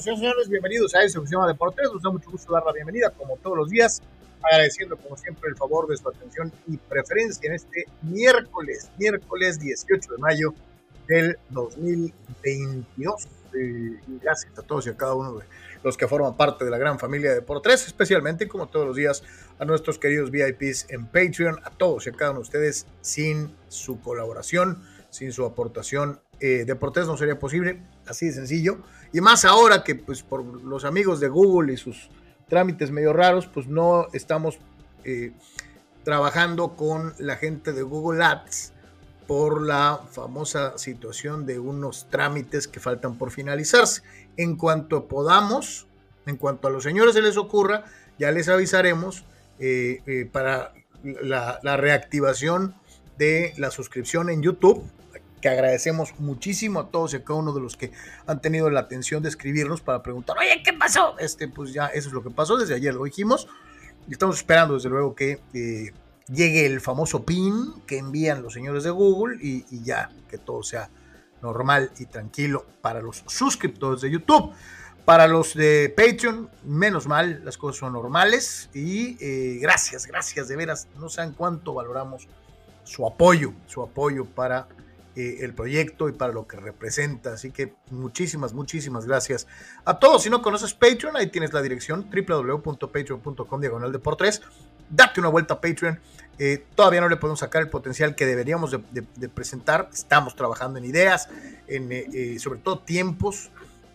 señores. Bienvenidos a esta llama Deportes. Nos da mucho gusto dar la bienvenida, como todos los días, agradeciendo, como siempre, el favor de su atención y preferencia en este miércoles, miércoles 18 de mayo del 2022. Eh, y gracias a todos y a cada uno de los que forman parte de la gran familia de por tres, especialmente como todos los días a nuestros queridos VIPs en Patreon, a todos y a cada uno de ustedes, sin su colaboración, sin su aportación, eh, de no sería posible, así de sencillo, y más ahora que pues por los amigos de Google y sus trámites medio raros, pues no estamos eh, trabajando con la gente de Google Ads por la famosa situación de unos trámites que faltan por finalizarse. En cuanto podamos, en cuanto a los señores se les ocurra, ya les avisaremos eh, eh, para la, la, reactivación de la suscripción en YouTube, que agradecemos muchísimo a todos y a cada uno de los que han tenido la atención de escribirnos para preguntar, oye, ¿qué pasó? Este, pues ya eso es lo que pasó, desde ayer lo dijimos, y estamos esperando desde luego que eh, llegue el famoso PIN que envían los señores de Google y, ya que todo sea normal y tranquilo para los suscriptores de YouTube. Para los de Patreon, menos mal, las cosas son normales y eh, gracias, gracias de veras. No saben cuánto valoramos su apoyo, su apoyo para eh, el proyecto y para lo que representa. Así que muchísimas, muchísimas gracias a todos. Si no conoces Patreon, ahí tienes la dirección www.patreon.com diagonal de. Date una vuelta a Patreon. Eh, todavía no le podemos sacar el potencial que deberíamos de, presentar. Estamos trabajando en ideas, en eh, sobre todo tiempos.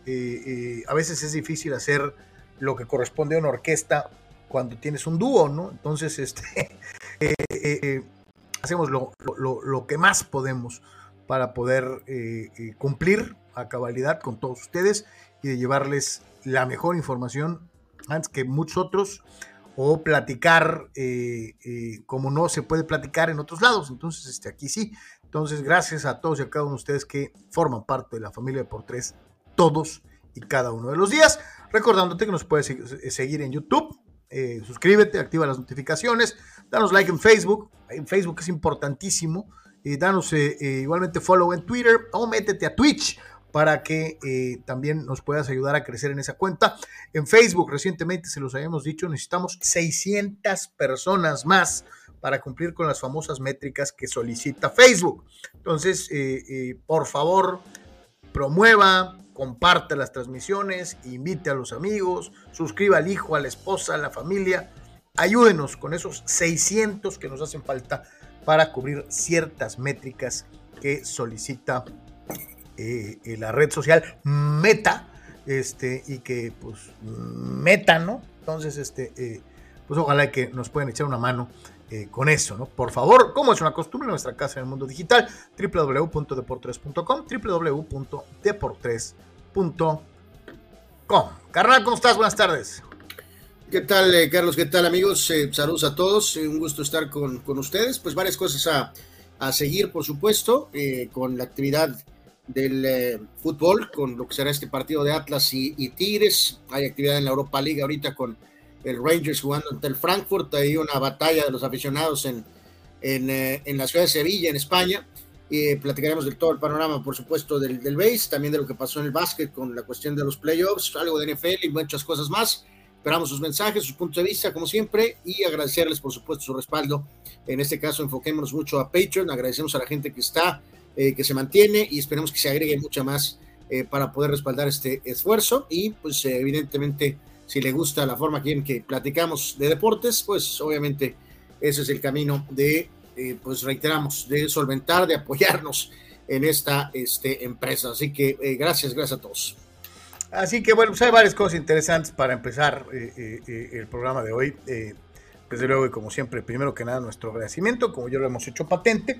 A veces es difícil hacer lo que corresponde a una orquesta cuando tienes un dúo, ¿no? Entonces, este, hacemos lo, lo, lo, que más podemos para poder eh, eh, cumplir a cabalidad con todos ustedes y de llevarles la mejor información antes que muchos otros o platicar eh, eh, como no se puede platicar en otros lados. Entonces, este, aquí sí. Entonces, gracias a todos y a cada uno de ustedes que forman parte de la familia de por tres todos y cada uno de los días. Recordándote que nos puedes seguir en YouTube. Eh, suscríbete, activa las notificaciones, danos like en Facebook. En Facebook es importantísimo eh, danos eh, eh, igualmente follow en Twitter o métete a Twitch para que también nos puedas ayudar a crecer en esa cuenta. En Facebook, recientemente se los habíamos dicho, necesitamos 600 personas más para cumplir con las famosas métricas que solicita Facebook. Entonces, por favor, promueva, comparte las transmisiones, invite a los amigos, suscriba al hijo, a la esposa, a la familia. Ayúdenos con esos 600 que nos hacen falta para cubrir ciertas métricas que solicita eh, eh, la red social Meta, este, y que pues Meta, ¿no? Entonces, este, eh, pues ojalá que nos puedan echar una mano con eso, ¿no? Por favor, como es una costumbre en nuestra casa en el mundo digital, www.deportres.com, www.deportres.com. Carnal, ¿cómo estás? Buenas tardes. ¿Qué tal, eh, Carlos? ¿Qué tal, amigos? Eh, saludos a todos. Eh, un gusto estar con, con, ustedes. Pues varias cosas a, a seguir, por supuesto, eh, con la actividad del fútbol, con lo que será este partido de Atlas y, Tigres. Hay actividad en la Europa League ahorita con el Rangers jugando ante el Frankfurt. Hay una batalla de los aficionados en, en, en la ciudad de Sevilla, en España. platicaremos del todo el panorama, por supuesto, del, del base, también de lo que pasó en el básquet con la cuestión de los playoffs, algo de NFL y muchas cosas más. Esperamos sus mensajes, sus puntos de vista, como siempre, y agradecerles, por supuesto, su respaldo. En este caso, enfoquémonos mucho a Patreon. Agradecemos a la gente que está, eh, que se mantiene, y esperemos que se agregue mucha más eh, para poder respaldar este esfuerzo. Y, pues, eh, evidentemente, si le gusta la forma que, que platicamos de deportes, pues, obviamente, ese es el camino de, eh, pues, reiteramos, de solventar, de apoyarnos en esta este, empresa. Así que, eh, gracias, gracias a todos. Así que bueno, pues hay varias cosas interesantes para empezar eh, eh, el programa de hoy. Eh, desde luego, y como siempre, primero que nada, nuestro agradecimiento, como ya lo hemos hecho patente.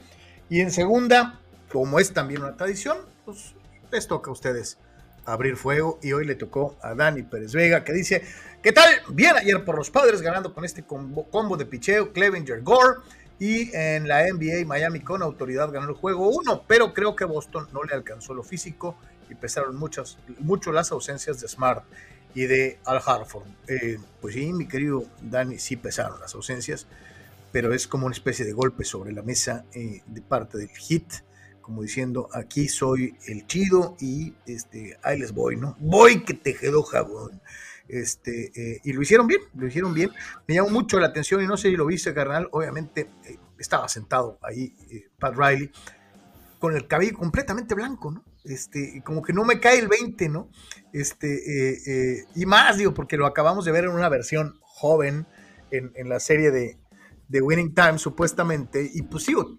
Y en segunda, como es también una tradición, pues les toca a ustedes abrir fuego. Y hoy le tocó a Dani Pérez Vega, que dice: ¿Qué tal? Bien ayer por los padres, ganando con este combo, combo de picheo, Clevenger Gore. Y en la NBA, Miami con autoridad ganó el juego 1, pero creo que Boston no le alcanzó lo físico y pesaron muchas, mucho las ausencias de Smart y de Al Harford. Eh, pues sí, mi querido Dani, sí pesaron las ausencias, pero es como una especie de golpe sobre la mesa eh, de parte del hit como diciendo, aquí soy el chido y este, ahí les voy, ¿no? Voy que te quedó jabón. Este, eh, y lo hicieron bien, lo hicieron bien. Me llamó mucho la atención y no sé si lo viste, carnal. Obviamente estaba sentado ahí Pat Riley con el cabello completamente blanco, ¿no? Este, como que no me cae el 20, ¿no? Este, y más, digo, porque lo acabamos de ver en una versión joven en, en la serie de, de Winning Time, supuestamente, y pues sigo,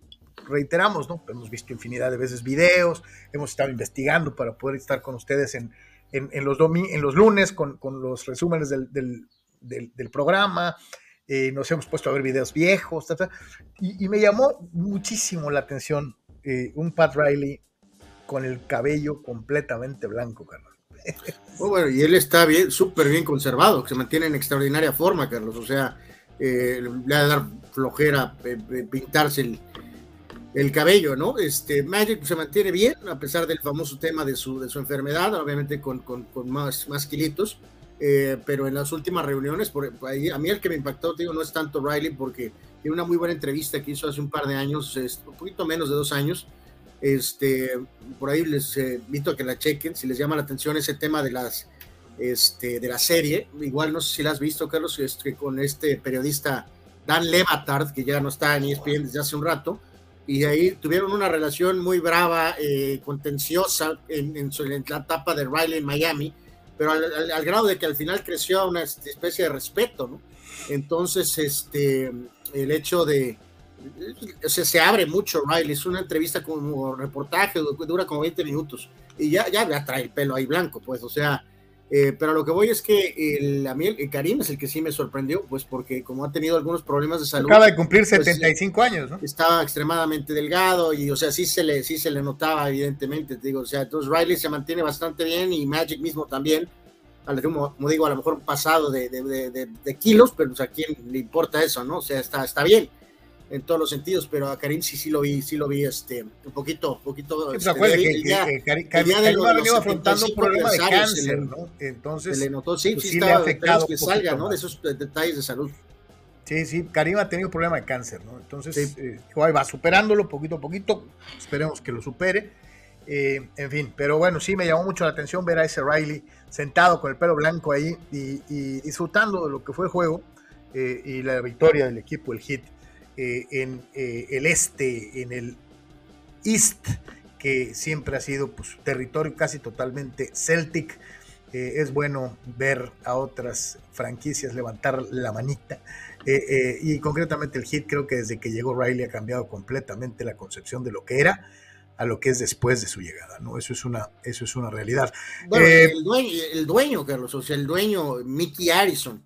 reiteramos, ¿no? Hemos visto infinidad de veces videos, hemos estado investigando para poder estar con ustedes en, en, los, en los lunes con, los resúmenes del, del, programa, eh, nos hemos puesto a ver videos viejos, y, me llamó muchísimo la atención eh, un Pat Riley con el cabello completamente blanco, Carlos. Oh, bueno, y él está bien, súper bien conservado, se mantiene en extraordinaria forma, Carlos. O sea, eh, le va a dar flojera pintarse el, el cabello, ¿no? Este, Magic se mantiene bien, a pesar del famoso tema de su, de su enfermedad, obviamente con, con, más, más kilitos, eh, pero en las últimas reuniones, por, ahí, a mí el que me impactó, digo, no es tanto Riley, porque tiene una muy buena entrevista que hizo hace un par de años, un poquito menos de dos años, este, por ahí les eh, invito a que la chequen, si les llama la atención ese tema de las, este, de la serie, igual no sé si la has visto, Carlos, este, con este periodista Dan Levatard, que ya no está en ESPN desde hace un rato, y ahí tuvieron una relación muy brava, eh, contenciosa en, en, la etapa de Riley en Miami, pero al, grado de que al final creció una especie de respeto. Entonces, este, el hecho de, o sea, se abre mucho Riley, es una entrevista como reportaje, dura como 20 minutos, y ya, ya trae el pelo ahí blanco, pues, o sea, eh, pero lo que voy es que el, a mí el, Karim es el que sí me sorprendió, pues porque como ha tenido algunos problemas de salud. Acaba de cumplir 75 pues, años, ¿no? Estaba extremadamente delgado y, o sea, sí se le, sí se le notaba, evidentemente. Te digo, o sea, entonces Riley se mantiene bastante bien y Magic mismo también. Como, como digo, a lo mejor pasado de, de, de, kilos, pero a quién le importa eso, ¿no? O sea, está, está bien en todos los sentidos, pero a Karim sí, sí lo vi, sí lo vi este, un poquito, un poquito. Este, que, Karim, ha venido afrontando un problema de cáncer, ¿no? Entonces, se le notó, sí, pues sí, está, afectado que salga, ¿no? De esos detalles de salud. Sí, sí, Karim ha tenido un problema de cáncer, ¿no? Entonces, eh, va superándolo poquito a poquito, esperemos que lo supere. Eh, en fin, pero bueno, sí me llamó mucho la atención ver a ese Riley sentado con el pelo blanco ahí y, disfrutando de lo que fue el juego eh, y la victoria del equipo, el hit. Eh, en eh, el este, en el East, que siempre ha sido pues, territorio casi totalmente Celtic. Eh, es bueno ver a otras franquicias levantar la manita. y concretamente el hit, creo que desde que llegó Riley ha cambiado completamente la concepción de lo que era a lo que es después de su llegada, ¿no? Eso es una, eso es una realidad. el, dueño, el dueño, Carlos, o sea, el dueño, Mickey Harrison,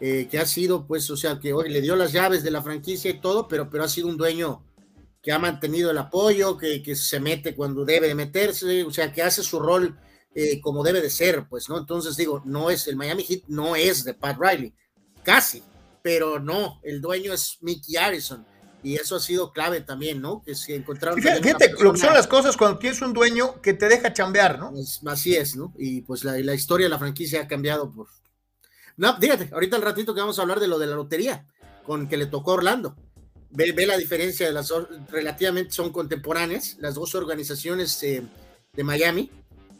eh, que ha sido, pues, o sea, que hoy le dio las llaves de la franquicia y todo, pero, pero ha sido un dueño que ha mantenido el apoyo, que, que se mete cuando debe de meterse, o sea, que hace su rol eh, como debe de ser, pues, ¿no? Entonces digo, no es, el Miami Heat no es de Pat Riley, casi, pero no, el dueño es Mickey Harrison. Y eso ha sido clave también, ¿no? Que se encontraron. Fíjate, lo que son las cosas cuando tienes un dueño que te deja chambear, ¿no? así es, ¿no? Y pues la, la historia de la franquicia ha cambiado por, no, dígate, ahorita el ratito que vamos a hablar de lo de la lotería, con que le tocó Orlando. Ve, ve la diferencia de las dos, relativamente son contemporáneas, las dos organizaciones eh, de Miami,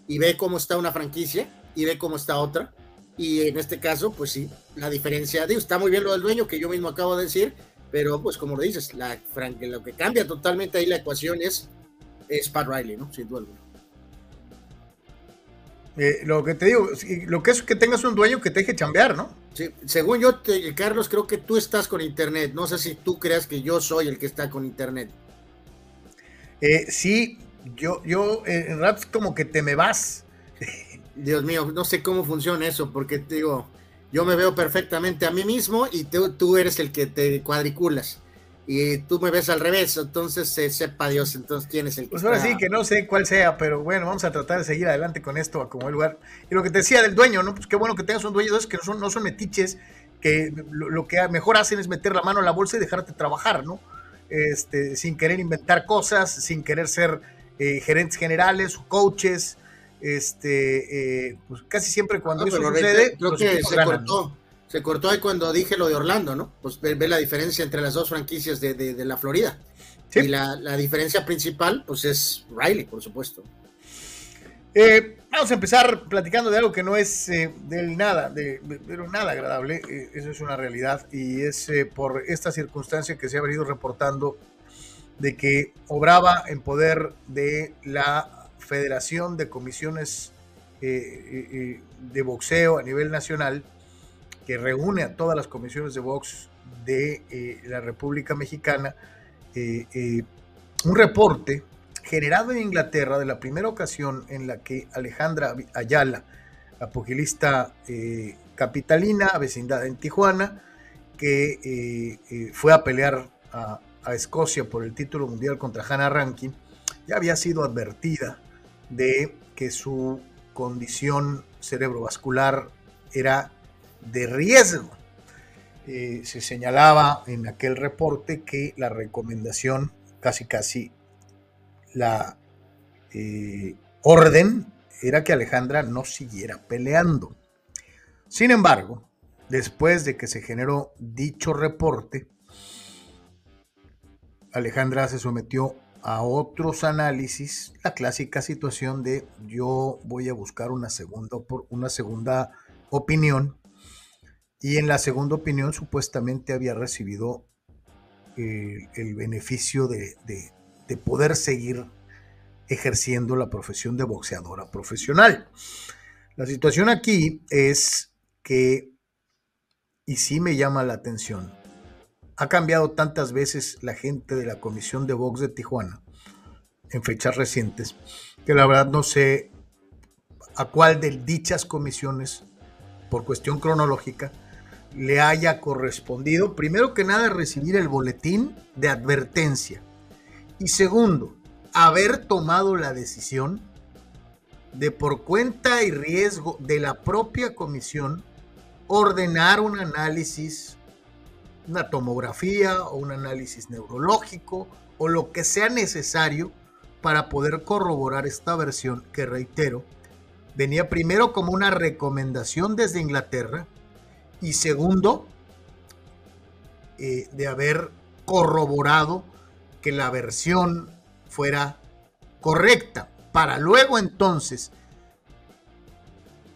y ve cómo está una franquicia y ve cómo está otra. Y en este caso, pues sí, la diferencia, digo, está muy bien lo del dueño, que yo mismo acabo de decir, pero pues como lo dices, la, lo que cambia totalmente ahí la ecuación es, es Pat Riley, ¿no? Sin duda alguna. Eh, lo que te digo, lo que es que tengas un dueño que te deje chambear, ¿no? Sí, según yo, Carlos, creo que tú estás con internet. No sé si tú creas que yo soy el que está con internet. Eh, sí, yo, yo eh, en ratos como que te me vas. Dios mío, no sé cómo funciona eso, porque te digo, yo me veo perfectamente a mí mismo y tú, tú eres el que te cuadriculas y tú me ves al revés, entonces se sepa Dios, entonces quién es el que Pues ahora sí, que no sé cuál sea, pero bueno, vamos a tratar de seguir adelante con esto a como el lugar. Y lo que te decía del dueño, ¿no? Pues qué bueno que tengas un dueño, es que no son, no son metiches, que lo, que mejor hacen es meter la mano en la bolsa y dejarte trabajar, ¿no? Este, sin querer inventar cosas, sin querer ser eh, gerentes generales o coaches, este, eh, pues casi siempre cuando eso sucede, creo que se cortó se cortó ahí cuando dije lo de Orlando, ¿no? Pues ve, la diferencia entre las dos franquicias de, la Florida. Y la, diferencia principal, pues es Riley, por supuesto. Eh, vamos a empezar platicando de algo que no es eh, del nada, de, pero nada agradable, eh, eso es una realidad, y es por esta circunstancia que se ha venido reportando de que obraba en poder de la Federación de Comisiones de Boxeo a nivel nacional, que reúne a todas las comisiones de box de la República Mexicana, eh, eh, un reporte generado en Inglaterra de la primera ocasión en la que Alejandra Ayala, la pugilista eh, capitalina, vecindad en Tijuana, que fue a pelear a, Escocia por el título mundial contra Hannah Rankin, ya había sido advertida de que su condición cerebrovascular era de riesgo eh, se señalaba en aquel reporte que la recomendación, casi casi la eh, orden, era que Alejandra no siguiera peleando. Sin embargo, después de que se generó dicho reporte, Alejandra se sometió a otros análisis, la clásica situación de yo voy a buscar una segunda, una segunda opinión y en la segunda opinión supuestamente había recibido eh, el beneficio de, poder seguir ejerciendo la profesión de boxeadora profesional. La situación aquí es que, y sí me llama la atención, ha cambiado tantas veces la gente de la Comisión de Box de Tijuana en fechas recientes, que la verdad no sé a cuál de dichas comisiones, por cuestión cronológica, le haya correspondido, primero que nada, recibir el boletín de advertencia. Y segundo, haber tomado la decisión de por cuenta y riesgo de la propia comisión ordenar un análisis, una tomografía o un análisis neurológico o lo que sea necesario para poder corroborar esta versión que reitero, venía primero como una recomendación desde Inglaterra y segundo, eh, de haber corroborado que la versión fuera correcta, para luego entonces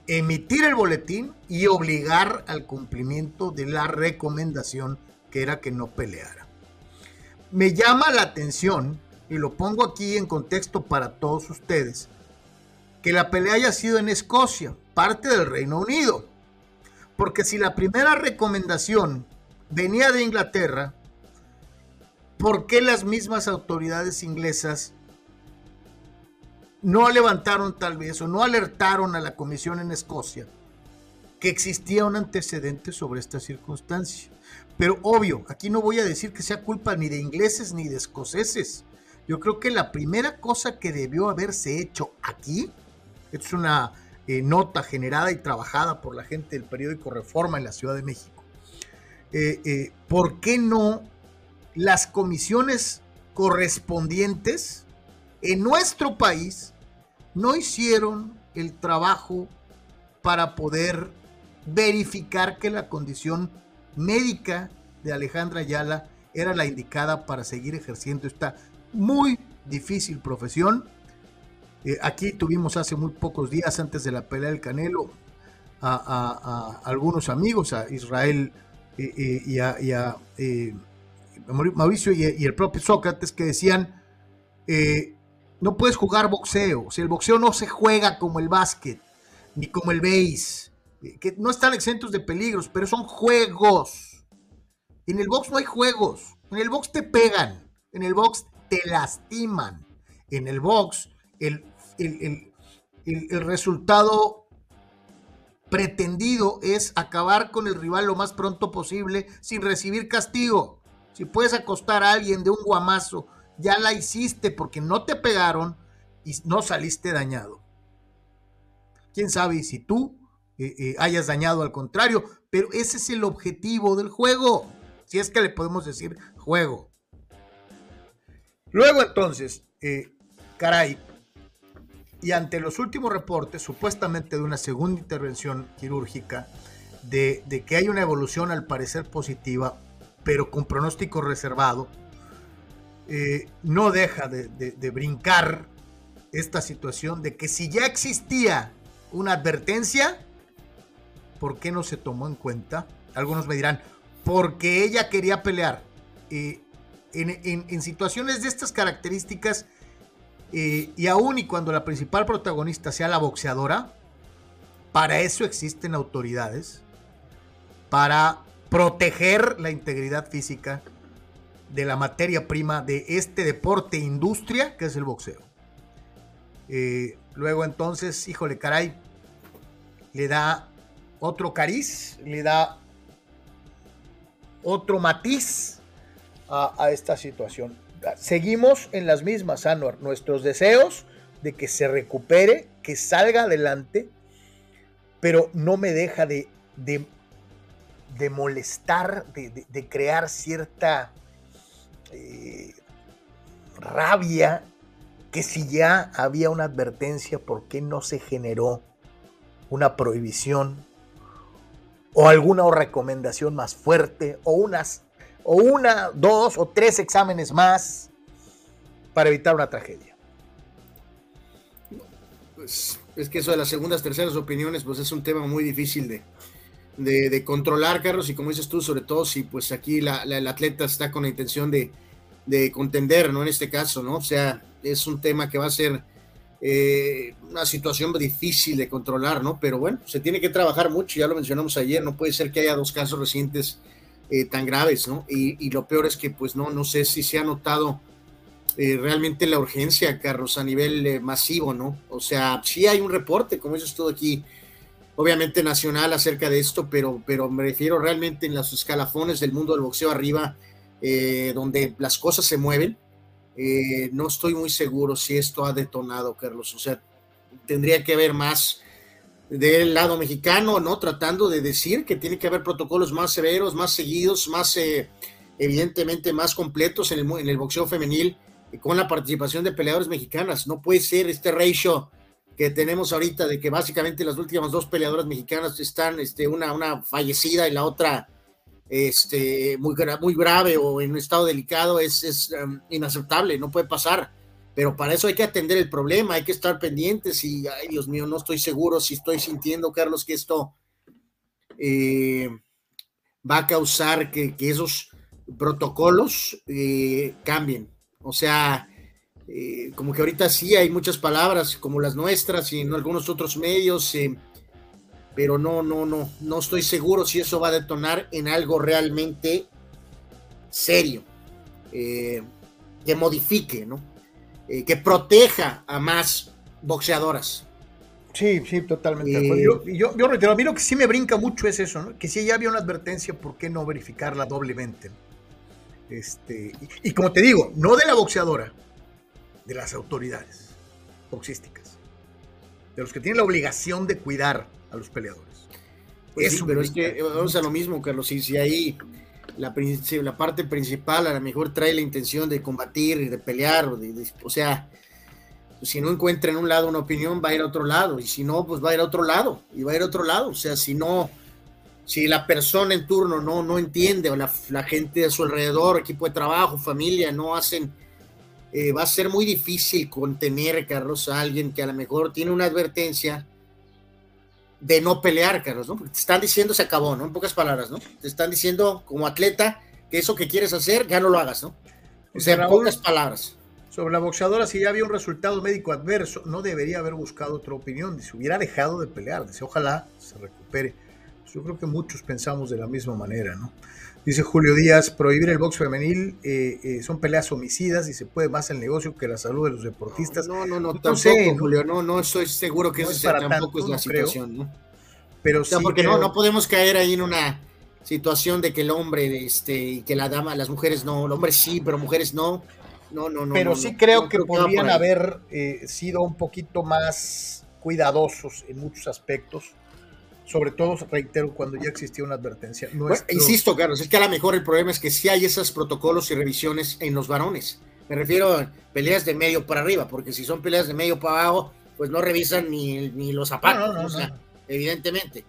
emitir el boletín y obligar al cumplimiento de la recomendación que era que no peleara. Me llama la atención, y lo pongo aquí en contexto para todos ustedes, que la pelea haya sido en Escocia, parte del Reino Unido. Porque si la primera recomendación venía de Inglaterra, ¿por qué las mismas autoridades inglesas no levantaron tal vez o no alertaron a la comisión en Escocia que existía un antecedente sobre esta circunstancia? Pero obvio, aquí no voy a decir que sea culpa ni de ingleses ni de escoceses. Yo creo que la primera cosa que debió haberse hecho aquí, es una eh, nota generada y trabajada por la gente del periódico Reforma en la Ciudad de México. Eh, eh, ¿Por qué no las comisiones correspondientes en nuestro país no hicieron el trabajo para poder verificar que la condición médica de Alejandra Ayala era la indicada para seguir ejerciendo esta muy difícil profesión eh, aquí tuvimos hace muy pocos días, antes de la pelea del Canelo, a, algunos amigos, a Israel eh, eh, y a, Mauricio y, el propio Sócrates, que decían, no puedes jugar boxeo, si el boxeo no se juega como el básquet, ni como el base, que no están exentos de peligros, pero son juegos. En el box no hay juegos, en el box te pegan, en el box te lastiman, en el box el el, resultado pretendido es acabar con el rival lo más pronto posible sin recibir castigo. Si puedes acostar a alguien de un guamazo, ya la hiciste porque no te pegaron y no saliste dañado. Quién sabe si tú eh, eh, hayas dañado al contrario, pero ese es el objetivo del juego. Si es que le podemos decir juego. Luego entonces, eh, caray, y ante los últimos reportes, supuestamente de una segunda intervención quirúrgica, de, que hay una evolución al parecer positiva, pero con pronóstico reservado, eh, no deja de, brincar esta situación de que si ya existía una advertencia, ¿por qué no se tomó en cuenta? Algunos me dirán, porque ella quería pelear. Eh, en, situaciones de estas características, eh, y aún y cuando la principal protagonista sea la boxeadora, para eso existen autoridades, para proteger la integridad física de la materia prima de este deporte industria que es el boxeo. Eh, luego entonces, híjole, caray, le da otro cariz, le da otro matiz a, esta situación. Seguimos en las mismas, Anwar, nuestros deseos de que se recupere, que salga adelante, pero no me deja de, de, molestar, de, crear cierta eh, rabia que si ya había una advertencia, ¿por qué no se generó una prohibición o alguna recomendación más fuerte o unas o una, dos o tres exámenes más para evitar una tragedia? Pues es que eso de las segundas, terceras opiniones, pues es un tema muy difícil de, de, controlar, Carlos, y como dices tú, sobre todo si pues aquí el atleta está con la intención de, de, contender, ¿no? En este caso, ¿no? O sea, es un tema que va a ser eh, una situación difícil de controlar, ¿no? Pero bueno, se tiene que trabajar mucho, ya lo mencionamos ayer, no puede ser que haya dos casos recientes eh, tan graves, ¿no? Y, lo peor es que, pues no, no sé si se ha notado eh, realmente la urgencia, Carlos, a nivel masivo, ¿no? O sea, sí hay un reporte, como eso es todo aquí, obviamente nacional acerca de esto, pero, pero me refiero realmente en los escalafones del mundo del boxeo arriba, donde las cosas se mueven, eh, no estoy muy seguro si esto ha detonado, Carlos. O sea, tendría que haber más del lado mexicano, ¿no? Tratando de decir que tiene que haber protocolos más severos, más seguidos, más eh, evidentemente más completos en el, en el boxeo femenil con la participación de peleadores mexicanas. No puede ser este ratio que tenemos ahorita de que básicamente las últimas dos peleadoras mexicanas están, este, una, una fallecida y la otra este, muy, muy grave o en un estado delicado es, um, inaceptable, no puede pasar. Pero para eso hay que atender el problema, hay que estar pendientes y, ay Dios mío, no estoy seguro si estoy sintiendo, Carlos, que esto eh, va a causar que, esos protocolos eh, cambien. O sea, eh, como que ahorita sí hay muchas palabras como las nuestras y en algunos otros medios pero no, no, no, no estoy seguro si eso va a detonar en algo realmente serio, que modifique, ¿no? Eh, que proteja a más boxeadoras. Sí, sí, totalmente. Eh, yo, yo, yo reitero, a mí lo que sí me brinca mucho es eso, ¿no? Que si ya había una advertencia, ¿por qué no verificarla doblemente? Este, y, y como te digo, no de la boxeadora, de las autoridades boxísticas, de los que tienen la obligación de cuidar a los peleadores. Pues pero es que vamos a lo mismo, Carlos. Si, si ahí la, parte principal a lo mejor trae la intención de combatir y de pelear, o, o sea, si no encuentra en un lado una opinión, va a ir a otro lado, y si no, pues va a ir a otro lado, y va a ir a otro lado. O sea, si no, si la persona en turno no, no entiende, o la, gente a su alrededor, equipo de trabajo, familia, no hacen, eh, va a ser muy difícil contener, Carlos, a alguien que a lo mejor tiene una advertencia de no pelear, Carlos, ¿no? te están diciendo se acabó, ¿no? En pocas palabras, ¿no? Te están diciendo como atleta que eso que quieres hacer ya no lo hagas, ¿no? O sea, en pocas palabras. Sobre la boxeadora, si ya había un resultado médico adverso, no debería haber buscado otra opinión, se hubiera dejado de pelear, dice, ojalá se recupere. Yo creo que muchos pensamos de la misma manera, ¿no? Dice Julio Díaz, prohibir el box femenil eh, eh, son peleas homicidas y se puede más el negocio que la salud de los deportistas. No, no, no, tampoco, Julio, no, no estoy seguro que esa tampoco es la situación, ¿no? Pero sí porque no, no podemos caer ahí en una situación de que el hombre, este, y que la dama, las mujeres no, el hombre sí, pero mujeres no. No, no, no. Pero sí creo que podrían haber eh, sido un poquito más cuidadosos en muchos aspectos sobre todo, reitero, cuando ya existía una advertencia. Insisto, Carlos, es que a lo mejor el problema es que sí hay esos protocolos y revisiones en los varones. Me refiero a peleas de medio para arriba, porque si son peleas de medio para abajo, pues no revisan ni, ni los zapatos, evidentemente.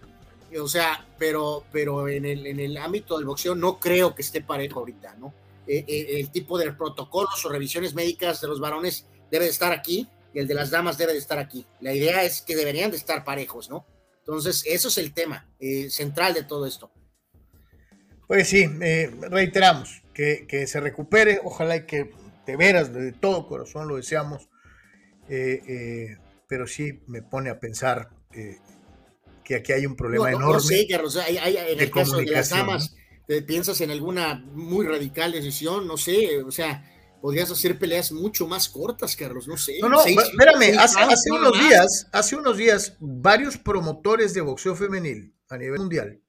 O sea, pero, pero en, el, en el ámbito del boxeo no creo que esté parejo ahorita, ¿no? el tipo de protocolos o revisiones médicas de los varones debe de estar aquí y el de las damas debe de estar aquí. La idea es que deberían de estar parejos, ¿no? Entonces, eso es el tema central de todo esto. Pues sí, reiteramos que, que, se recupere, ojalá y que de veras, de todo corazón lo deseamos, pero sí me pone a pensar que aquí hay un problema enorme. No sé, Carlos, hay, en el caso de las damas, piensas en alguna muy radical decisión, no sé, o sea, podrías hacer peleas mucho más cortas, Carlos, no sé. No, no, espérame, hace, unos días, hace unos días, varios promotores de boxeo femenil a nivel mundial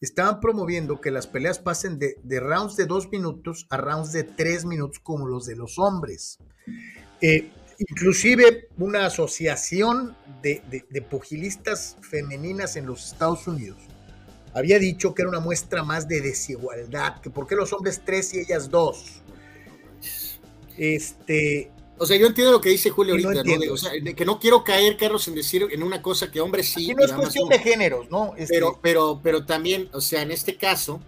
estaban promoviendo que las peleas pasen de, de rounds de dos minutos a rounds de tres minutos como los de los hombres. Eh, inclusive una asociación de, pugilistas femeninas en los Estados Unidos había dicho que era una muestra más de desigualdad, que por qué los hombres tres y ellas dos. Este, o sea, yo entiendo lo que dice Julio ahorita, O sea, que no quiero caer, Carlos, en decir en una cosa que hombres sí. Aquí no es cuestión de géneros, ¿no? Este pero, pero, pero también, o sea, en este caso,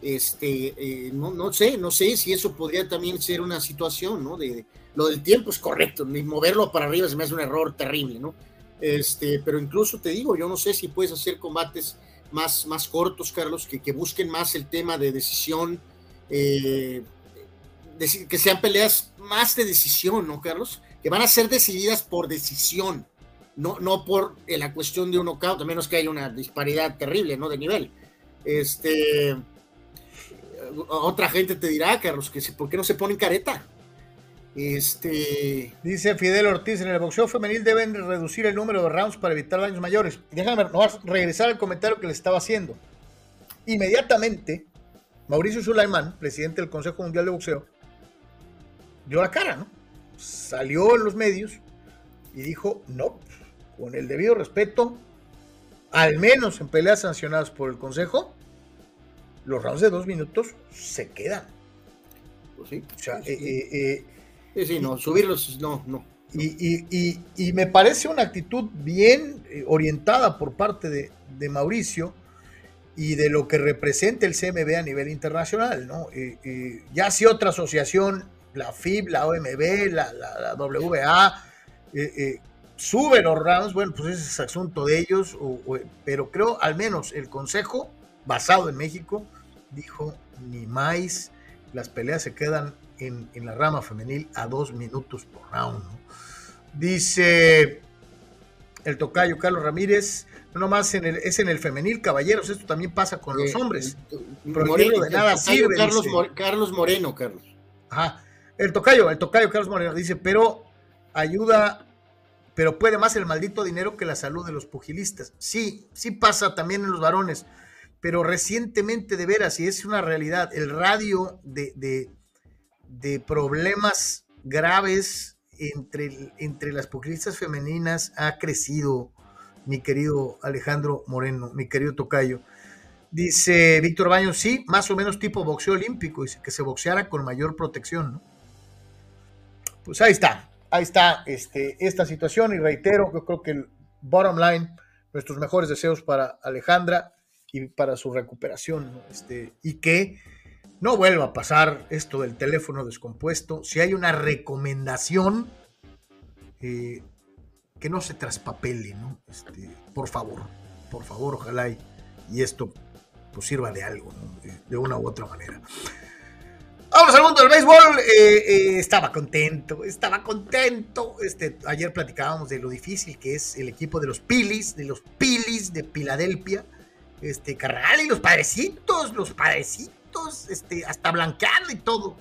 este, eh, no, no sé, no sé si eso podría también ser una situación, ¿no? De, lo del tiempo es correcto, ni moverlo para arriba se me hace un error terrible, ¿no? Este, pero incluso te digo, yo no sé si puedes hacer combates más, más cortos, Carlos, que, que busquen más el tema de decisión, eh, que sean peleas más de decisión, ¿no, Carlos? Que van a ser decididas por decisión, no, no por eh, la cuestión de un knockout, a menos que haya una disparidad terrible, ¿no? De nivel. Este, otra gente te dirá, Carlos, que ¿por qué no se ponen careta? Este... Dice Fidel Ortiz, en el boxeo femenil deben reducir el número de rounds para evitar daños mayores. Déjame regresar al comentario que le estaba haciendo. Inmediatamente, Mauricio Sulaimán, presidente del Consejo Mundial de Boxeo, dio la cara, ¿no? Salió en los medios y dijo, no, con el debido respeto, al menos en peleas sancionadas por el Consejo, los rounds de dos minutos se quedan. Pues sí. O sea, eh, eh, eh Sí, no, subirlos, no, no. Y, me parece una actitud bien eh, orientada por parte de, Mauricio y de lo que representa el CMB a nivel internacional, ¿no? ya si otra asociación, la FIB, la OMB, la, la, WA, eh, eh, sube los rounds, bueno, pues ese es asunto de ellos, pero creo al menos el Consejo, basado en México, dijo, ni más, las peleas se quedan en, la rama femenil a dos minutos por round. Dice el tocayo Carlos Ramírez, no nomás en el, es en el femenil, caballeros, esto también pasa con los hombres. Moreno, de nada sirve. Carlos, Carlos Moreno, Carlos. Ajá. El tocayo, el tocayo Carlos Moreno dice, pero ayuda, pero puede más el maldito dinero que la salud de los pugilistas. Sí, sí pasa también en los varones, pero recientemente de veras, y es una realidad, el radio de, de problemas graves entre, entre las pugilistas femeninas ha crecido, mi querido Alejandro Moreno, mi querido Tocayo. Dice Víctor Baños, sí, más o menos tipo boxeo olímpico, dice que se boxeara con mayor protección. Pues ahí está, ahí está este, esta situación y reitero, yo creo que el bottom line, nuestros mejores deseos para Alejandra y para su recuperación, este, y que no vuelva a pasar esto del teléfono descompuesto. Si hay una recomendación, eh, que no se traspapele, ¿no? Este, por favor, por favor, ojalá y, esto pues, sirva de algo, de, una u otra manera. Vamos al mundo del béisbol. Eh, eh, estaba contento, estaba contento. Este, ayer platicábamos de lo difícil que es el equipo de los Pilis, de los Pilis de Filadelfia. Este, Carral y los padrecitos, los padrecitos este, hasta blanquearle y todo.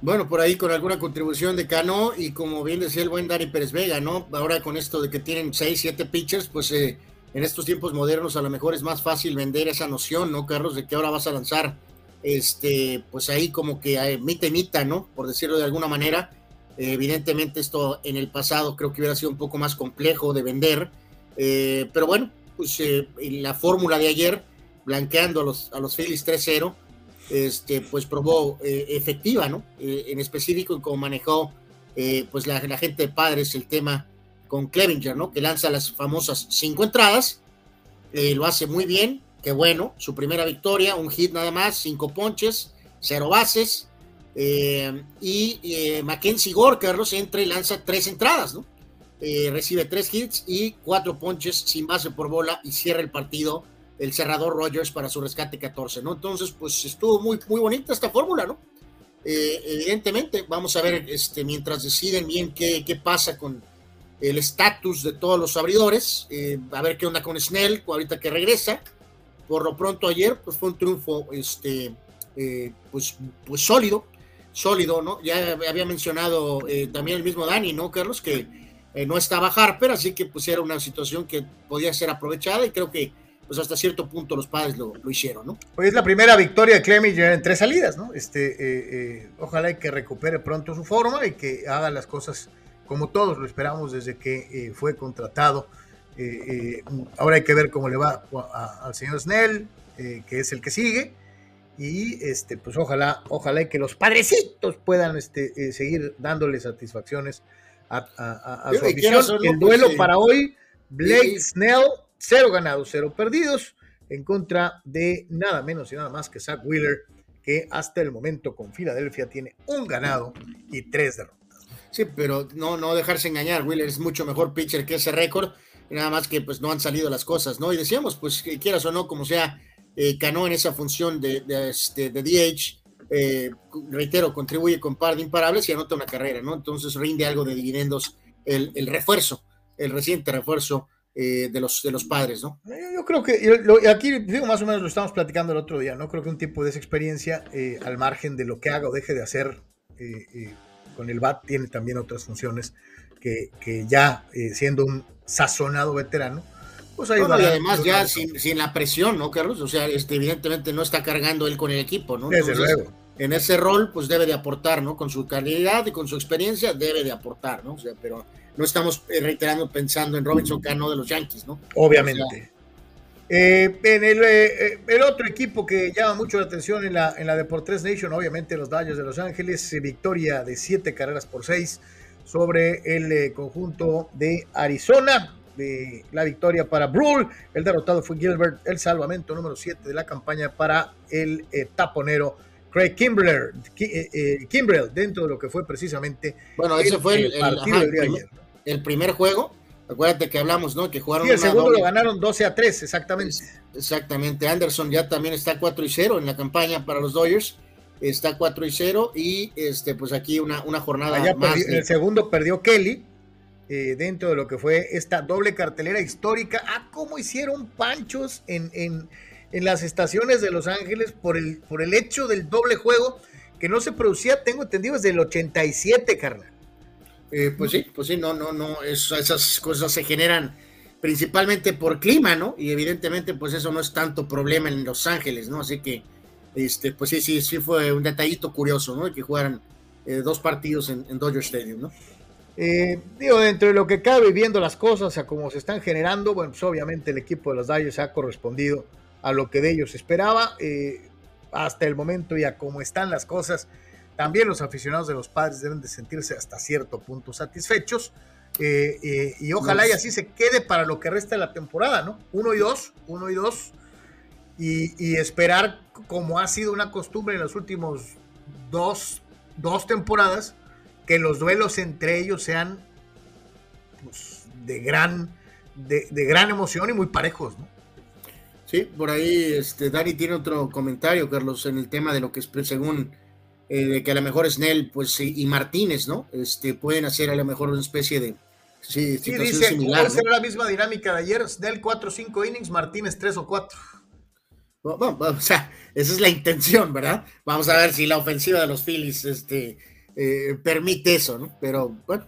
Bueno, por ahí con alguna contribución de Cano y como bien decía el buen Dani Pérez Vega, ¿no? Ahora con esto de que tienen 6, 7 pitchers, pues eh, en estos tiempos modernos a lo mejor es más fácil vender esa noción, ¿no, Carlos? De que ahora vas a lanzar, este, pues ahí como que eh, mita mita, ¿no? Por decirlo de alguna manera. evidentemente esto en el pasado creo que hubiera sido un poco más complejo de vender, eh, pero bueno, pues la fórmula de ayer blanqueando a los, a los Phillies 3-0, este, pues probó eh, efectiva, ¿no? Eh, en específico, como manejó eh, pues la, gente de padres el tema con Clevinger, ¿no? Que lanza las famosas cinco entradas, lo hace muy bien, qué bueno, su primera victoria, un hit nada más, cinco ponches, cero bases. Eh, y eh, Mackenzie Gore, Carlos, entra y lanza tres entradas, ¿no? Eh, recibe tres hits y cuatro ponches sin base por bola y cierra el partido el cerrador Rogers para su rescate 14, ¿no? Entonces, pues estuvo muy, muy bonita esta fórmula, ¿no? evidentemente, vamos a ver este, mientras deciden bien qué, qué pasa con el estatus de todos los abridores, a ver qué onda con Snell ahorita que regresa. Por lo pronto ayer, pues fue un triunfo este, pues, pues sólido, sólido, ¿no? Ya había mencionado eh, también el mismo Dani, ¿no, Carlos? Que eh, no estaba Harper, así que pues era una situación que podía ser aprovechada y creo que pues hasta cierto punto los padres lo, hicieron, ¿no? Hoy es la primera victoria de Cleminger en tres salidas, ¿no? Este, eh, ojalá que recupere pronto su forma y que haga las cosas como todos lo esperamos desde que fue contratado. Ahora hay que ver cómo le va al señor Snell, que es el que sigue. Y este pues ojalá ojalá que los padrecitos puedan este eh, seguir dándole satisfacciones a, su afición. el duelo para hoy Blake Snell cero ganados cero perdidos en contra de nada menos y nada más que Zach Wheeler que hasta el momento con Filadelfia tiene un ganado y tres derrotas. Sí pero no no dejarse engañar Wheeler es mucho mejor pitcher que ese récord nada más que pues no han salido las cosas no y decíamos pues que quieras o no como sea eh, en esa función de, de, este, DH, eh, reitero, contribuye con par de imparables y anota una carrera, ¿no? Entonces rinde algo de dividendos el, el refuerzo, el reciente refuerzo eh, de, los, de los padres, ¿no? Yo, creo que, aquí digo, más o menos lo estamos platicando el otro día, ¿no? Creo que un tipo de esa experiencia, al margen de lo que haga o deje de hacer con el BAT, tiene también otras funciones que, que ya siendo un sazonado veterano, pues y además ya sin, la presión, ¿no, Carlos? O sea, este, evidentemente no está cargando él con el equipo, ¿no? Desde luego. En ese rol, pues debe de aportar, ¿no? Con su calidad y con su experiencia, debe de aportar, ¿no? O sea, pero no estamos eh, reiterando pensando en Robinson Cano de los Yankees, ¿no? Obviamente. Eh, en eh, el, otro equipo que llama mucho la atención en la, en la Deportes Nation, obviamente los Dodgers de Los Ángeles, victoria de siete carreras por seis sobre el conjunto de Arizona de la victoria para Brule. El derrotado fue Gilbert, el salvamento número 7 de la campaña para el eh, taponero Craig Kimbrell, eh, eh dentro de lo que fue precisamente. Bueno, ese fue el, el, primer juego. Acuérdate que hablamos, ¿no? Que jugaron. Sí, el segundo lo ganaron 12 a 3, exactamente. Exactamente. Anderson ya también está 4 y 0 en la campaña para los Dodgers. Está 4 y 0 y este, pues aquí una, una jornada más. En el segundo perdió Kelly, eh, dentro de lo que fue esta doble cartelera histórica. Ah, cómo hicieron panchos en, en, en, las estaciones de Los Ángeles por el, por el hecho del doble juego que no se producía, tengo entendido, desde el 87, carnal. Eh, pues sí, pues sí, no, no, no, esas cosas se generan principalmente por clima, ¿no? Y evidentemente, pues eso no es tanto problema en Los Ángeles, ¿no? Así que, este, pues sí, sí, sí fue un detallito curioso, ¿no? Que jugaran eh, dos partidos en, en Dodger Stadium, ¿no? Eh, digo, dentro de lo que cabe, viendo las cosas a cómo se están generando, bueno, pues obviamente el equipo de los Dodgers ha correspondido a lo que de ellos esperaba. Eh, hasta el momento y a cómo están las cosas, también los aficionados de los padres deben de sentirse hasta cierto punto satisfechos. Eh, y ojalá y así se quede para lo que resta de la temporada, ¿no? Uno y dos, uno y dos. Y, y esperar, como ha sido una costumbre en los últimos dos, dos temporadas, que los duelos entre ellos sean pues, de, gran, de, gran emoción y muy parejos, ¿no? Sí, por ahí este, Dani tiene otro comentario, Carlos, en el tema de lo que es, según eh, de que a lo mejor Snell pues, y Martínez, ¿no? Este, pueden hacer a lo mejor una especie de sí, sí dice, similar. ¿no? la misma dinámica de ayer, Snell 4 o 5 innings, Martínez 3 o 4. O sea, esa es la intención, ¿verdad? Vamos a ver si la ofensiva de los Phillies este, eh, permite eso, ¿no? Pero bueno,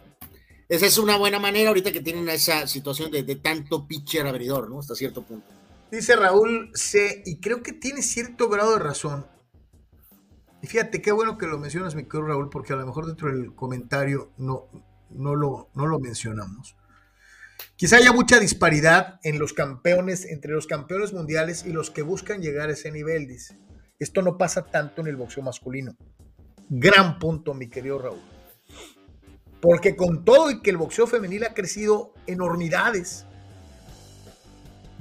esa es una buena manera ahorita que tienen esa situación de, tanto pitcher abridor, ¿no? Hasta cierto punto. Dice Raúl C, y creo que tiene cierto grado de razón. Y fíjate, qué bueno que lo mencionas, mi querido Raúl, porque a lo mejor dentro del comentario no, no, lo, no lo mencionamos. Quizá haya mucha disparidad en los campeones, entre los campeones mundiales y los que buscan llegar a ese nivel, dice. Esto no pasa tanto en el boxeo masculino. Gran punto, mi querido Raúl. Porque con todo y que el boxeo femenil ha crecido enormidades,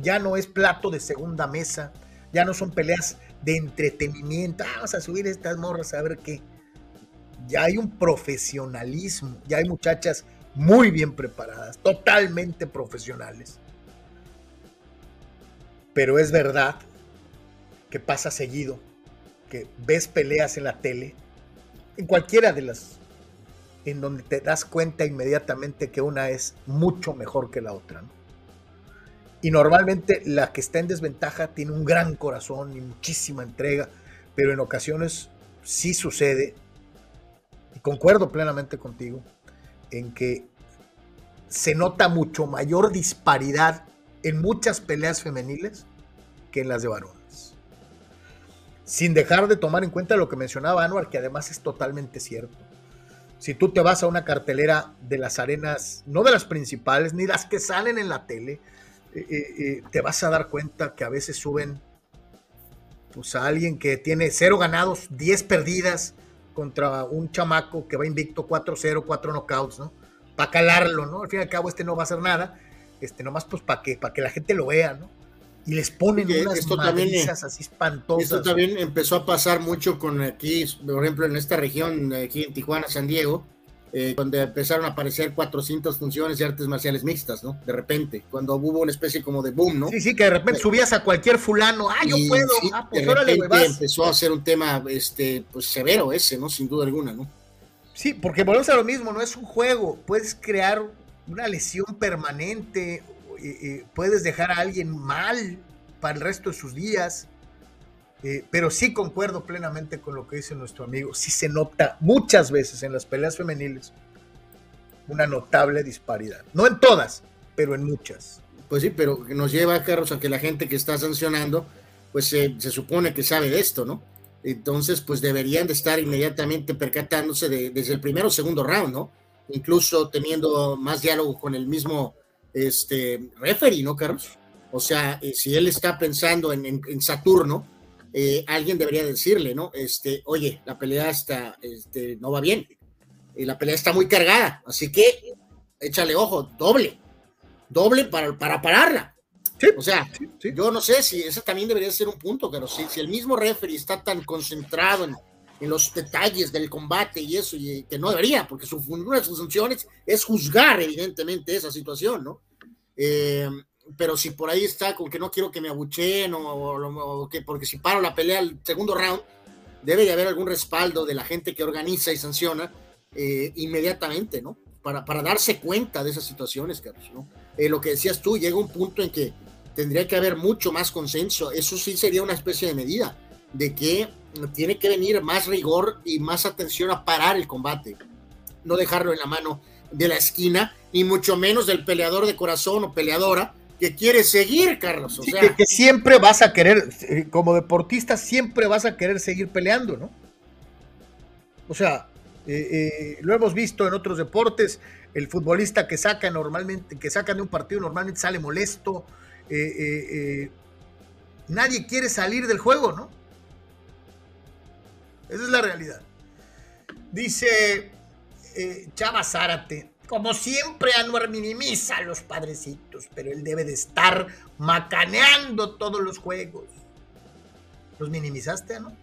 ya no es plato de segunda mesa, ya no son peleas de entretenimiento. Ah, vamos a subir estas morras a ver qué. Ya hay un profesionalismo, ya hay muchachas muy bien preparadas, totalmente profesionales. Pero es verdad que pasa seguido, que ves peleas en la tele, en cualquiera de las, en donde te das cuenta inmediatamente que una es mucho mejor que la otra. Y normalmente la que está en desventaja tiene un gran corazón y muchísima entrega, pero en ocasiones sí sucede, y concuerdo plenamente contigo, en que se nota mucho mayor disparidad en muchas peleas femeniles que en las de varones. Sin dejar de tomar en cuenta lo que mencionaba Anuar, que además es totalmente cierto. Si tú te vas a una cartelera de las arenas, no de las principales, ni las que salen en la tele, eh, eh, eh, te vas a dar cuenta que a veces suben pues, a alguien que tiene cero ganados, 10 perdidas contra un chamaco que va invicto 4-0, 4 knockouts, ¿no? Para calarlo, ¿no? Al fin y al cabo este no va a hacer nada, este nomás pues para que, para que la gente lo vea, ¿no? Y les ponen unas esto así espantosas. Esto también empezó a pasar mucho con aquí, por ejemplo, en esta región, aquí en Tijuana, San Diego, eh, cuando empezaron a aparecer 400 funciones de artes marciales mixtas, ¿no? De repente, cuando hubo una especie como de boom, ¿no? Sí, sí, que de repente subías a cualquier fulano, ah, yo puedo, ah, pues órale, empezó a ser un tema, este, pues severo ese, ¿no? Sin duda alguna, ¿no? Sí, porque volvemos a lo mismo, no es un juego, puedes crear una lesión permanente, puedes dejar a alguien mal para el resto de sus días, eh, pero sí concuerdo plenamente con lo que dice nuestro amigo. Sí se nota muchas veces en las peleas femeniles una notable disparidad. No en todas, pero en muchas. Pues sí, pero nos lleva, Carlos, a que la gente que está sancionando, pues se supone que sabe de esto, ¿no? Entonces, pues deberían de estar inmediatamente percatándose de, desde el primero o segundo round, ¿no? Incluso teniendo más diálogo con el mismo este, referee, ¿no, Carlos? O sea, eh, si él está pensando en, en Saturno, eh, alguien debería decirle, ¿no? Este, oye, la pelea está, este, no va bien, y la pelea está muy cargada, así que échale ojo, doble, doble para, para pararla. o sea, yo no sé si ese también debería ser un punto, pero si, si el mismo referee está tan concentrado en, en, los detalles del combate y eso, y que no debería, porque su, una de sus funciones es juzgar, evidentemente, esa situación, ¿no? Eh, pero si por ahí está con que no quiero que me abucheen o, que porque si paro la pelea al segundo round, debe de haber algún respaldo de la gente que organiza y sanciona eh, inmediatamente, ¿no? Para, para darse cuenta de esas situaciones, Carlos, ¿no? Eh, lo que decías tú, llega un punto en que tendría que haber mucho más consenso. Eso sí sería una especie de medida de que tiene que venir más rigor y más atención a parar el combate, no dejarlo en la mano de la esquina, ni mucho menos del peleador de corazón o peleadora que quiere seguir, Carlos. O sea, que, siempre vas a querer, eh, como deportista, siempre vas a querer seguir peleando, ¿no? O sea, eh, eh, lo hemos visto en otros deportes, el futbolista que saca normalmente, que saca de un partido normalmente sale molesto. nadie quiere salir del juego, ¿no? Esa es la realidad. Dice Chava Zárate, como siempre, Anuar minimiza a los padrecitos, pero él debe de estar macaneando todos los juegos. ¿Los minimizaste, no?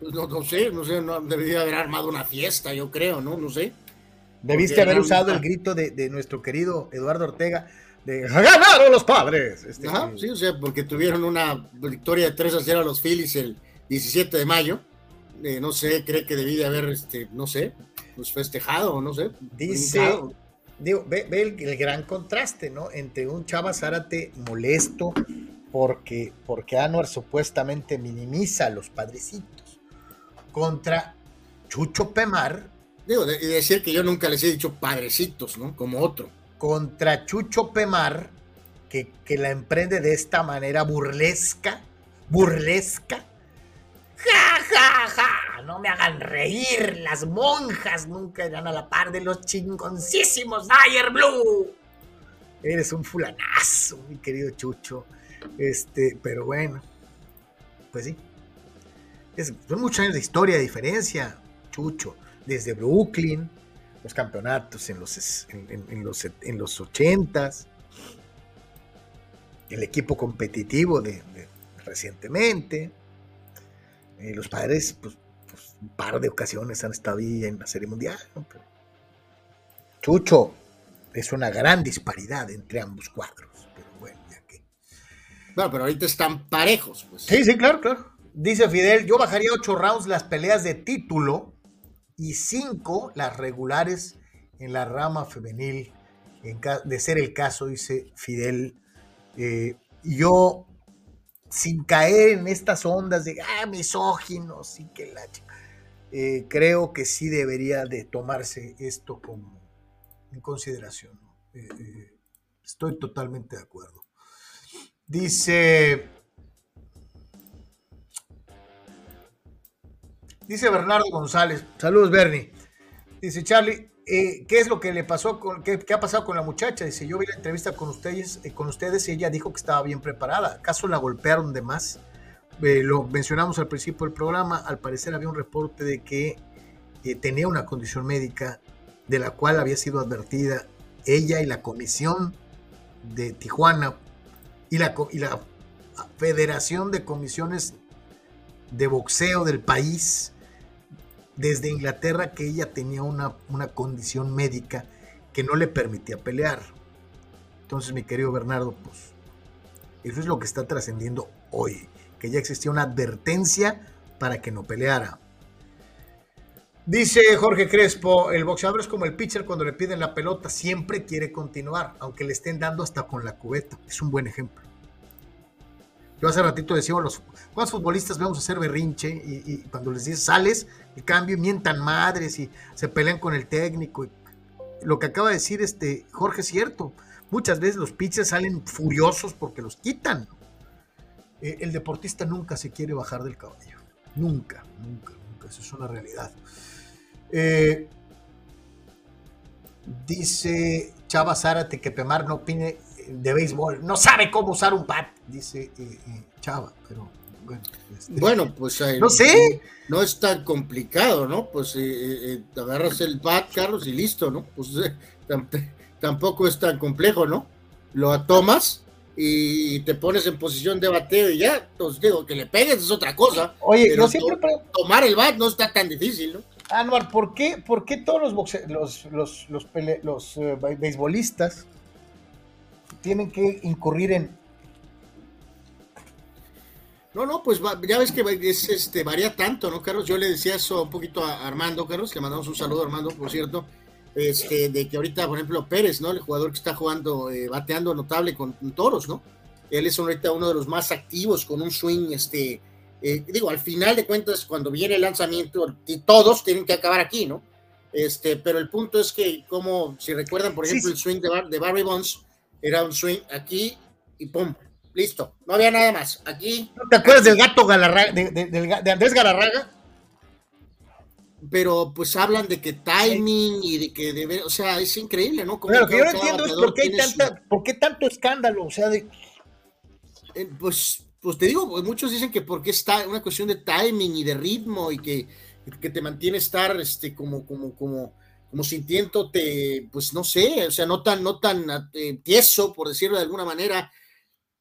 Pues no, no sé, no sé, no, debería haber armado una fiesta, yo creo, ¿no? No sé. Debiste haber usado el grito de, nuestro querido Eduardo Ortega de ¡Ganaron los padres! Este, Ajá, sí, o sea, porque tuvieron una victoria de 3 a 0 a los Phillies el 17 de mayo. Eh, no sé, cree que debía haber, este, no sé, pues festejado, no sé. Dice, digo, ve, el, gran contraste, ¿no? Entre un Chava Zárate molesto porque, porque Anuar supuestamente minimiza a los padrecitos contra Chucho Pemar. Digo, y decir que yo nunca les he dicho padrecitos, ¿no? Como otro. Contra Chucho Pemar, que, que la emprende de esta manera burlesca, burlesca, ¡Ja, ja, ja! No me hagan reír. Las monjas nunca irán a la par de los chingoncísimos Dyer Blue. Eres un fulanazo, mi querido Chucho. Este, pero bueno. Pues sí. son muchos años de historia de diferencia, Chucho. Desde Brooklyn, los campeonatos en los, en, los, en los 80s, el equipo competitivo de recientemente Eh, los padres, pues, pues, un par de ocasiones han estado ahí en la Serie Mundial. Chucho, es una gran disparidad entre ambos cuadros. Pero bueno, ya que. Bueno, pero ahorita están parejos, pues. Sí, sí, claro, claro. Dice Fidel, yo bajaría ocho rounds las peleas de título y cinco las regulares en la rama femenil, de ser el caso, dice Fidel. Eh, yo, sin caer en estas ondas de ah, misóginos y que la eh, creo que sí debería de tomarse esto como en consideración. Eh, estoy totalmente de acuerdo. Dice Dice Bernardo González. Saludos, Bernie. Dice Charlie, eh, ¿qué es lo que le pasó con, qué, ha pasado con la muchacha? Dice, yo vi la entrevista con ustedes, eh, con ustedes y ella dijo que estaba bien preparada. ¿Acaso la golpearon de más? Eh, lo mencionamos al principio del programa. Al parecer había un reporte de que tenía una condición médica de la cual había sido advertida ella y la comisión de Tijuana y la, y la Federación de Comisiones de Boxeo del país desde Inglaterra que ella tenía una, una condición médica que no le permitía pelear. Entonces, mi querido Bernardo, pues eso es lo que está trascendiendo hoy, que ya existía una advertencia para que no peleara. Dice Jorge Crespo, el boxeador es como el pitcher cuando le piden la pelota, siempre quiere continuar, aunque le estén dando hasta con la cubeta. Es un buen ejemplo. Yo hace ratito decía, los, ¿cuántos futbolistas vamos a hacer berrinche? Y, cuando les dices, sales, el cambio, mientan madres y se pelean con el técnico. lo que acaba de decir este Jorge es cierto. Muchas veces los pitchers salen furiosos porque los quitan. Eh, el deportista nunca se quiere bajar del caballo. Nunca, nunca, nunca. Eso es una realidad. Eh, dice Chava Zárate que Pemar no opine de béisbol. No sabe cómo usar un bat, dice eh, eh, Chava, pero bueno. Este, bueno, pues no sé. No es tan complicado, ¿no? Pues eh, agarras el bat, Carlos, y listo, ¿no? Pues tampoco es tan complejo, ¿no? Lo tomas y te pones en posición de bateo y ya, entonces digo, que le pegues es otra cosa. Oye, pero yo siempre... tomar el bat no está tan difícil, ¿no? Anuar, ¿por qué, por qué todos los, los, los, los, los beisbolistas tienen que incurrir en... No, no, pues ya ves que es, este, varía tanto, ¿no, Carlos? Yo le decía eso un poquito a Armando, Carlos, le mandamos un saludo a Armando, por cierto, este, de que ahorita, por ejemplo, Pérez, ¿no? El jugador que está jugando, eh, bateando notable con, toros, ¿no? Él es ahorita uno de los más activos con un swing, este, eh, digo, al final de cuentas, cuando viene el lanzamiento, todos tienen que acabar aquí, ¿no? Este, pero el punto es que, como si recuerdan, por ejemplo, el swing de, de Barry Bonds, era un swing aquí y pum, listo. No había nada más. Aquí. ¿No te acuerdas del gato Galarraga, de, Andrés Galarraga? Pero pues hablan de que timing y de que debe, o sea, es increíble, ¿no? Como lo que yo no entiendo es por qué, hay tanta, por qué tanto escándalo, o sea, de... Eh, pues, pues te digo, pues, muchos dicen que porque está una cuestión de timing y de ritmo y que, que te mantiene estar este, como, como, como, como sintiéndote, pues no sé, o sea, no tan, no tan eh, tieso, por decirlo de alguna manera,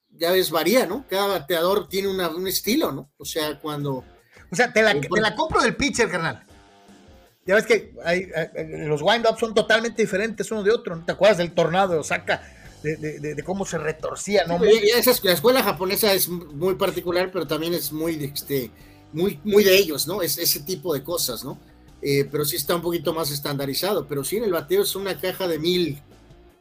ya ves, varía, ¿no? Cada bateador tiene un estilo, ¿no? O sea, cuando... O sea, te la, la compro del pitcher, carnal. Ya ves que hay, los wind-ups son totalmente diferentes uno de otro, ¿no te acuerdas del tornado de Osaka? De, cómo se retorcía, ¿no? la escuela japonesa es muy particular, pero también es muy, este, muy, muy de ellos, ¿no? Es ese tipo de cosas, ¿no? Eh, pero sí está un poquito más estandarizado. Pero sí en el bateo es una caja de mil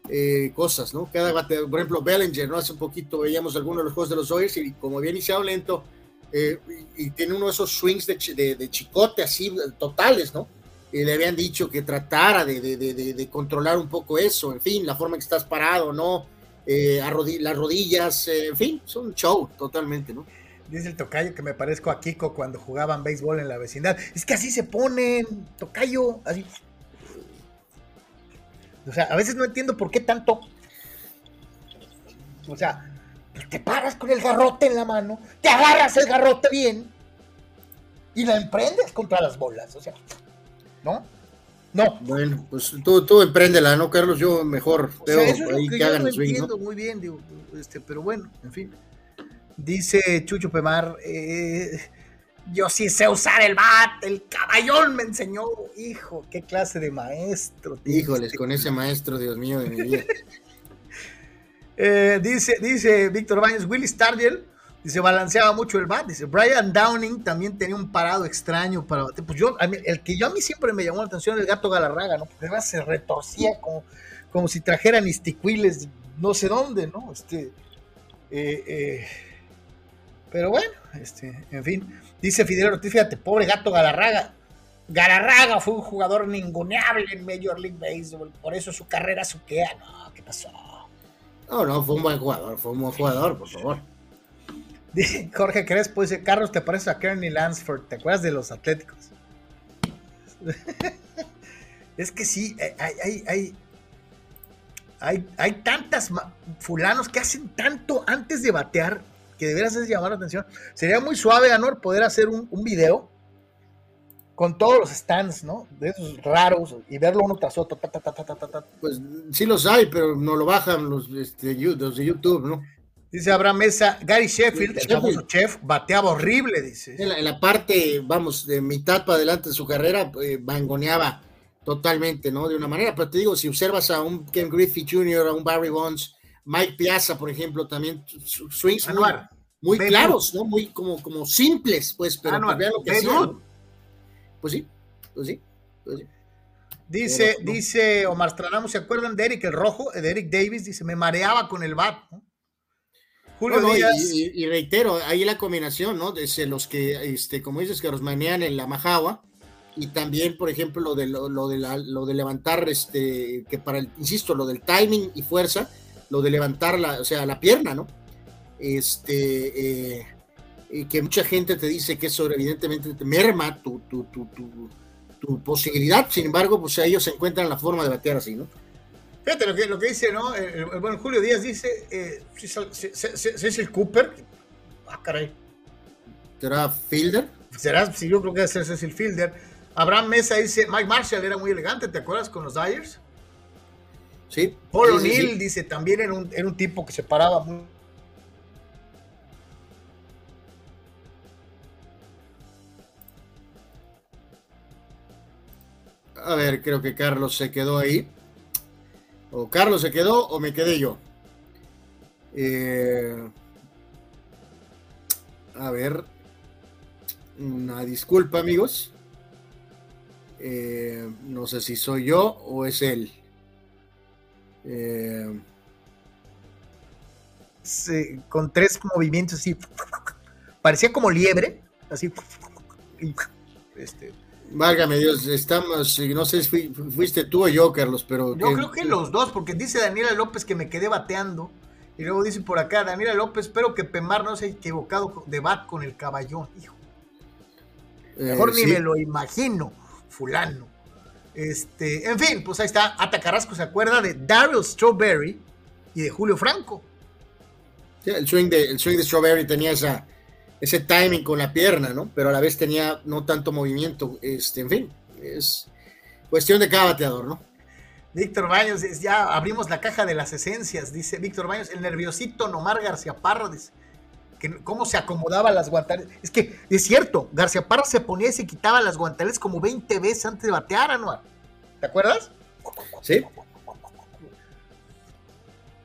eh, cosas, ¿no? Cada bateo, por ejemplo, Bellinger, ¿no? Hace un poquito veíamos algunos de los juegos de los Dodgers y como había iniciado lento eh, y, tiene uno de esos swings de, chicote así totales, ¿no? Y le habían dicho que tratara de, controlar un poco eso, en fin, la forma en que estás parado, ¿no? las rodillas, en fin, es un show totalmente, ¿no? Dice el tocayo que me parezco a Kiko cuando jugaban béisbol en la vecindad. Es que así se ponen, tocayo, así. O sea, a veces no entiendo por qué tanto. O sea, pues te paras con el garrote en la mano, te agarras el garrote bien y la emprendes contra las bolas. O sea, ¿no? No. Bueno, pues tú, tú empréndela, ¿no, Carlos? Yo mejor veo ahí que, hagan el swing, muy bien, digo, este, pero bueno, en fin. Dice Chucho Pemar, eh, Yo sí sé usar el bat, el caballón me enseñó. Hijo, qué clase de maestro. Híjoles, con ese maestro, Dios mío, de mi vida. Eh, dice, dice Víctor Baños, Willy Stargell, dice, balanceaba mucho el bat. Dice, Brian Downing también tenía un parado extraño para Pues yo, el que yo a mí siempre me llamó la atención, el gato Galarraga, ¿no? Porque además se retorcía como, como si trajeran isticuiles, no sé dónde, ¿no? Este, eh, eh, pero bueno, este, en fin. Dice Fidel Ortiz, fíjate, pobre gato Galarraga. Galarraga fue un jugador ninguneable en Major League Baseball, por eso su carrera suquea. No, ¿qué pasó? No, no, fue un buen jugador, fue un buen jugador, por favor. Jorge Crespo dice, Carlos, ¿te parece a Kearney Lansford? ¿Te acuerdas de los Atléticos? es que sí, eh, hay, hay, hay, hay, tantas fulanos que hacen tanto antes de batear que de llamar la atención. Sería muy suave, Anor, poder hacer un, video con todos los stands, ¿no? De esos raros y verlo uno tras otro. pues sí los hay, pero no lo bajan los, este, los de YouTube, ¿no? Dice Abraham Mesa, Gary Sheffield, el famoso chef, bateaba horrible, dice. En la, parte, vamos, de mitad para adelante de su carrera, eh, bangoneaba totalmente, ¿no? De una manera, pero te digo, si observas a un Ken Griffey Jr., a un Barry Bonds, Mike Piazza, por ejemplo, también swings muy, claros, ¿no? Muy como, como simples, pues, pero vean lo que hacían. Pues sí, pues sí, pues sí. Dice, dice Omar Stranamo, ¿se acuerdan de Eric el Rojo? De Eric Davis, dice, me mareaba con el bat. Julio Díaz. Y, reitero, ahí la combinación, ¿no? De los que, este, como dices, que los manean en la majagua, y también, por ejemplo, lo de, lo, de, lo de levantar, este, que para el, insisto, lo del timing y fuerza, lo de levantar la, o sea, la pierna, ¿no? Este, eh, y que mucha gente te dice que eso evidentemente te merma tu, tu, tu, tu, posibilidad, sin embargo, pues ellos se encuentran la forma de batear así, ¿no? Fíjate lo que, lo que dice, ¿no? El, bueno, Julio Díaz dice, eh, es el Cooper, ah, caray. ¿Será Fielder? ¿Será? Sí, yo creo que es el Fielder. Abraham Mesa dice, Mike Marshall era muy elegante, ¿te acuerdas con los Dyers? Sí. Paul O'Neill dice, también era un, era un tipo que se paraba muy A ver, creo que Carlos se quedó ahí. O Carlos se quedó o me quedé yo. Eh, a ver. Una disculpa, amigos. Eh, no sé si soy yo o es él. Eh, con tres movimientos así. Parecía como liebre. Así. Este, Válgame Dios, estamos, no sé si fuiste tú o yo, Carlos, pero... Yo creo que los dos, porque dice Daniela López que me quedé bateando, y luego dice por acá, Daniela López, espero que Pemar no se haya equivocado de bat con el caballón, hijo. Eh, Mejor ni me lo imagino, fulano. Este, en fin, pues ahí está, Ata Carrasco se acuerda de Daryl Strawberry y de Julio Franco. el, swing de, el swing de Strawberry tenía esa ese timing con la pierna, ¿no? Pero a la vez tenía no tanto movimiento. Este, en fin, es cuestión de cada bateador, ¿no? Víctor Baños, ya abrimos la caja de las esencias, dice Víctor Baños, el nerviosito Nomar García Parra, dice, que cómo se acomodaba las guantales. Es que es cierto, García Parra se ponía y se quitaba las guantales como 20 veces antes de batear, Anuar. ¿Te acuerdas? Sí.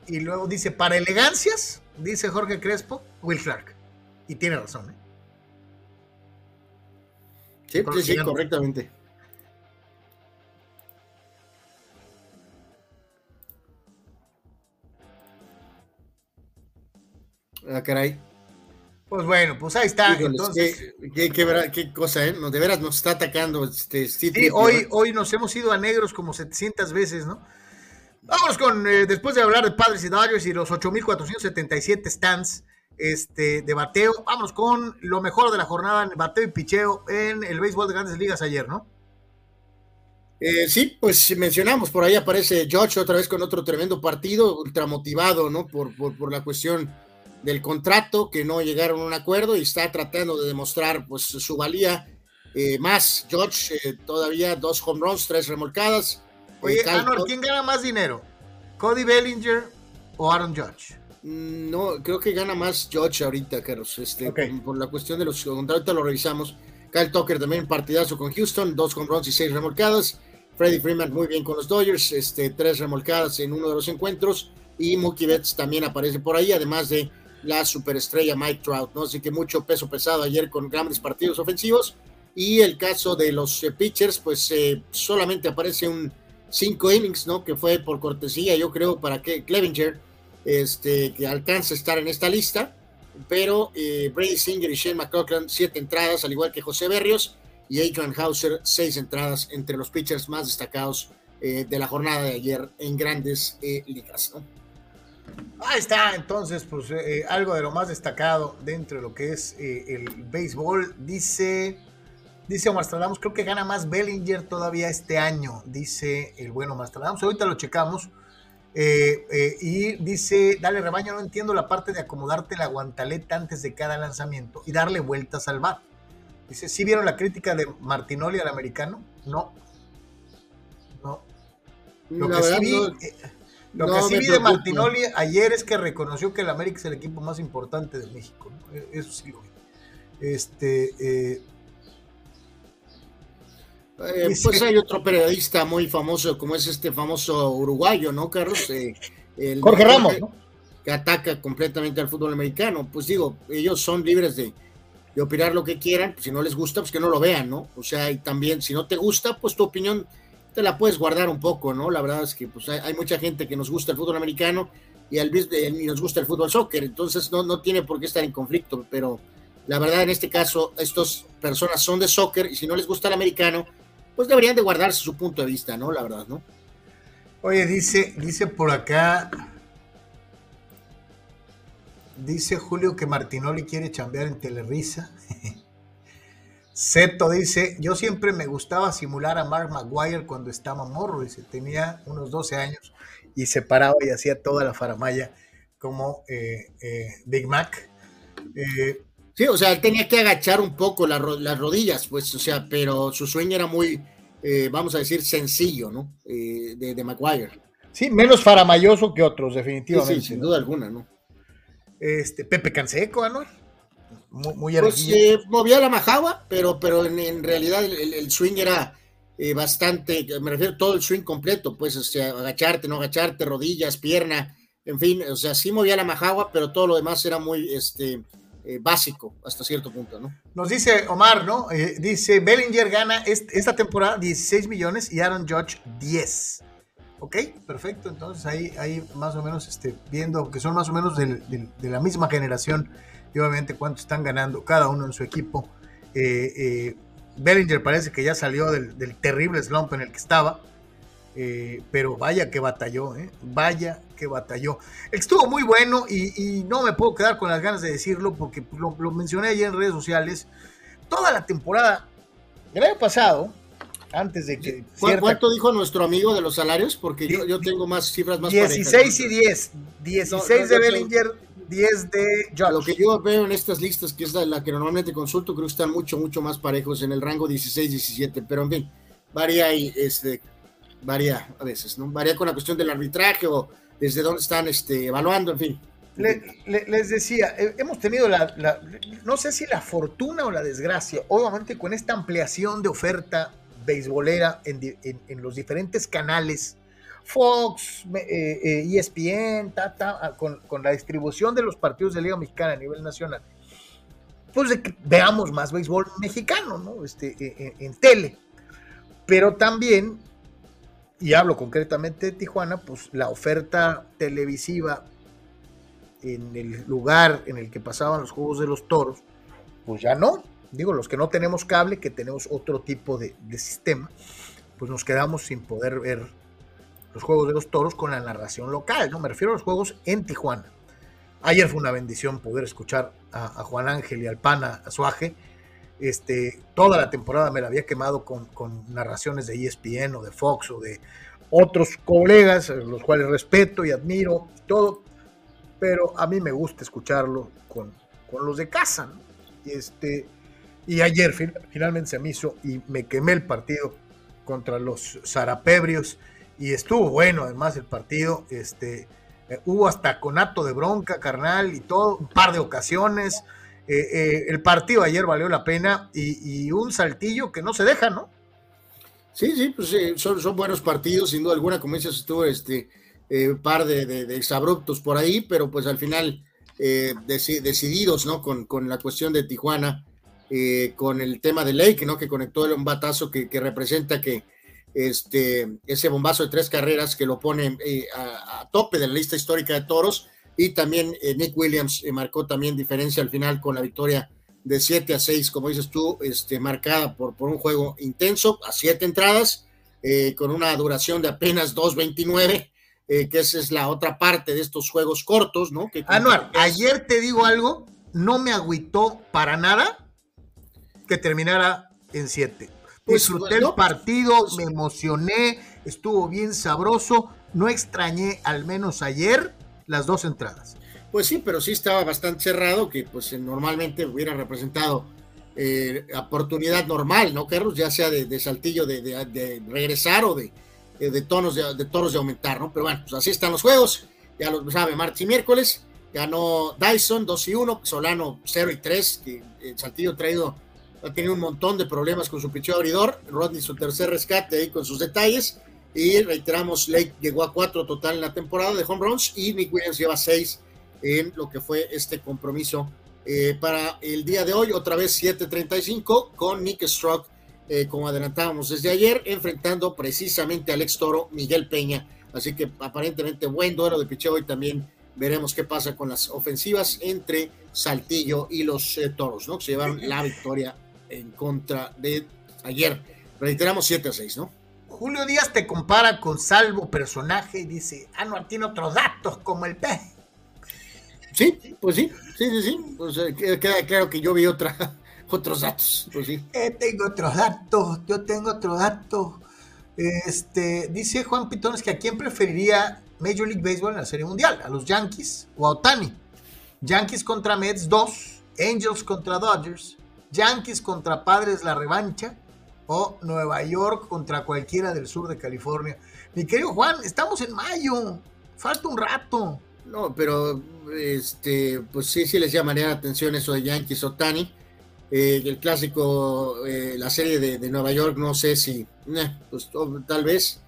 Y luego dice, para elegancias, dice Jorge Crespo, Will Clark. Y tiene razón, ¿eh? Sí, sí, sí, correctamente. Ah, caray. Pues bueno, pues ahí está. Entonces, qué, qué, cosa, ¿eh? de veras nos está atacando este Sí, hoy, hoy nos hemos ido a negros como 700 veces, ¿no? Vamos con, eh, después de hablar de Padres y Dodgers y los 8.477 stands, este, de bateo. Vámonos con lo mejor de la jornada en bateo y picheo en el béisbol de grandes ligas ayer, ¿no? Eh, sí, pues mencionamos, por ahí aparece George otra vez con otro tremendo partido, ultramotivado, ¿no? Por, por, la cuestión del contrato, que no llegaron a un acuerdo y está tratando de demostrar pues su valía eh, más. George, eh, todavía dos home runs, tres remolcadas. Oye, ¿quién gana más dinero? ¿Cody Bellinger o Aaron Judge? Mm, no, creo que gana más George ahorita, Carlos. Este, por, la cuestión de los ahorita lo revisamos. Kyle Tucker también partidazo con Houston, dos con runs y seis remolcadas. Freddie Freeman muy bien con los Dodgers, este, tres remolcadas en uno de los encuentros. Y Mookie Betts también aparece por ahí, además de la superestrella Mike Trout, ¿no? Así que mucho peso pesado ayer con grandes partidos ofensivos. Y el caso de los eh, pitchers, pues eh, solamente aparece un cinco innings, ¿no? Que fue por cortesía, yo creo, para que Clevinger este, que alcanza a estar en esta lista, pero eh, Brady Singer y Shane McCochran, siete entradas, al igual que José Berrios, y Adrian Hauser, seis entradas entre los pitchers más destacados eh, de la jornada de ayer en grandes eh, ligas. Ahí está, entonces, pues algo de lo más destacado dentro de lo que es el béisbol. Dice, dice creo que gana más Bellinger todavía este año, dice el bueno Mastradamus. Ahorita lo checamos. Eh, eh, y dice, dale rebaño, no entiendo la parte de acomodarte la guantaleta antes de cada lanzamiento y darle vueltas al bat. Dice, ¿sí vieron la crítica de Martinoli al americano? No. No. Lo que sí vi, eh, lo que sí vi de Martinoli ayer es que reconoció que el América es el equipo más importante de México. E, eso sí lo vi. Este, eh, pues hay otro periodista muy famoso, como es este famoso uruguayo, ¿no, Carlos? Eh, Jorge Ramos, Que ataca completamente al fútbol americano. Pues digo, ellos son libres de, opinar lo que quieran. Si no les gusta, pues que no lo vean, ¿no? O sea, y también, si no te gusta, pues tu opinión te la puedes guardar un poco, ¿no? La verdad es que pues hay, mucha gente que nos gusta el fútbol americano y, al, y nos gusta el fútbol soccer, entonces no, no tiene por qué estar en conflicto, pero la verdad en este caso, estas personas son de soccer y si no les gusta el americano, pues deberían de guardarse su punto de vista, ¿no? La verdad, ¿no? Oye, dice, dice por acá, dice Julio que Martinoli quiere chambear en Telerisa. Seto dice, yo siempre me gustaba simular a Mark Maguire cuando estaba morro, dice, tenía unos 12 años y se paraba y hacía toda la faramaya como eh, eh, Big Mac. Eh, Sí, o sea, él tenía que agachar un poco las, rodillas, pues, o sea, pero su sueño era muy, eh, vamos a decir, sencillo, ¿no? Eh, de, de, Maguire. Sí, menos faramayoso que otros, definitivamente. Sí, sin duda alguna, ¿no? Este, Pepe Canseco, ¿no? Muy, muy pues, eh, movía la majagua, pero, pero en, realidad el, swing era bastante, me refiero todo el swing completo, pues, o sea, agacharte, no agacharte, rodillas, pierna, en fin, o sea, sí movía la majagua, pero todo lo demás era muy, este, eh, básico hasta cierto punto, ¿no? Nos dice Omar, ¿no? Eh, dice, Bellinger gana esta temporada 16 millones y Aaron Judge 10. Ok, perfecto. Entonces ahí, ahí más o menos este, viendo que son más o menos de la misma generación y obviamente cuánto están ganando cada uno en su equipo. Eh, Bellinger parece que ya salió del, terrible slump en el que estaba. Pero vaya que batalló, ¿eh? vaya que batalló. Estuvo muy bueno y, no me puedo quedar con las ganas de decirlo porque lo, mencioné ayer en redes sociales. Toda la temporada el año pasado, antes de que... ¿Cuánto dijo nuestro amigo de los salarios? Porque yo, yo tengo más cifras más 16 y 10. 16 de Bellinger, 10 de Josh. Lo que yo veo en estas listas, que es la, que normalmente consulto, creo que están mucho, mucho más parejos en el rango 16-17, pero en fin, varía y este, varía a veces, ¿no? Varía con la cuestión del arbitraje o desde dónde están este, evaluando, en fin. les decía, eh, hemos tenido la, no sé si la fortuna o la desgracia, obviamente con esta ampliación de oferta beisbolera en, en, los diferentes canales, Fox, ESPN, eh, eh, e Tata, ah, con, con, la distribución de los partidos de Liga Mexicana a nivel nacional, pues de que veamos más béisbol mexicano, ¿no? Este, en tele. Pero también y hablo concretamente de Tijuana, pues la oferta televisiva en el lugar en el que pasaban los juegos de los toros, pues ya no. Digo, los que no tenemos cable, que tenemos otro tipo de, sistema, pues nos quedamos sin poder ver los juegos de los toros con la narración local, ¿no? Me refiero a los juegos en Tijuana. Ayer fue una bendición poder escuchar a, Juan Ángel y al Pana Azuaje este, toda la temporada me la había quemado con, narraciones de ESPN o de Fox o de otros colegas, los cuales respeto y admiro todo, pero a mí me gusta escucharlo con, los de casa. Este, y ayer finalmente se me hizo y me quemé el partido contra los Zarapebrios y estuvo bueno además el partido. Este, Eh, hubo hasta conato de bronca, carnal, y todo, un par de ocasiones. Eh, el partido ayer valió la pena y, un saltillo que no se deja, ¿no? Sí, sí, pues son, son buenos partidos, sin duda alguna, como dices, estuvo este par de, de, exabruptos por ahí, pero pues al final decididos, ¿no? Con, la cuestión de Tijuana eh, con el tema de Lake, ¿no? Que conectó un batazo que, representa que este, ese bombazo de tres carreras que lo pone eh, a, tope de la lista histórica de toros. Y también eh, Nick Williams marcó también diferencia al final con la victoria de 7 a 6, como dices tú, este, marcada por, por un juego intenso, a siete entradas, con una duración de apenas 2.29. que esa es la otra parte de estos juegos cortos, ¿no? Que Anual, ayer te digo algo, no me agüitó para nada que terminara en 7. Pues, Disfruté el partido, me emocioné, estuvo bien sabroso, no extrañé al menos ayer las dos entradas. Pues sí, pero sí estaba bastante cerrado, que pues normalmente hubiera representado eh, oportunidad normal, ¿no, Carlos? Ya sea de, saltillo de, regresar o de, eh, de tonos de, toros de aumentar, ¿no? Pero bueno, pues así están los juegos, ya lo sabe, martes y miércoles, ganó Dyson 2 y 1, Solano 0 y 3, que el saltillo traído ha tenido un montón de problemas con su picheo abridor. Rodney su tercer rescate ahí con sus detalles. Y reiteramos, Lake llegó a cuatro total en la temporada de home runs y Nick Williams lleva seis en lo que fue este compromiso eh, para el día de hoy. Otra vez 7:35 con Nick Strock, eh, como adelantábamos desde ayer, enfrentando precisamente al ex toro Miguel Peña. Así que aparentemente buen duelo de picheo y también veremos qué pasa con las ofensivas entre Saltillo y los eh, toros, ¿no? Que se llevaron la victoria en contra de ayer. Reiteramos 7 a 6, ¿no? Julio Díaz te compara con Salvo personaje y dice, ah, no, tiene otros datos como el pez. Sí, pues sí, sí, sí, sí. Pues, eh, queda claro que yo vi otra, otros datos, pues sí. Eh, tengo otros datos, yo tengo otros datos. Este, dice Juan Pitones que a quién preferiría Major League Baseball en la Serie Mundial, a los Yankees o a Otani. Yankees contra Mets 2, Angels contra Dodgers, Yankees contra Padres la revancha o Nueva York contra cualquiera del sur de California. Mi querido Juan, estamos en mayo, falta un rato. No, pero este, pues sí, sí les llamaría la atención eso de Yankees o Tani. Eh, el clásico, eh, la serie de, Nueva York, no sé si, eh, pues tal vez.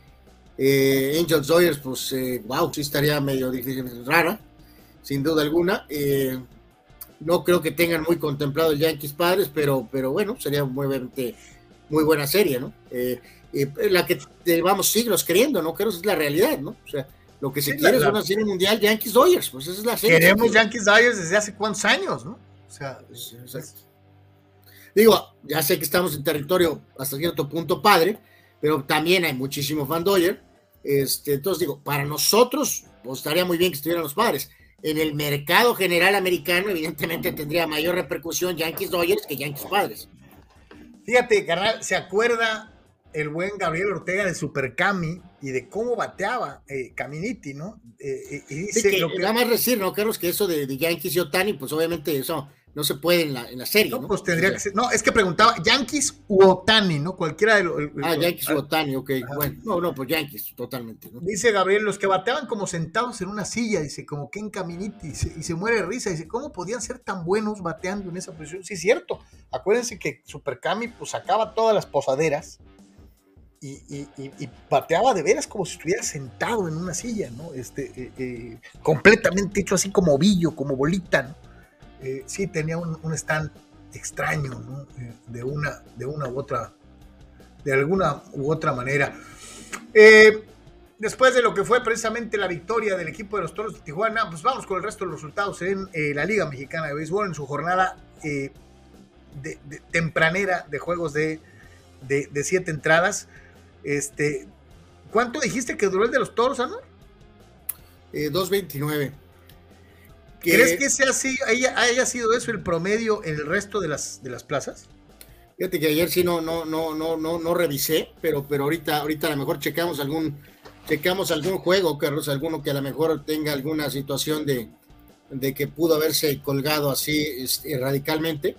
Angels Dodgers, pues wow, sí estaría medio difícil, rara, sin duda alguna. No creo que tengan muy contemplado Yankees Padres, pero, pero bueno, sería muy, muy buena serie, ¿no? Eh, eh, la que llevamos siglos queriendo, ¿no? Creo que es la realidad, ¿no? O sea, lo que se quiere es una serie mundial Yankees Dodgers, pues esa es la serie. Queremos Yankees Dodgers desde hace cuántos años, ¿no? O sea, digo, ya sé que estamos en territorio hasta cierto punto padre, pero también hay muchísimo fan Dodger. Este, entonces digo, para nosotros, pues estaría muy bien que estuvieran los padres en el mercado general americano, evidentemente tendría mayor repercusión Yankees Dodgers que Yankees Padres. Fíjate, carnal, ¿se acuerda el buen Gabriel Ortega de Super Cami y de cómo bateaba eh, Caminiti, ¿no? Eh, y dice lo que... Nada más decir, ¿no, Carlos? Que eso de, de Yankees y Otani, pues obviamente eso no se puede en la, en la serie. No, pues tendría que ser. No, es que preguntaba Yankees u Otani, ¿no? Cualquiera de los. Ah, Yankees u Otani, ok. Bueno, no, no, pues Yankees, totalmente. Dice Gabriel, los que bateaban como sentados en una silla, dice, como Ken Caminiti, y se, muere de risa. Dice, ¿cómo podían ser tan buenos bateando en esa posición? Sí, es cierto. Acuérdense que Super Cami, pues sacaba todas las posaderas. Y, y, y, bateaba de veras como si estuviera sentado en una silla, ¿no? Este, eh, eh, completamente hecho así como ovillo, como bolita, ¿no? Eh, sí tenía un, stand extraño, eh, de, una, de una u otra, de alguna u otra manera. Eh, después de lo que fue precisamente la victoria del equipo de los Toros de Tijuana, pues vamos con el resto de los resultados en la Liga Mexicana de Béisbol en su jornada de, tempranera de juegos de, de, siete entradas. Este, ¿Cuánto dijiste que duró el de los Toros, Ana? 2.29. ¿Crees que ese así, haya, sido eso el promedio en el resto de las, de las plazas? Fíjate que ayer sí no, no, no, no, no, no revisé, pero, pero ahorita, ahorita a lo mejor checamos algún, checamos algún juego, Carlos, alguno que a lo mejor tenga alguna situación de, de que pudo haberse colgado así este, radicalmente.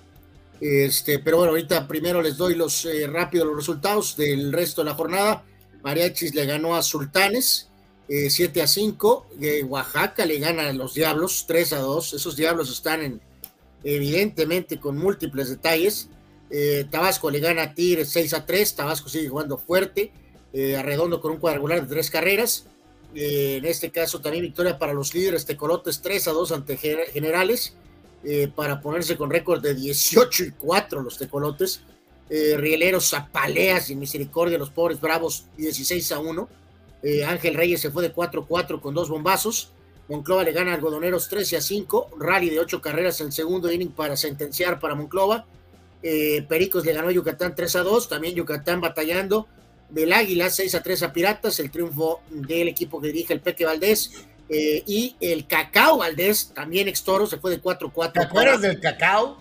Este, pero bueno, ahorita primero les doy los eh, rápidos los resultados del resto de la jornada. Mariachis le ganó a Sultanes 7 a 5. Oaxaca le gana a los Diablos 3 a 2. Esos Diablos están en, evidentemente con múltiples detalles. Tabasco le gana a Tigres 6 a 3. Tabasco sigue jugando fuerte, arredondo con un cuadrangular de tres carreras. en este caso también victoria para los líderes Tecolotes 3 a 2 ante Generales. para ponerse con récord de 18 y 4 los tecolotes. Rieleros apaleas sin misericordia, los pobres bravos 16 a 1. Eh, Ángel Reyes se fue de 4-4 con dos bombazos. Monclova le gana a Algodoneros 13 a 5. Rally de 8 carreras en el segundo inning para sentenciar para Monclova. Eh, Pericos le ganó a Yucatán 3 a 2. También Yucatán batallando. Del Águila 6 a 3 a Piratas. El triunfo del equipo que dirige el Peque Valdés. Eh, y el Cacao Valdés, también ex toro, se fue de 4-4. ¿Te acuerdas del Cacao?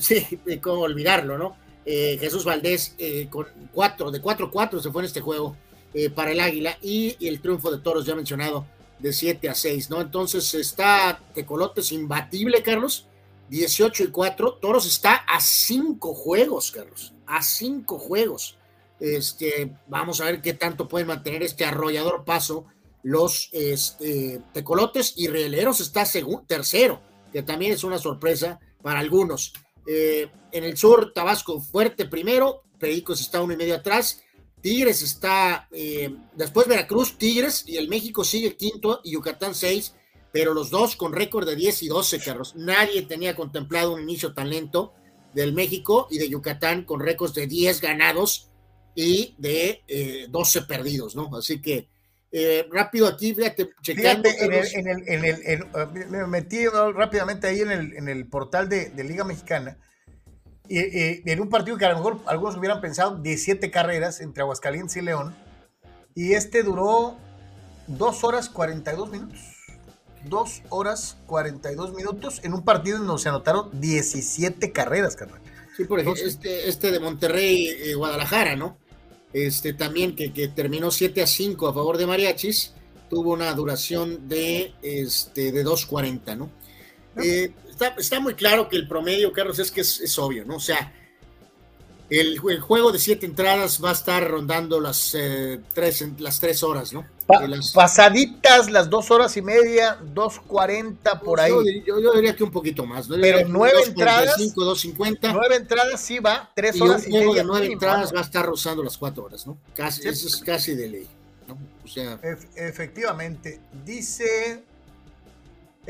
sí, cómo olvidarlo, ¿no? Jesús Valdés con 4, de 4-4 se fue en este juego. Eh, para el Águila y, el triunfo de Toros ya mencionado de 7 a 6, ¿no? Entonces está Tecolotes imbatible, Carlos, 18 y 4. Toros está a 5 juegos, Carlos, a 5 juegos. Este, vamos a ver qué tanto pueden mantener este arrollador paso los este, Tecolotes y Rieleros está segundo, tercero, que también es una sorpresa para algunos. Eh, en el sur, Tabasco fuerte primero, Pericos está uno y medio atrás, Tigres está, eh, después Veracruz, Tigres y el México sigue quinto y Yucatán seis, pero los dos con récord de 10 y 12, Carlos. Nadie tenía contemplado un inicio tan lento del México y de Yucatán con récords de 10 ganados y de eh, 12 perdidos, ¿no? Así que eh, rápido aquí, fíjate, checando. en el, en el, en el me metí rápidamente ahí en el, en el portal de, de Liga Mexicana en un partido que a lo mejor algunos hubieran pensado 17 carreras entre Aguascalientes y León, y este duró 2 horas 42 minutos. 2 horas 42 minutos en un partido en donde se anotaron 17 carreras, carnal. Sí, por ejemplo, este, este de Monterrey, eh, Guadalajara, ¿no? Este también que, que, terminó 7 a 5 a favor de Mariachis, tuvo una duración de, este, de 2.40, ¿no? Eh, está, muy claro que el promedio, Carlos, es que es, obvio, ¿no? O sea, el, juego de siete entradas va a estar rondando las, eh, tres, las tres horas, ¿no? pasaditas las dos horas y media, dos cuarenta por ahí. Yo, diría que un poquito más, ¿no? Pero nueve entradas. dos cincuenta. Nueve entradas sí va, tres horas y, un juego de nueve entradas va a estar rozando las cuatro horas, ¿no? Casi, Eso es casi de ley, ¿no? O sea. efectivamente. Dice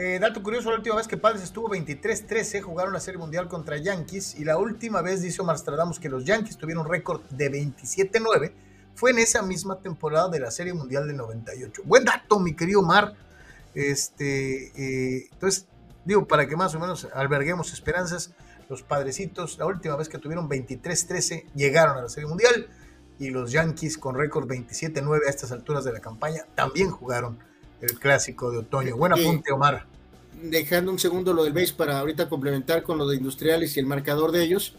eh, dato curioso, la última vez que Padres estuvo 23-13, jugaron la Serie Mundial contra Yankees y la última vez dice Omar Stradamus que los Yankees tuvieron récord de 27-9, fue en esa misma temporada de la Serie Mundial de 98. Buen dato, mi querido Omar. Este, eh, entonces, digo, para que más o menos alberguemos esperanzas, los Padrecitos, la última vez que tuvieron 23-13, llegaron a la Serie Mundial y los Yankees con récord 27-9 a estas alturas de la campaña también jugaron el clásico de otoño. Buen apunte, Omar. Dejando un segundo lo del base para ahorita complementar con lo de industriales y el marcador de ellos.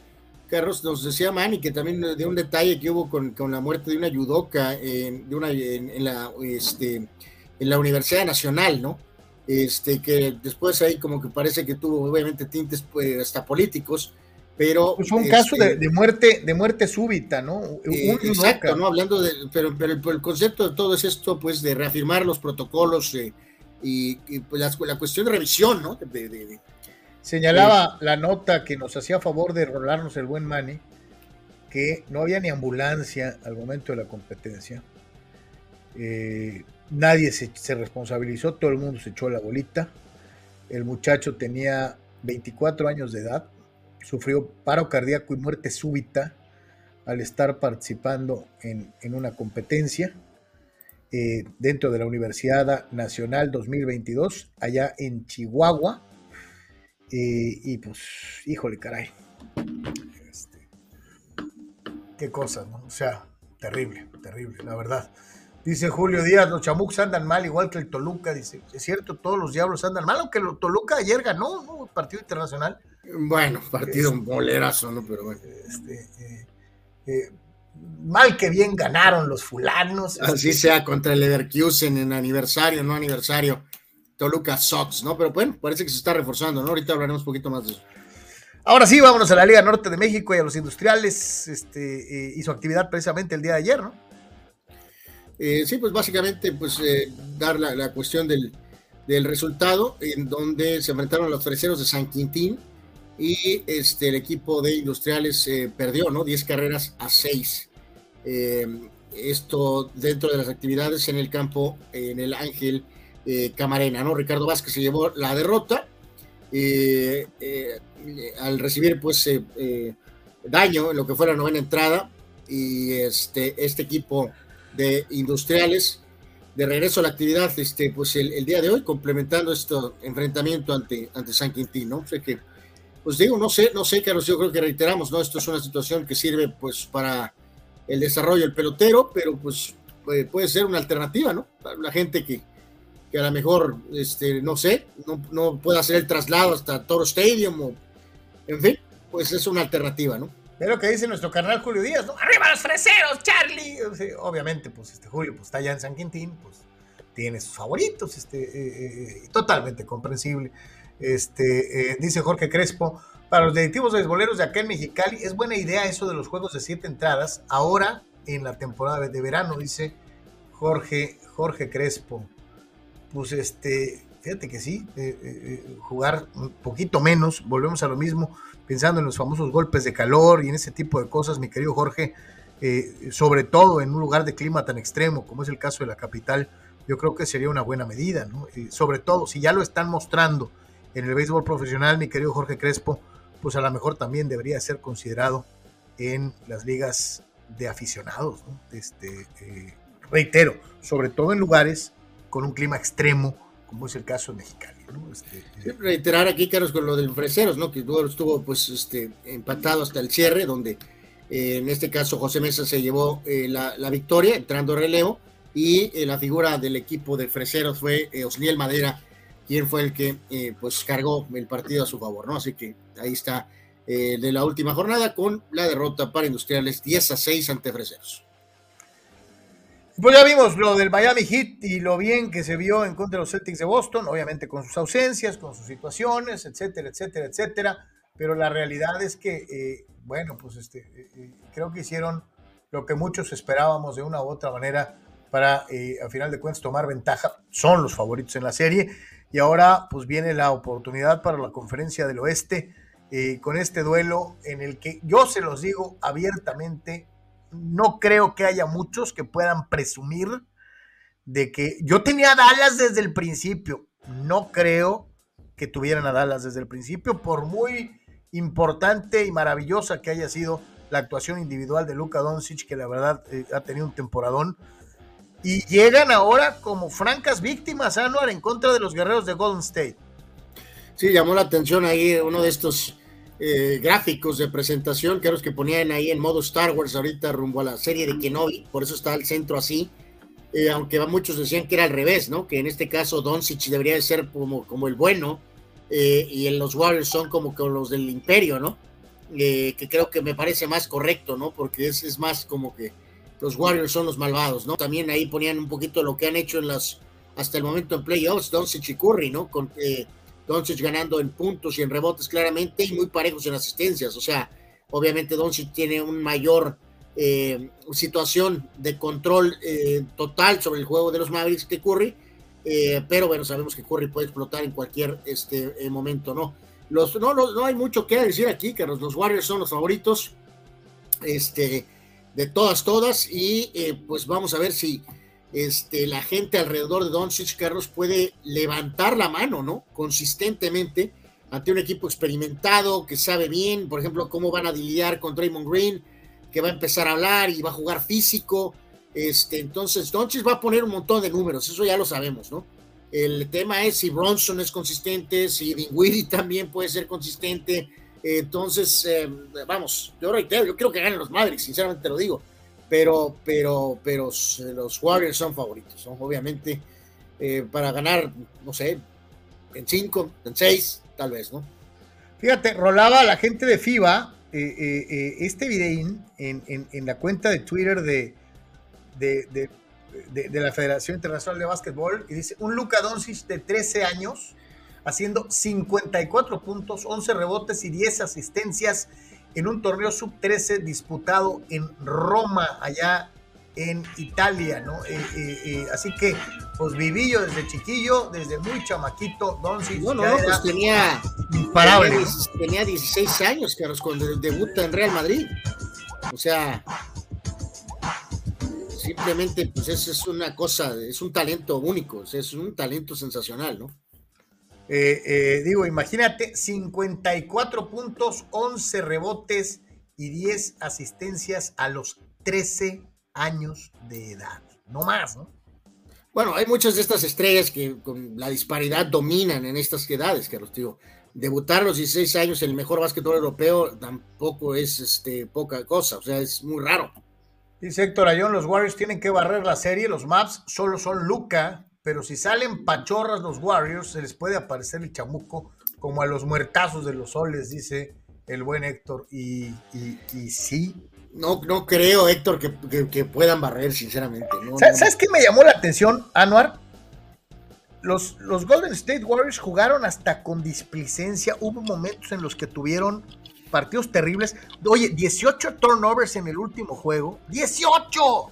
Carlos nos decía Manny que también de un detalle que hubo con, con la muerte de una yudoka en, de una, en, la, este, en la Universidad Nacional, ¿no? Este, que después ahí como que parece que tuvo obviamente tintes pues, hasta políticos, pero pues fue un caso de, este, muerte de muerte súbita no eh, exacto no hablando de pero, pero el, concepto de todo es esto pues de reafirmar los protocolos eh, y, pues la, cuestión de revisión no señalaba la nota que nos hacía favor de rolarnos el buen Mani que no había ni ambulancia al momento de la competencia. Eh, nadie se, se responsabilizó todo el mundo se echó la bolita. El muchacho tenía 24 años de edad sufrió paro cardíaco y muerte súbita al estar participando en, una competencia eh, dentro de la Universidad Nacional 2022, allá en Chihuahua. Eh, y pues, híjole, caray. Este, qué cosa, ¿no? O sea, terrible, terrible, la verdad. Dice Julio Díaz, los chamucos andan mal, igual que el Toluca. Dice, es cierto, todos los diablos andan mal, aunque el Toluca ayer ganó, ¿no? Partido internacional. Bueno, partido un bolerazo, ¿no? Pero bueno. Este, eh, eh, mal que bien ganaron los fulanos. Así este, sea contra el Leverkusen en aniversario, no aniversario. Toluca Sox, ¿no? Pero bueno, parece que se está reforzando, ¿no? Ahorita hablaremos un poquito más de eso. Ahora sí, vámonos a la Liga Norte de México y a los industriales. Este, eh, hizo actividad precisamente el día de ayer, ¿no? Eh, sí, pues básicamente, pues eh, dar la, cuestión del, del, resultado, en donde se enfrentaron los freseros de San Quintín y este, el equipo de Industriales eh, perdió, ¿no? 10 carreras a 6. esto dentro de las actividades en el campo, en el Ángel Camarena, ¿no? Ricardo Vázquez se llevó la derrota al recibir, pues, daño en lo que fue la novena entrada y este, este equipo de industriales de regreso a la actividad este, pues el, día de hoy, complementando este enfrentamiento ante, ante San Quintín, ¿no? sé que, pues digo, no sé, no sé, Carlos, yo creo que reiteramos, ¿no? Esto es una situación que sirve pues para el desarrollo del pelotero, pero pues puede, ser una alternativa, ¿no? Para la gente que, que a lo mejor, este, no sé, no, no pueda hacer el traslado hasta Toro Stadium o, en fin, pues es una alternativa, ¿no? Es lo que dice nuestro carnal Julio Díaz, ¿no? ¡Arriba los freseros, Charlie! obviamente, pues este Julio pues, está allá en San Quintín, pues tiene sus favoritos, este, eh, eh, totalmente comprensible. Este, eh, dice Jorge Crespo, para los directivos de boleros de acá en Mexicali, es buena idea eso de los juegos de siete entradas, ahora en la temporada de verano, dice Jorge, Jorge Crespo. Pues este, fíjate que sí, jugar un poquito menos, volvemos a lo mismo pensando en los famosos golpes de calor y en ese tipo de cosas, mi querido Jorge, eh, sobre todo en un lugar de clima tan extremo como es el caso de la capital, yo creo que sería una buena medida, ¿no? sobre todo, si ya lo están mostrando en el béisbol profesional, mi querido Jorge Crespo, pues a lo mejor también debería ser considerado en las ligas de aficionados, ¿no? Este, eh, reitero, sobre todo en lugares con un clima extremo, como es el caso de Este, eh, reiterar aquí, Carlos, con lo del Freseros, ¿no? Que estuvo pues este, empatado hasta el cierre, donde eh, en este caso José Mesa se llevó eh, la, victoria, entrando relevo, y la figura del equipo de Freseros fue Osniel Madera, quien fue el que pues cargó el partido a su favor, ¿no? Así que ahí está de la última jornada con la derrota para Industriales 10 a 6 ante Freseros. Pues ya vimos lo del Miami Heat y lo bien que se vio en contra de los Celtics de Boston, obviamente con sus ausencias, con sus situaciones, etcétera, etcétera, etcétera. Pero la realidad es que, eh, bueno, pues este, eh, eh, creo que hicieron lo que muchos esperábamos de una u otra manera para, a final de cuentas, tomar ventaja. Son los favoritos en la serie. Y ahora, pues viene la oportunidad para la conferencia del oeste con este duelo en el que yo se los digo abiertamente, no creo que haya muchos que puedan presumir de que yo tenía Dallas desde el principio. No creo que tuvieran a Dallas desde el principio, por muy importante y maravillosa que haya sido la actuación individual de Luka Doncic, que la verdad eh, ha tenido un temporadón. Y llegan ahora como francas víctimas, Anuar, en contra de los guerreros de Golden State. Sí, llamó la atención ahí uno de estos eh, gráficos de presentación, que los que ponían ahí en modo Star Wars ahorita rumbo a la serie de Kenobi, por eso está el centro así, eh, aunque muchos decían que era al revés, ¿no? Que en este caso Doncic debería de ser como, como el bueno eh, y los Warriors son como, los del Imperio, ¿no? que creo que me parece más correcto, ¿no? Porque es, es más como que los Warriors son los malvados, ¿no? También ahí ponían un poquito lo que han hecho en las hasta el momento en playoffs, Doncic y Curry, ¿no? Doncic ganando en puntos y en rebotes claramente y muy parejos en asistencias. O sea, obviamente Doncic tiene un mayor eh, situación de control eh, total sobre el juego de los Mavericks que Curry, eh, pero bueno, sabemos que Curry puede explotar en cualquier este, momento, ¿no? Los, no, no, hay mucho que decir aquí, que los, Warriors son los favoritos este, de todas, todas, y pues vamos a ver si este, la gente alrededor de Doncic, Carlos, puede levantar la mano, ¿no? Consistentemente ante un equipo experimentado que sabe bien, por ejemplo, cómo van a lidiar con Draymond Green, que va a empezar a hablar y va a jugar físico. Este, entonces, Doncic va a poner un montón de números, eso ya lo sabemos, ¿no? El tema es si Bronson es consistente, si Dinwiddie también puede ser consistente. Entonces, eh, vamos, yo reitero, yo creo que ganen los Madrid, sinceramente te lo digo pero, pero, pero los Warriors son favoritos, son obviamente eh, para ganar, no sé, en cinco, en seis, tal vez, ¿no? Fíjate, rolaba la gente de FIBA eh, eh, este videín en, en, la cuenta de Twitter de, de, de, de, la Federación Internacional de Básquetbol y dice, un Luka Doncic de 13 años haciendo 54 puntos, 11 rebotes y 10 asistencias en un torneo sub-13 disputado en Roma, allá en Italia, ¿no? Eh, eh, eh, así que, pues viví yo desde chiquillo, desde muy chamaquito, Doncic. No, no, no, pues tenía, imparable. Tenía, tenía 16 años, Carlos, cuando debuta en Real Madrid. O sea, simplemente, pues eso es una cosa, es un talento único, es un talento sensacional, ¿no? Digo, imagínate, 54 puntos, 11 rebotes y 10 asistencias a los 13 años de edad, no más, ¿no? Bueno, hay muchas de estas estrellas que con la disparidad dominan en estas edades, que los digo. Debutar a los 16 años en el mejor básquetbol europeo tampoco es este, poca cosa, o sea, es muy raro. Dice Héctor Ayón, los Warriors tienen que barrer la serie, los maps solo son Luca, pero si salen pachorras los Warriors, se les puede aparecer el chamuco como a los muertazos de los soles, dice el buen Héctor. Y, y, y sí, no, no creo, Héctor, que, puedan barrer, sinceramente. ¿Sabes, qué me llamó la atención, Anuar? Los, los, Golden State Warriors jugaron hasta con displicencia. Hubo momentos en los que tuvieron partidos terribles. Oye, 18 turnovers en el último juego. ¡18!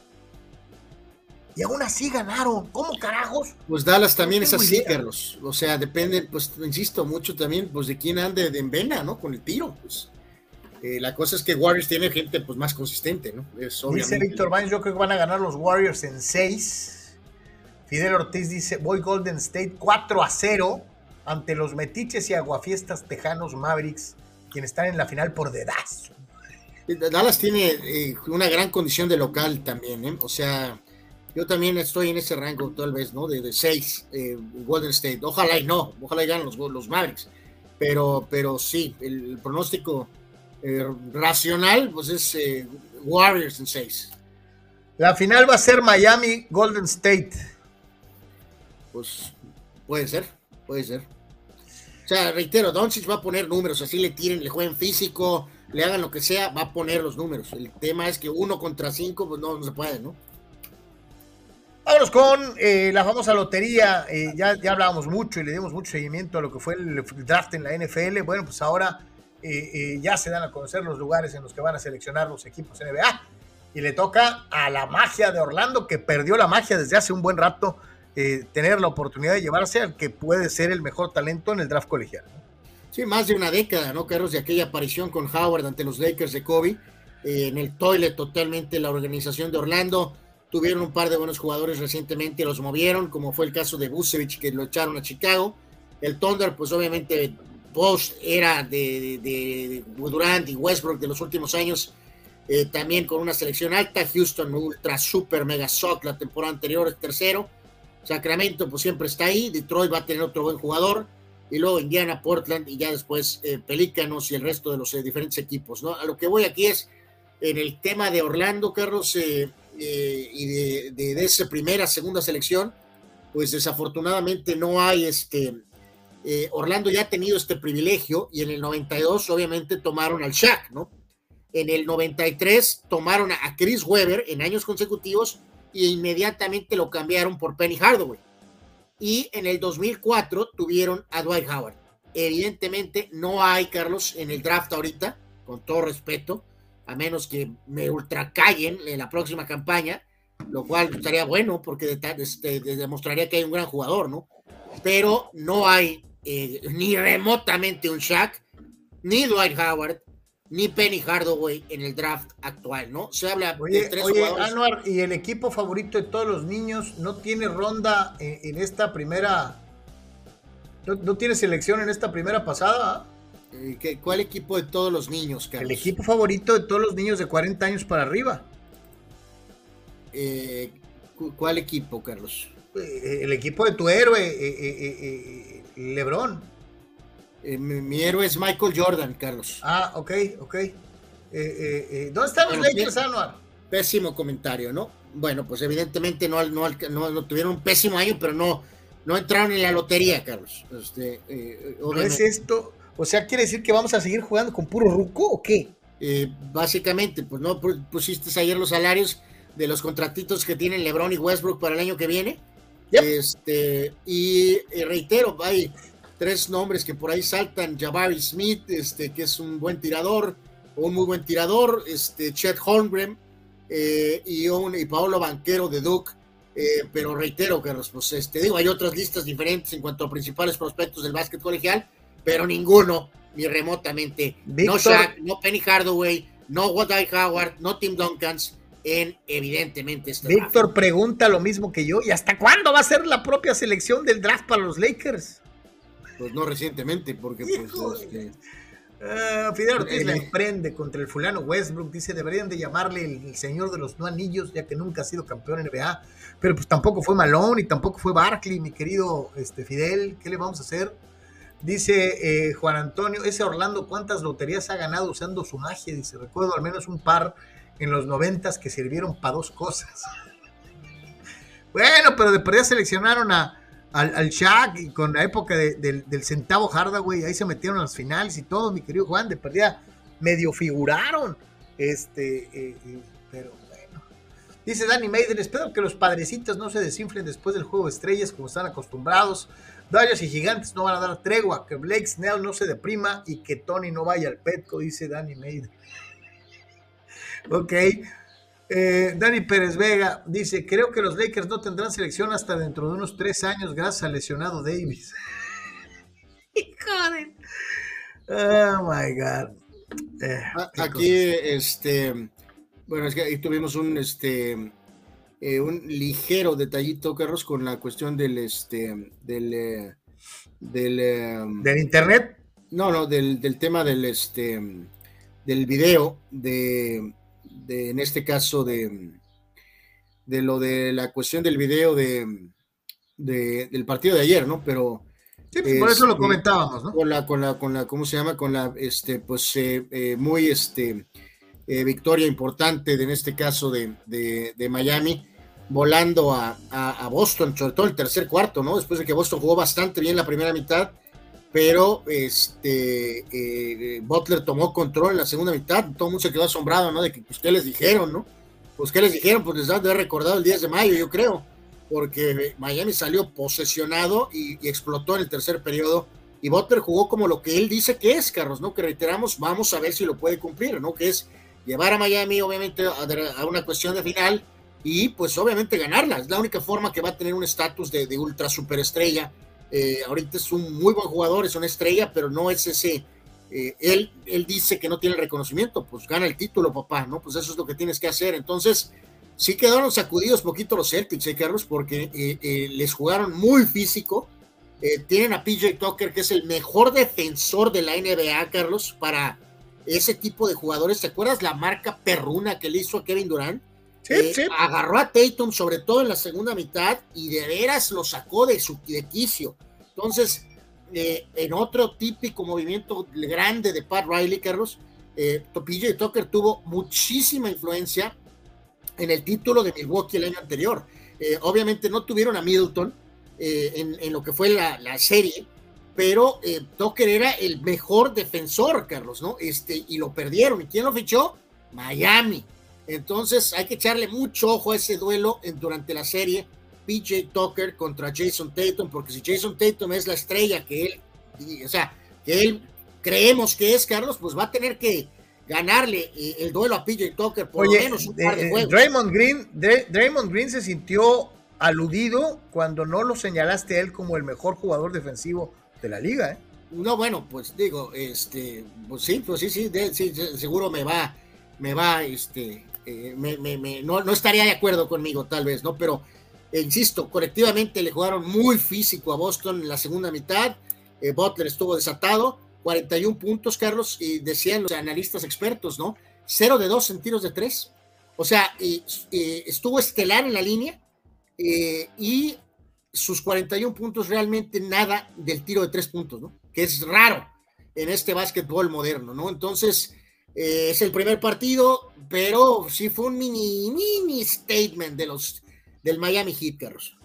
Y aún así ganaron. ¿Cómo carajos? Pues Dallas también es así, Carlos. O sea, depende, pues insisto, mucho también pues de quién ande en vena, ¿no? Con el tiro. Pues. Eh, la cosa es que Warriors tiene gente pues más consistente, ¿no? dice Víctor Vines, yo creo que van a ganar los Warriors en 6. Fidel Ortiz dice, voy Golden State 4 a 0 ante los metiches y aguafiestas tejanos Mavericks, quienes están en la final por dedazo. Eh, Dallas tiene eh, una gran condición de local también, ¿eh? O sea, yo también estoy en ese rango tal vez, ¿no? De 6, Golden State. Ojalá y no, ojalá y ganen los, los Mavericks. Pero, pero sí, el pronóstico eh, racional, pues es eh, Warriors en 6. La final va a ser Miami Golden State. Pues puede ser, puede ser. O sea, reitero, Doncic va a poner números, así le tiren, le jueguen físico, le hagan lo que sea, va a poner los números. El tema es que uno contra cinco, pues no, se puede, ¿no? Vámonos con eh, la famosa lotería. ya, ya hablábamos mucho y le dimos mucho seguimiento a lo que fue el draft en la NFL. Bueno, pues ahora eh, eh, ya se dan a conocer los lugares en los que van a seleccionar los equipos NBA. Y le toca a la magia de Orlando, que perdió la magia desde hace un buen rato, eh, tener la oportunidad de llevarse al que puede ser el mejor talento en el draft colegial. Sí, más de una década, ¿no, Carlos? De aquella aparición con Howard ante los Lakers de Kobe, en el toilet totalmente la organización de Orlando. Tuvieron un par de buenos jugadores recientemente, los movieron, como fue el caso de Busevich, que lo echaron a Chicago. El Thunder, pues obviamente post era de, de, Durant y Westbrook de los últimos años, eh, también con una selección alta. Houston, ultra, super, mega sock la temporada anterior, es tercero. Sacramento, pues siempre está ahí. Detroit va a tener otro buen jugador. Y luego Indiana, Portland y ya después eh, Pelícanos y el resto de los eh, diferentes equipos. ¿no? A lo que voy aquí es en el tema de Orlando, Carlos, y de, de, de, esa primera, segunda selección, pues desafortunadamente no hay este eh, Orlando ya ha tenido este privilegio y en el 92 obviamente tomaron al Shaq, ¿no? En el 93 tomaron a Chris Webber en años consecutivos e inmediatamente lo cambiaron por Penny Hardaway. Y en el 2004 tuvieron a Dwight Howard. Evidentemente no hay, Carlos, en el draft ahorita, con todo respeto, a menos que me ultracallen en la próxima campaña, lo cual estaría bueno porque este, demostraría que hay un gran jugador, ¿no? Pero no hay eh, ni remotamente un Shaq, ni Dwight Howard, ni Penny Hardaway en el draft actual, ¿no? Se habla de tres oye, Anuar, ¿y el equipo favorito de todos los niños no tiene ronda en, esta primera? ¿No, tiene selección en esta primera pasada? Eh, ¿Cuál equipo de todos los niños, Carlos? El equipo favorito de todos los niños de 40 años para arriba. Eh, ¿Cuál equipo, Carlos? el equipo de tu héroe, LeBron. Eh, mi, héroe es Michael Jordan, Carlos. Ah, ok, ok. Eh, eh, ¿Dónde están los Lakers, Anuar? Pésimo comentario, ¿no? Bueno, pues evidentemente no, no, no, tuvieron un pésimo año, pero no, no entraron en la lotería, Carlos. Este, ¿No es esto? O sea, ¿quiere decir que vamos a seguir jugando con puro ruco o qué? básicamente, pues no pusiste ayer los salarios de los contratitos que tienen LeBron y Westbrook para el año que viene. Este, y, reitero, hay tres nombres que por ahí saltan: Jabari Smith, este, que es un buen tirador, o un muy buen tirador, este, Chet Holmgren, eh, y, un, y Paolo Banquero de Duke. Eh, pero reitero, Carlos, pues este, digo, hay otras listas diferentes en cuanto a principales prospectos del básquet colegial, pero ninguno, ni remotamente, no Shaq, no Penny Hardaway, no Wadai Howard, no Tim Duncans, en evidentemente este Víctor pregunta lo mismo que yo, ¿y hasta cuándo va a ser la propia selección del draft para los Lakers? Pues no recientemente, porque pues... Este, Uh, Fidel Ortiz la emprende contra el fulano Westbrook. Dice, deberían de llamarle el, señor de los no anillos, ya que nunca ha sido campeón en NBA. Pero pues tampoco fue Malone y tampoco fue Barkley, mi querido este, Fidel. ¿Qué le vamos a hacer? Dice eh, Juan Antonio, ese Orlando, ¿cuántas loterías ha ganado usando su magia? Dice, recuerdo al menos un par en los noventas que sirvieron para dos cosas. bueno, pero de perdida seleccionaron a, al, al Shaq y con la época del, centavo Hardaway, ahí se metieron a las finales y todo, mi querido Juan, de perdida medio figuraron. Este, eh, eh, pero bueno. Dice Danny Maiden, espero que los padrecitos no se desinflen después del juego de estrellas como están acostumbrados. Dodgers y Gigantes no van a dar tregua, que Blake Snell no se deprima y que Tony no vaya al Petco, dice Danny Maiden. ok. Eh, Dani Pérez Vega dice, creo que los Lakers no tendrán selección hasta dentro de unos tres años gracias al lesionado Davis. Joder. Oh my God. Eh, ah, aquí, este, bueno, es que ahí tuvimos un, este, eh, un ligero detallito, Carlos, con la cuestión del, este, del, del, em, del internet. No, no, del, del tema del, este, del video de en este caso de, de lo de la cuestión del video de, del partido de ayer, ¿no? Pero sí, pues, por eso lo este, comentábamos, ¿no? Con la, con la, con la, ¿cómo se llama? Con la, este, pues eh, eh, muy, este, eh, victoria importante de, en este caso de, de, Miami, volando a, a, Boston, sobre todo el tercer cuarto, ¿no? Después de que Boston jugó bastante bien la primera mitad pero este eh, Butler tomó control en la segunda mitad, todo el mundo se quedó asombrado, ¿no? De que, pues, ¿qué les dijeron, no? Pues, ¿qué les dijeron? Pues les han de haber recordado el 10 de mayo, yo creo, porque Miami salió posesionado y, explotó en el tercer periodo, y Butler jugó como lo que él dice que es, Carlos, ¿no? Que reiteramos, vamos a ver si lo puede cumplir, ¿no? Que es llevar a Miami, obviamente, a, una cuestión de final, y pues obviamente ganarla, es la única forma que va a tener un estatus de, ultra superestrella eh, ahorita es un muy buen jugador, es una estrella, pero no es ese. Eh, él, él dice que no tiene reconocimiento, pues gana el título, papá, ¿no? Pues eso es lo que tienes que hacer. Entonces, sí quedaron sacudidos poquito los Celtics, ¿eh, Carlos? Porque eh, les jugaron muy físico. tienen a PJ Tucker, que es el mejor defensor de la NBA, Carlos, para ese tipo de jugadores. ¿Te acuerdas la marca perruna que le hizo a Kevin Durant? Eh, agarró a Tatum, sobre todo en la segunda mitad, y de veras lo sacó de su de quicio. Entonces, eh, en otro típico movimiento grande de Pat Riley, Carlos, eh, Topillo y Tucker tuvo muchísima influencia en el título de Milwaukee el año anterior. Eh, obviamente no tuvieron a Middleton en, lo que fue la, la serie, pero Tucker era el mejor defensor, Carlos, ¿no? Este, y lo perdieron. ¿Y quién lo fichó? Miami. Entonces hay que echarle mucho ojo a ese duelo en, durante la serie. PJ Tucker contra Jason Tatum, porque si Jason Tatum es la estrella que él, o sea, que él creemos que es, Carlos, pues va a tener que ganarle eh, el duelo a PJ Tucker por lo menos un par de eh, juegos. Draymond Green, Draymond Green se sintió aludido cuando no lo señalaste a él como el mejor jugador defensivo de la liga, ¿eh? No, bueno, pues digo, este, pues sí, pues sí, sí, sí seguro me va, me va, este, eh, me, no, estaría de acuerdo conmigo, tal vez, ¿no? Pero, eh, insisto, colectivamente le jugaron muy físico a Boston en la segunda mitad. Eh, Butler estuvo desatado, 41 puntos, Carlos, y decían los analistas expertos, ¿no? 0 de 2 en tiros de 3. O sea, estuvo estelar en la línea y sus 41 puntos realmente nada del tiro de 3 puntos, ¿no? Que es raro en este básquetbol moderno, ¿no? Entonces, eh, es el primer partido, pero sí fue un mini, mini statement de los del Miami Heat, Carlos.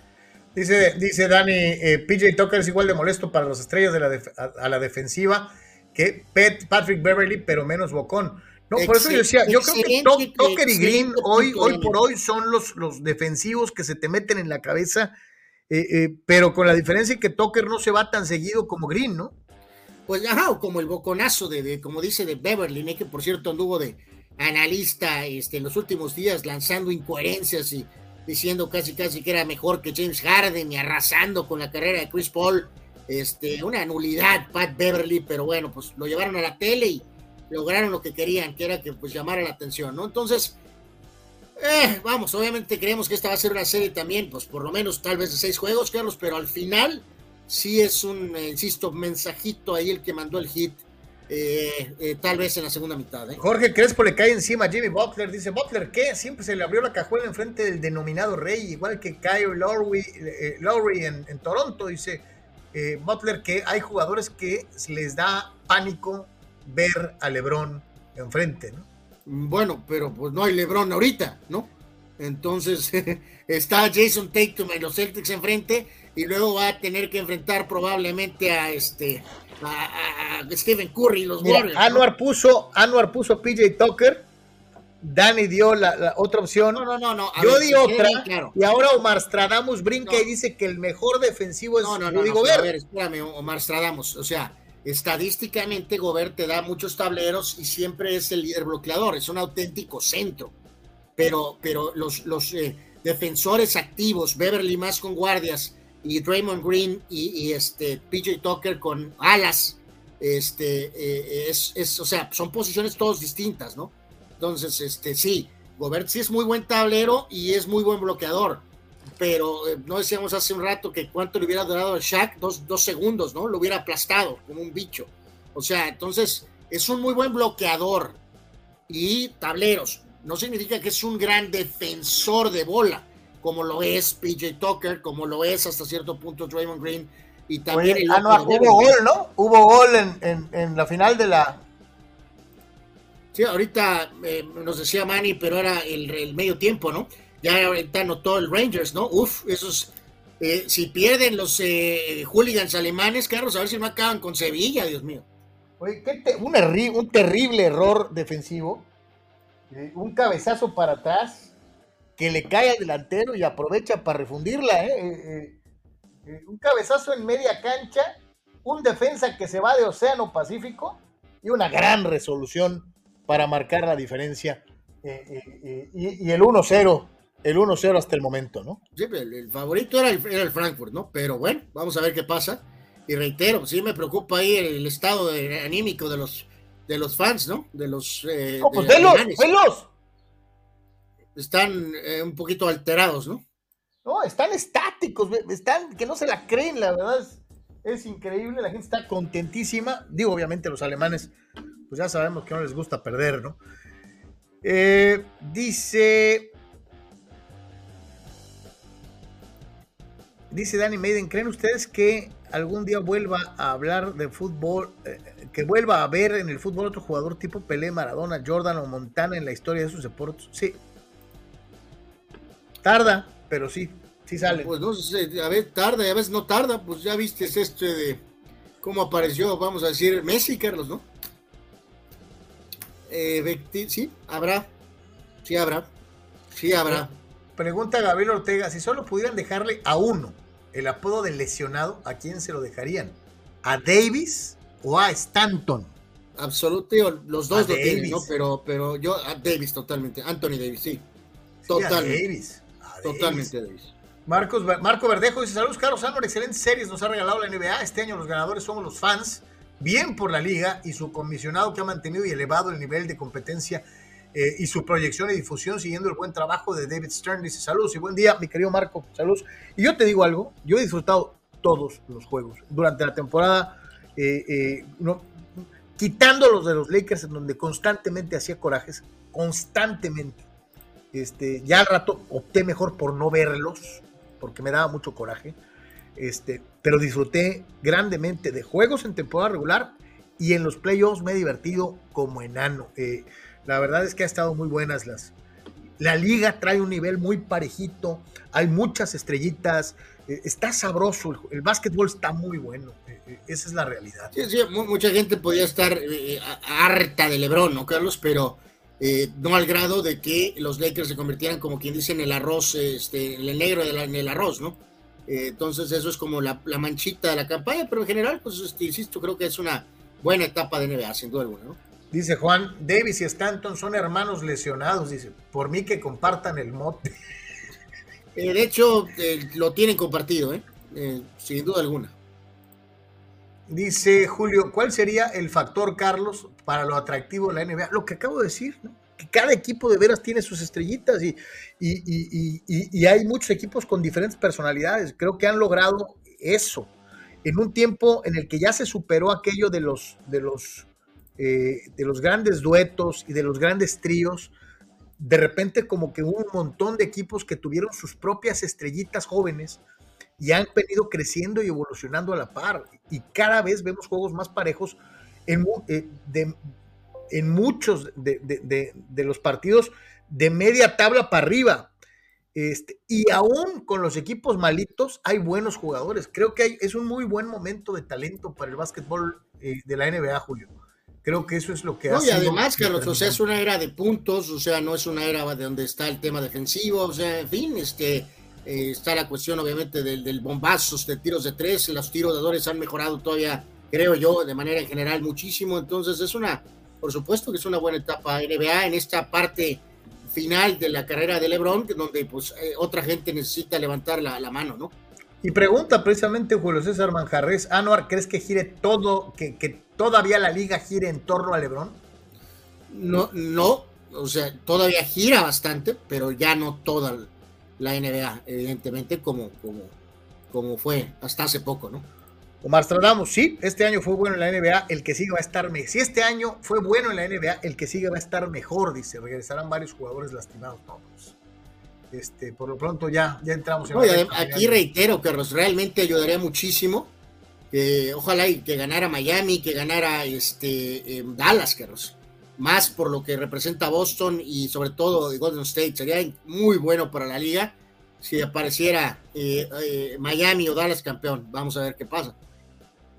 Dice, dice Dani, eh, PJ Tucker es igual de molesto para las estrellas de la a, la defensiva que Patrick Beverly, pero menos bocón. No, por eso yo decía, yo creo que Tucker y Green hoy, hoy por hoy son los, los defensivos que se te meten en la cabeza, eh, pero con la diferencia que Tucker no se va tan seguido como Green, ¿no? pues ajá, como el boconazo de, como dice, de Beverly, que por cierto anduvo de analista este, en los últimos días lanzando incoherencias y diciendo casi casi que era mejor que James Harden y arrasando con la carrera de Chris Paul. Este, una nulidad, Pat Beverly, pero bueno, pues lo llevaron a la tele y lograron lo que querían, que era que pues llamara la atención, ¿no? Entonces, eh, vamos, obviamente creemos que esta va a ser una serie también, pues por lo menos tal vez de seis juegos, Carlos, pero al final sí es un, eh, insisto, mensajito ahí el que mandó el hit, eh, tal vez en la segunda mitad. Jorge Crespo le cae encima a Jimmy Butler, dice, Butler, ¿qué? Siempre se le abrió la cajuela enfrente del denominado rey, igual que Kyle Lowry, Lowry en, en, Toronto, dice Butler que hay jugadores que les da pánico ver a Lebron enfrente, ¿no? Bueno, pero pues no hay Lebron ahorita, ¿no? Entonces está Jason Tatum en los Celtics enfrente y luego va a tener que enfrentar probablemente a este a, Stephen Curry los Warriors. Anuar puso Anuar puso PJ Tucker. Dani dio la, otra opción. No, no, no, no. Yo di otra. Y ahora Omar Stradamus brinca y dice que el mejor defensivo es no, no, no, no, A ver, espérame, Omar Stradamus. O sea, estadísticamente Gobert te da muchos tableros y siempre es el líder bloqueador, es un auténtico centro. Pero, pero los, eh, defensores activos, Beverly más con guardias y Draymond Green y, este PJ Tucker con alas, este, eh, es, es, o sea, son posiciones todos distintas, ¿no? Entonces, este, sí, Gobert sí es muy buen tablero y es muy buen bloqueador pero eh, no decíamos hace un rato que cuánto le hubiera durado a Shaq, dos, dos segundos, ¿no? Lo hubiera aplastado como un bicho. O sea, entonces es un muy buen bloqueador y tableros. No significa que es un gran defensor de bola, como lo es PJ Tucker, como lo es hasta cierto punto Draymond Green. Y también ah, no, hubo gol, ¿no? Hubo gol en, en, la final de la. Sí, ahorita eh, nos decía Manny, pero era el, el medio tiempo, ¿no? Ya ahorita anotó el Rangers, ¿no? Uf, esos. Eh, si pierden los eh, hooligans alemanes, Carlos, a ver si no acaban con Sevilla, Dios mío. Oye, qué un, terrible error defensivo. Eh, un cabezazo para atrás que le cae al delantero y aprovecha para refundirla. ¿eh? un cabezazo en media cancha, un defensa que se va de Océano Pacífico y una gran resolución para marcar la diferencia. y, el 1-0 el 1-0 hasta el momento, ¿no? Sí, el, favorito era el, era el, Frankfurt, ¿no? Pero bueno, vamos a ver qué pasa. Y reitero, sí me preocupa ahí el, estado anímico de los, de los fans, ¿no? De los... Eh, pues velos, Están eh, un poquito alterados, ¿no? No, están estáticos, están que no se la creen, la verdad es, es increíble, la gente está contentísima. Digo, obviamente los alemanes, pues ya sabemos que no les gusta perder, ¿no? Eh, dice Dice Danny Maiden, ¿creen ustedes que algún día vuelva a hablar de fútbol, eh, que vuelva a ver en el fútbol otro jugador tipo Pelé, Maradona, Jordan o Montana en la historia de sus deportes? Sí. Tarda, pero sí, sí sale. Pues no sé, a ver, tarda y a veces no tarda, pues ya viste este de cómo apareció, vamos a decir, Messi, Carlos, ¿no? Eh, sí, habrá, sí habrá, sí habrá. Pregunta Gabriel Ortega, si solo pudieran dejarle a uno el apodo del lesionado, ¿a quién se lo dejarían? ¿A Davis o a Stanton? Absolutamente, los dos lo tienen, ¿no? Pero, pero yo, a Davis totalmente, Anthony Davis, sí. Totalmente. Davis. Totalmente Davis. Marcos, Marco Verdejo dice: Saludos, Carlos Álvaro, excelentes series nos ha regalado la NBA. Este año los ganadores somos los fans, bien por la liga y su comisionado que ha mantenido y elevado el nivel de competencia eh, y su proyección y difusión siguiendo el buen trabajo de David Stern. Dice, saludos y buen día, mi querido Marco, saludos. Y yo te digo algo, yo he disfrutado todos los juegos durante la temporada, eh, eh, de los Lakers, en donde constantemente hacía corajes, constantemente. Este, ya al rato opté mejor por no verlos, porque me daba mucho coraje. Este, pero disfruté grandemente de juegos en temporada regular y en los playoffs me he divertido como enano. Eh, la verdad es que ha estado muy buenas las. La liga trae un nivel muy parejito, hay muchas estrellitas, eh, está sabroso, el, básquetbol está muy bueno, eh, eh, esa es la realidad. Sí, sí, mucha gente podía estar harta de Lebron, ¿no, Carlos? Pero no al grado de que los Lakers se convirtieran, como quien dice, en el arroz, este, en el negro en el arroz, ¿no? entonces eso es como la, manchita de la campaña, pero en general, pues este, insisto, creo que es una buena etapa de NBA, sin duda ¿no? Dice Juan, Davis y Stanton son hermanos lesionados. Dice, por mí que compartan el mote. Eh, de hecho, eh, lo tienen compartido, ¿eh? sin duda alguna. Dice Julio, ¿cuál sería el factor, Carlos, para lo atractivo de la NBA? Lo que acabo de decir, ¿no? que cada equipo de veras tiene sus estrellitas y, y, hay muchos equipos con diferentes personalidades. Creo que han logrado eso en un tiempo en el que ya se superó aquello de los, de los, eh, de los grandes duetos y de los grandes tríos. De repente como que hubo un montón de equipos que tuvieron sus propias estrellitas jóvenes y han venido creciendo y evolucionando a la par. Y cada vez vemos juegos más parejos en, eh, muchos de, los partidos de media tabla para arriba. Este, y aún con los equipos malitos hay buenos jugadores. Creo que es un muy buen momento de talento para el básquetbol eh, de la NBA, Julio. Creo que eso es lo que no, Y además, Carlos, o sea, es una era de puntos, o sea, no es una era de donde está el tema defensivo, o sea, en fin, este, eh, está la cuestión obviamente del, del bombazos, de tiros de tres, los de han mejorado todavía, creo yo, de manera en general muchísimo, entonces es una, por supuesto que es una buena etapa NBA en esta parte final de la carrera de LeBron, donde pues eh, otra gente necesita levantar la, mano, ¿no? Y pregunta precisamente Julio César Manjarres, Anuar, ¿crees que gire todo, que, que todavía la liga gire en torno a LeBron? No, no, o sea, todavía gira bastante, pero ya no toda la NBA, evidentemente, como, como, como fue hasta hace poco, ¿no? Omar Stradamos, sí, este año fue bueno en la NBA, el que sigue va a estar mejor. Si este año fue bueno en la NBA, el que sigue va a estar mejor, dice. Regresarán varios jugadores lastimados. todos. Este, por lo pronto ya, ya entramos en Oye, Aquí reitero que realmente ayudaría muchísimo. ojalá y que ganara Miami, que ganara este, eh, Dallas, Carlos. Más por lo que representa Boston y sobre todo Golden State. Sería muy bueno para la liga si apareciera eh, eh, Miami o Dallas campeón. Vamos a ver qué pasa.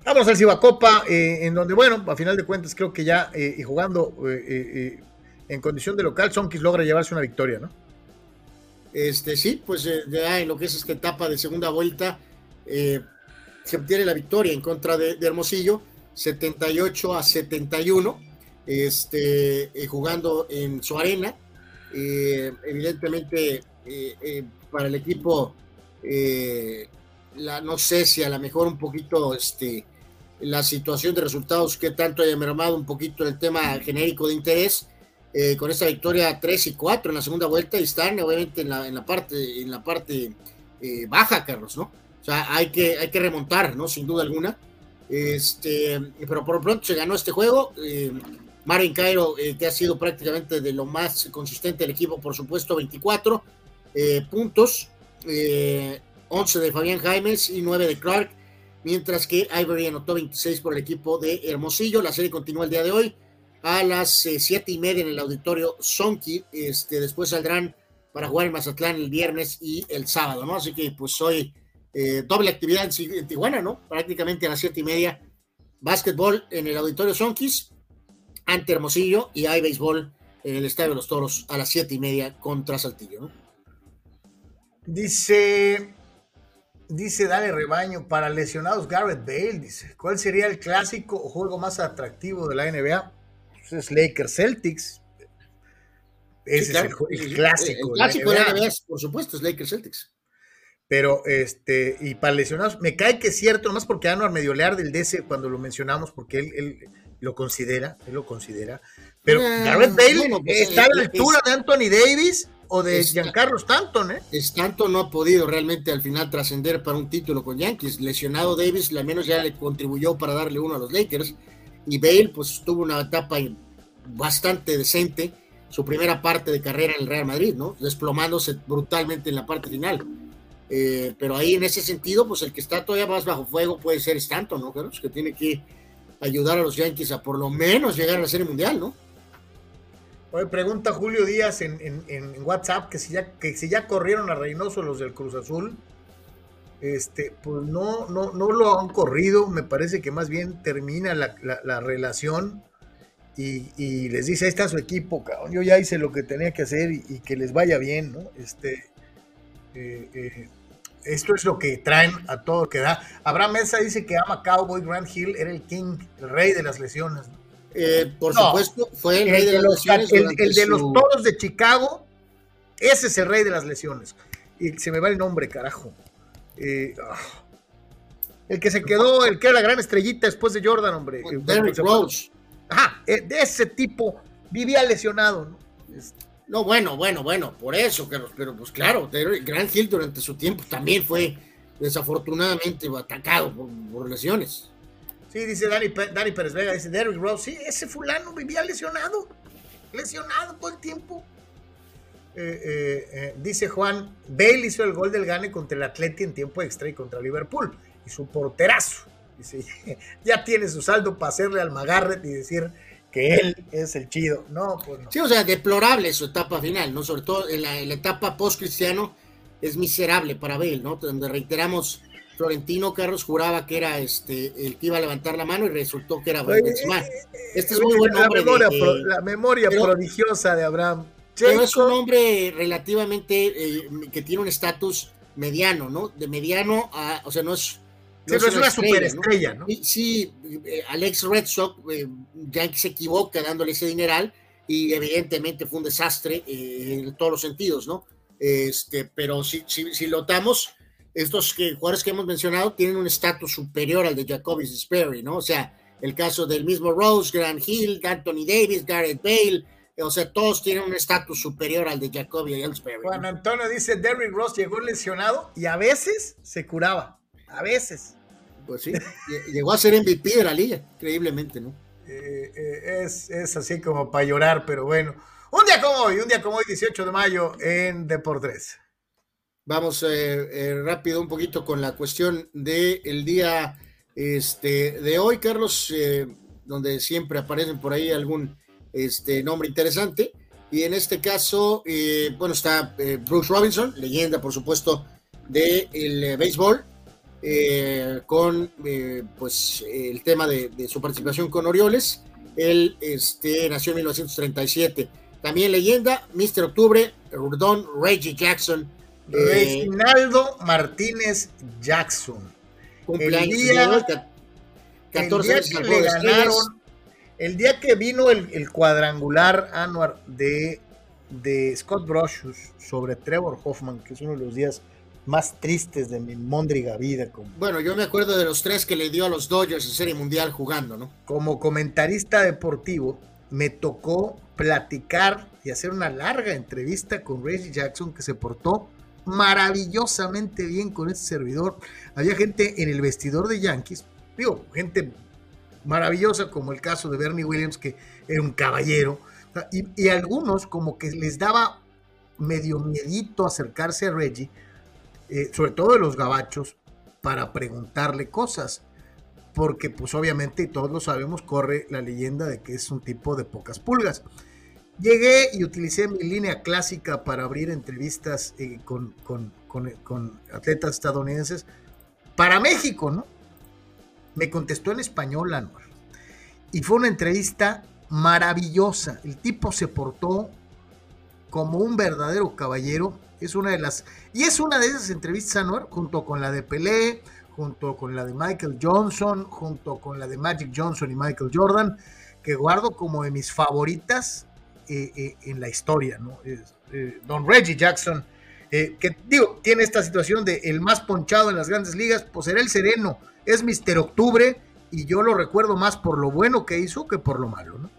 Vamos al Cibacopa, eh, en donde, bueno, a final de cuentas creo que ya eh, y jugando eh, en condición de local, Sonkis logra llevarse una victoria, ¿no? Este, sí, pues ya en lo que es esta etapa de segunda vuelta, se obtiene la victoria en contra de, Hermosillo, 78 a 71, este, jugando en su arena. evidentemente, para el equipo, la, no sé si a lo mejor un poquito este, la situación de resultados, que tanto haya mermado un poquito el tema genérico de interés, eh, con esta victoria 3 y 4 en la segunda vuelta y están obviamente en la, en la parte, en la parte eh, baja, Carlos, ¿no? O sea, hay que, hay que remontar, ¿no? Sin duda alguna. Este, pero por lo pronto se ganó este juego. Eh, Cairo, eh, que ha sido prácticamente de lo más consistente del equipo, por supuesto, 24 puntos, 11 de Fabián Jaimes y 9 de Clark mientras que Ivory anotó 26 por el equipo de Hermosillo. La serie continúa el día de hoy a las eh, siete y media en el auditorio Sonki. Este, después saldrán para jugar en Mazatlán el viernes y el sábado, ¿no? Así que pues hoy eh, doble actividad en, Tijuana, ¿no? Prácticamente a las siete y media. Básquetbol en el auditorio Sonkis ante Hermosillo y hay béisbol en el Estadio de los Toros a las siete y media contra Saltillo, ¿no? Dice Dice Dale Rebaño, para lesionados Garrett Bale, dice, ¿cuál sería el clásico o juego más atractivo de la NBA? Es Lakers Celtics. Ese es el, clásico. El, clásico de la NBA, por supuesto, es Lakers Celtics. Pero, este, y para lesionados, me cae que es cierto, nomás porque Anuar medio lear del DC cuando lo mencionamos, porque él, lo considera, él lo considera. Pero ah, Garrett Bale pues, está a la altura de Anthony Davis o de Giancarlo Stanton, ¿eh? Stanton no ha podido realmente al final trascender para un título con Yankees. Lesionado Davis, al menos ya le contribuyó para darle uno a los Lakers. Y Bale, pues tuvo una etapa bastante decente, su primera parte de carrera en el Real Madrid, ¿no? Desplomándose brutalmente en la parte final. Eh, pero ahí en ese sentido, pues el que está todavía más bajo fuego puede ser Stanton, ¿no? Que tiene que ayudar a los Yankees a por lo menos llegar a la Serie Mundial, ¿no? Oye, pregunta Julio Díaz en, WhatsApp que si, ya, que si ya corrieron a Reynoso los del Cruz Azul. Este, pues no, no, no lo han corrido. Me parece que más bien termina la, relación y, les dice: Ahí está su equipo, cabrón. Yo ya hice lo que tenía que hacer y, que les vaya bien, ¿no? Este, eh, eh, esto es lo que traen a todo que da. Abraham Mesa dice que ama Cowboy Grand Hill, era el king, el rey de las lesiones. Eh, por supuesto, fue el, rey de, las lesiones. El, de los toros de Chicago, ese es el rey de las lesiones. Y se me va el nombre, carajo. Eh, ah. el que se quedó, el que era la gran estrellita después de Jordan, hombre. Derrick Rose. Ajá, de ese tipo vivía lesionado, ¿no? No, bueno, bueno, bueno, por eso, pero, pero pues claro, Grant Hill durante su tiempo también fue desafortunadamente atacado por, lesiones. Sí, dice Dani, Dani, Pérez Vega, dice Derrick Rose, sí, ese fulano vivía lesionado, lesionado todo el tiempo. Eh, eh, eh, dice Juan, Bale hizo el gol del gane contra el Atleti en tiempo extra y contra Liverpool, y su porterazo. Dice, ya tiene su saldo para hacerle al Magarret y decir que él es el chido. No, pues no. Sí, o sea, deplorable su etapa final, ¿no? Sobre todo en la, etapa post-cristiano es miserable para Bale, ¿no? Donde reiteramos, Florentino Carlos juraba que era este el que iba a levantar la mano y resultó que era Benzema. Este es muy buen hombre. La memoria, prodigiosa de Abraham. Pero es un hombre relativamente eh, que tiene un estatus mediano, ¿no? De mediano a, o sea, no es Sí, es una superestrella, ¿no? Sí, eh, Alex Red Sox, eh, se equivoca dándole ese dineral y evidentemente fue un desastre eh, en todos los sentidos, ¿no? Este, pero si, si, si notamos, estos que, jugadores que hemos mencionado tienen un estatus superior al de Jacoby Sperry, ¿no? O sea, el caso del mismo Rose, Grant Hill, Anthony Davis, Garrett Bale, o sea, todos tienen un estatus superior al de Jacoby Ellsbury. Juan Antonio dice, Derrick Rose llegó lesionado y a veces se curaba. A veces. Pues sí, llegó a ser MVP de la liga, increíblemente, ¿no? Eh, eh, es, así como para llorar, pero bueno. Un día como hoy, un día como hoy, 18 de mayo, en Deportes. Vamos eh, rápido un poquito con la cuestión del día este, de hoy, Carlos, donde siempre aparecen por ahí algún este, nombre interesante. Y en este caso, bueno, está Bruce Robinson, leyenda, por supuesto, del béisbol eh, con eh, pues el tema de, su participación con Orioles. Él este, nació en 1937. También leyenda, Mr. Octubre, Don Reggie Jackson. Eh, Reginaldo Martínez Jackson. Cumpleaños. El día, 14 el que le ganaron, el día que vino el, cuadrangular anual de, de Scott Brocious sobre Trevor Hoffman, que es uno de los días más tristes de mi mondriga vida. Como, bueno, yo me acuerdo de los tres que le dio a los Dodgers en Serie Mundial jugando, ¿no? Como comentarista deportivo, me tocó platicar y hacer una larga entrevista con Reggie Jackson que se portó maravillosamente bien con ese servidor. Había gente en el vestidor de Yankees, digo, gente maravillosa como el caso de Bernie Williams, que era un caballero, y, algunos como que les daba medio miedito acercarse a Reggie, eh, sobre todo de los gabachos, para preguntarle cosas. Porque pues obviamente, y todos lo sabemos, corre la leyenda de que es un tipo de pocas pulgas. Llegué y utilicé mi línea clásica para abrir entrevistas eh, con, atletas estadounidenses para México, ¿no? Me contestó en español, Anuar. Y fue una entrevista maravillosa. El tipo se portó como un verdadero caballero es una de las. Y es una de esas entrevistas, Anuar, junto con la de Pelé, junto con la de Michael Johnson, junto con la de Magic Johnson y Michael Jordan, que guardo como de mis favoritas eh, eh, en la historia, ¿no? Eh, don Reggie Jackson, que digo, tiene esta situación de el más ponchado en las grandes ligas, pues será el sereno, es Mister Octubre, y yo lo recuerdo más por lo bueno que hizo que por lo malo, ¿no?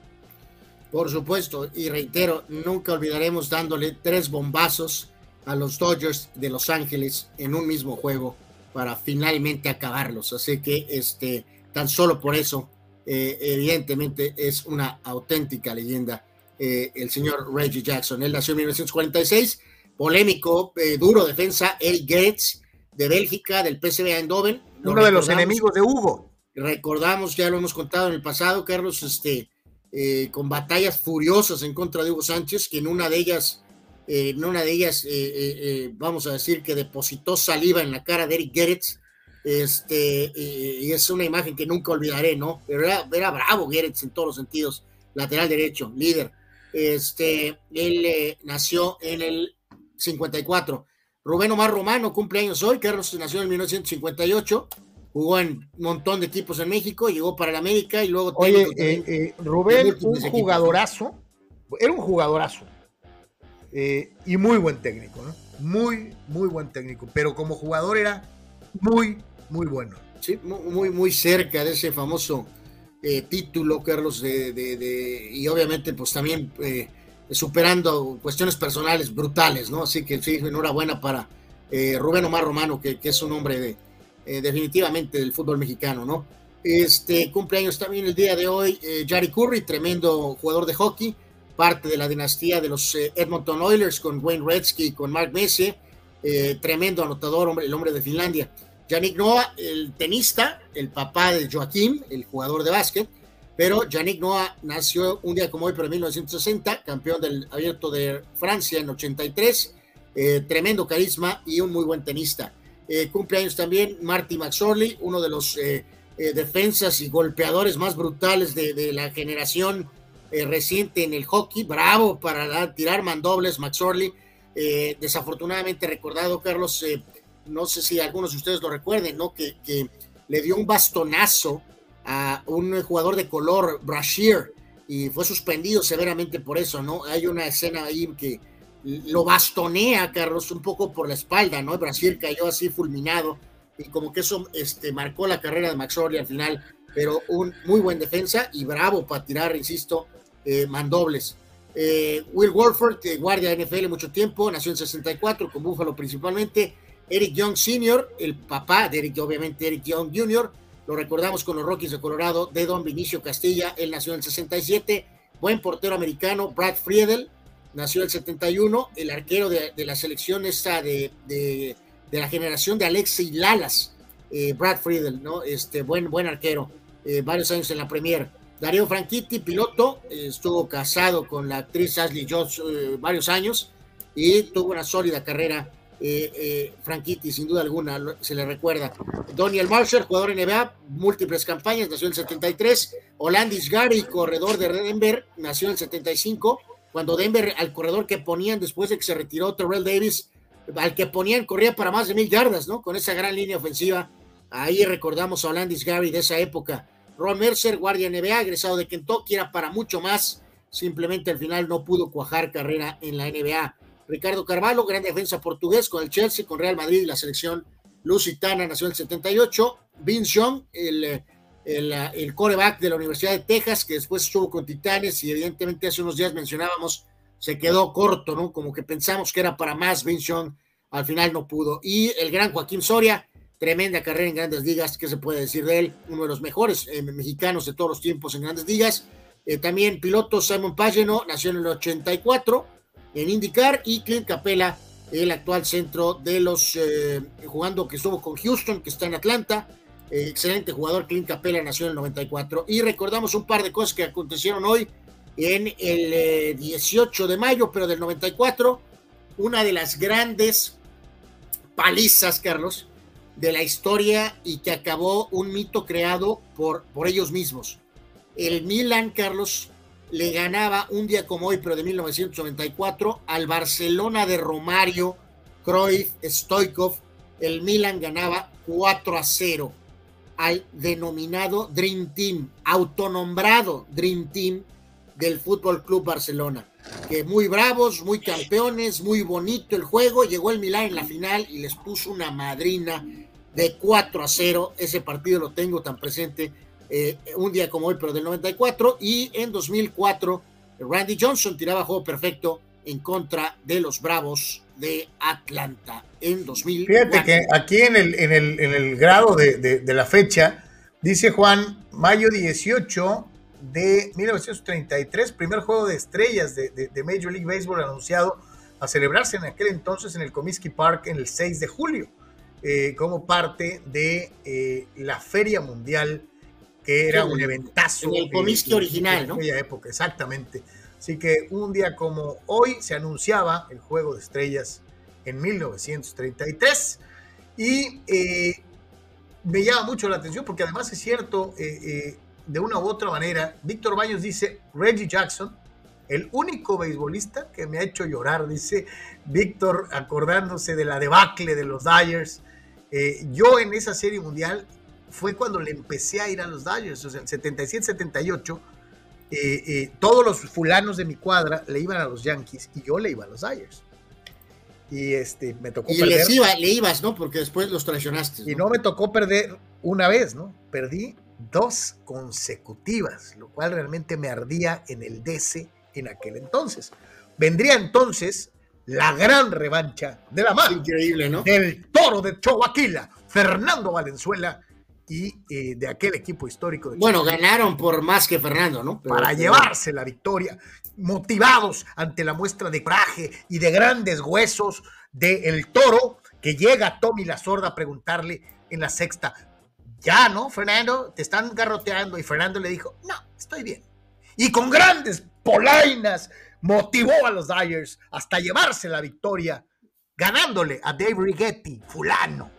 Por supuesto, y reitero, nunca olvidaremos dándole tres bombazos a los Dodgers de Los Ángeles en un mismo juego para finalmente acabarlos. Así que este, tan solo por eso, eh, evidentemente es una auténtica leyenda eh, el señor Reggie Jackson. Él nació en 1946, polémico, eh, duro defensa, Eric Gates de Bélgica, del PSV Eindhoven. Uno de los enemigos de Hugo. Recordamos, ya lo hemos contado en el pasado, Carlos, este, con batallas furiosas en contra de Hugo Sánchez, que en una de ellas eh, en una de ellas, eh, eh, vamos a decir que depositó saliva en la cara de Eric Gerets, este, y es una imagen que nunca olvidaré, ¿no? Pero era, era bravo Gerets en todos los sentidos, lateral derecho, líder. Este, él nació en el 54. Rubén Omar Romano, cumpleaños hoy, Carlos nació en 1958. jugó en un montón de equipos en México, llegó para el América y luego... Oye, eh, eh, Rubén, un jugadorazo, era un jugadorazo, eh, y muy buen técnico, ¿no? Muy, muy buen técnico, pero como jugador era muy, muy bueno. Sí, muy, muy cerca de ese famoso título, Carlos, de, y obviamente pues también superando cuestiones personales brutales, ¿no? Así que sí, enhorabuena para Rubén Omar Romano, que, es un hombre eh, definitivamente del fútbol mexicano, ¿no? Este cumpleaños también el día de hoy, eh, Jari Curry, tremendo jugador de hockey, parte de la dinastía de los eh, Edmonton Oilers con Wayne Gretzky y con Mark Messi, tremendo anotador, hombre, el hombre de Finlandia. Yannick Noah, el tenista, el papá de Joaquín, el jugador de básquet, pero Yannick Noah nació un día como hoy, pero en 1960, campeón del abierto de Francia en 83, tremendo carisma y un muy buen tenista. Eh, cumpleaños también Marty McSorley, uno de los eh, eh, defensas y golpeadores más brutales de, la generación reciente en el hockey. Bravo para tirar mandobles, McSorley. desafortunadamente recordado, Carlos, no sé si algunos de ustedes lo recuerden, ¿no? Que, le dio un bastonazo a un jugador de color, Brashear, y fue suspendido severamente por eso, ¿no? Hay una escena ahí que lo bastonea Carlos un poco por la espalda, ¿no? Brasil cayó así fulminado y como que eso este, marcó la carrera de Max Orley al final, pero un muy buen defensa y bravo para tirar, insisto, eh, mandobles. Eh, Will Wolford, que guardia NFL mucho tiempo, nació en 64 con Buffalo principalmente. Eric Young Sr., el papá de Eric, obviamente Eric Young Jr., lo recordamos con los Rockies de Colorado, de Don Vinicio Castilla, él nació en el 67, buen portero americano, Brad Friedel, nació el 71, el arquero de, la selección esta de, de, la generación de Alexei Lalas, eh, Brad Friedel, ¿no? Este, buen, buen arquero, eh, varios años en la Premier. Darío Franchitti, piloto, estuvo casado con la actriz Ashley Jones eh, varios años y tuvo una sólida carrera. Franchitti, sin duda alguna, se le recuerda. Daniel Marshall, jugador NBA, múltiples campañas, nació en el 73. Olandis Gary, corredor de Denver, nació en el 75 cuando Denver, al corredor que ponían después de que se retiró Terrell Davis, al que ponían corría para más de mil yardas, ¿no? Con esa gran línea ofensiva. Ahí recordamos a Landis Gary de esa época. Ron Mercer, guardia NBA, egresado de Kentucky, era para mucho más. Simplemente al final no pudo cuajar carrera en la NBA. Ricardo Carvalho, gran defensa portugués con el Chelsea, con Real Madrid y la selección lusitana, nació en el 78. Vince Young, el el, el, coreback de la Universidad de Texas, que después estuvo con Titanes y evidentemente hace unos días mencionábamos, se quedó corto, ¿no? Como que pensamos que era para más Vince al final no pudo. Y el gran Joaquín Soria, tremenda carrera en grandes ligas, ¿qué se puede decir de él? Uno de los mejores eh, mexicanos de todos los tiempos en grandes ligas. Eh, también piloto Simon Pageno, nació en el 84 en IndyCar y Clint Capella, el actual centro de los, eh, jugando que estuvo con Houston, que está en Atlanta, eh, excelente jugador, Clint Capella nació en el 94. Y recordamos un par de cosas que acontecieron hoy en el 18 eh, de mayo, pero del 94. Una de las grandes palizas, Carlos, de la historia y que acabó un mito creado por, por ellos mismos. El Milan, Carlos, le ganaba un día como hoy, pero de 1994, al Barcelona de Romario, Cruyff, Stoikov. El Milan ganaba 4 a 0 al denominado Dream Team, autonombrado Dream Team del Fútbol Club Barcelona. Que muy bravos, muy campeones, muy bonito el juego. Llegó el Milán en la final y les puso una madrina de 4 a 0. Ese partido lo tengo tan presente eh, un día como hoy, pero del 94. Y en 2004, Randy Johnson tiraba juego perfecto en contra de los Bravos de Atlanta en 2000. Fíjate que aquí en el, en el, en el grado de, la fecha, dice Juan, mayo 18 de 1933, primer juego de estrellas de, de, Major League Baseball anunciado a celebrarse en aquel entonces en el Comiskey Park en el 6 de julio, eh, como parte de eh, la Feria Mundial, que era un eventazo. En el Comiskey original, ¿no? En aquella época, exactamente. Así que un día como hoy se anunciaba el Juego de Estrellas en 1933 y eh, me llama mucho la atención porque además es cierto, eh, eh, de una u otra manera, Víctor Baños dice, Reggie Jackson, el único beisbolista que me ha hecho llorar, dice Víctor acordándose de la debacle de los Dyers. yo en esa serie mundial fue cuando le empecé a ir a los Dodgers, o sea, el 77-78, eh, eh, todos los fulanos de mi cuadra le iban a los Yankees y yo le iba a los Dodgers. Y este, me tocó y perder. Iba, le ibas, ¿no? Porque después los traicionaste. Y no me tocó perder una vez, ¿no? Perdí dos consecutivas, lo cual realmente me ardía en el DC en aquel entonces. Vendría entonces la gran revancha de la mano Increíble, ¿no? del toro de Choaquila, Fernando Valenzuela y eh, de aquel equipo histórico. De bueno, ganaron por más que Fernando, ¿no? para llevarse la victoria, motivados ante la muestra de coraje y de grandes huesos del el toro, que llega Tommy La Sorda a preguntarle en la sexta, ya, ¿no, Fernando? Te están garroteando. Y Fernando le dijo, no, estoy bien. Y con grandes polainas motivó a los Dyers hasta llevarse la victoria, ganándole a Dave Righetti, fulano.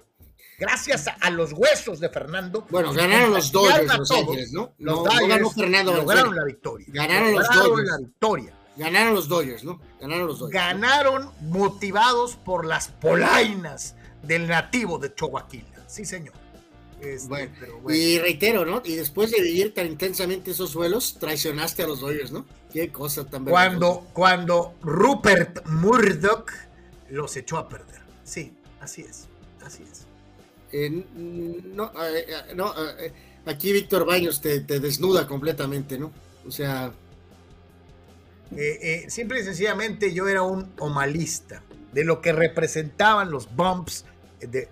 Gracias a, los huesos de Fernando. Bueno, ganaron los Dodgers, los Dodgers, ¿no? Los Dodgers Fernando lograron la victoria. Ganaron los Dodgers. la victoria. Ganaron los Dodgers, ¿no? Ganaron los Dodgers. Ganaron motivados por las polainas del nativo de Chihuahua. Sí, señor. Este, y reitero, ¿no? Y después de vivir tan intensamente esos vuelos, traicionaste a los Dodgers, ¿no? Qué cosa tan Cuando, cuando Rupert Murdoch los echó a perder. Sí, así es, así es. Eh, no, eh, eh, no aquí Víctor Baños te, desnuda completamente, ¿no? O sea... simple y sencillamente yo era un omalista de lo que representaban los bumps de,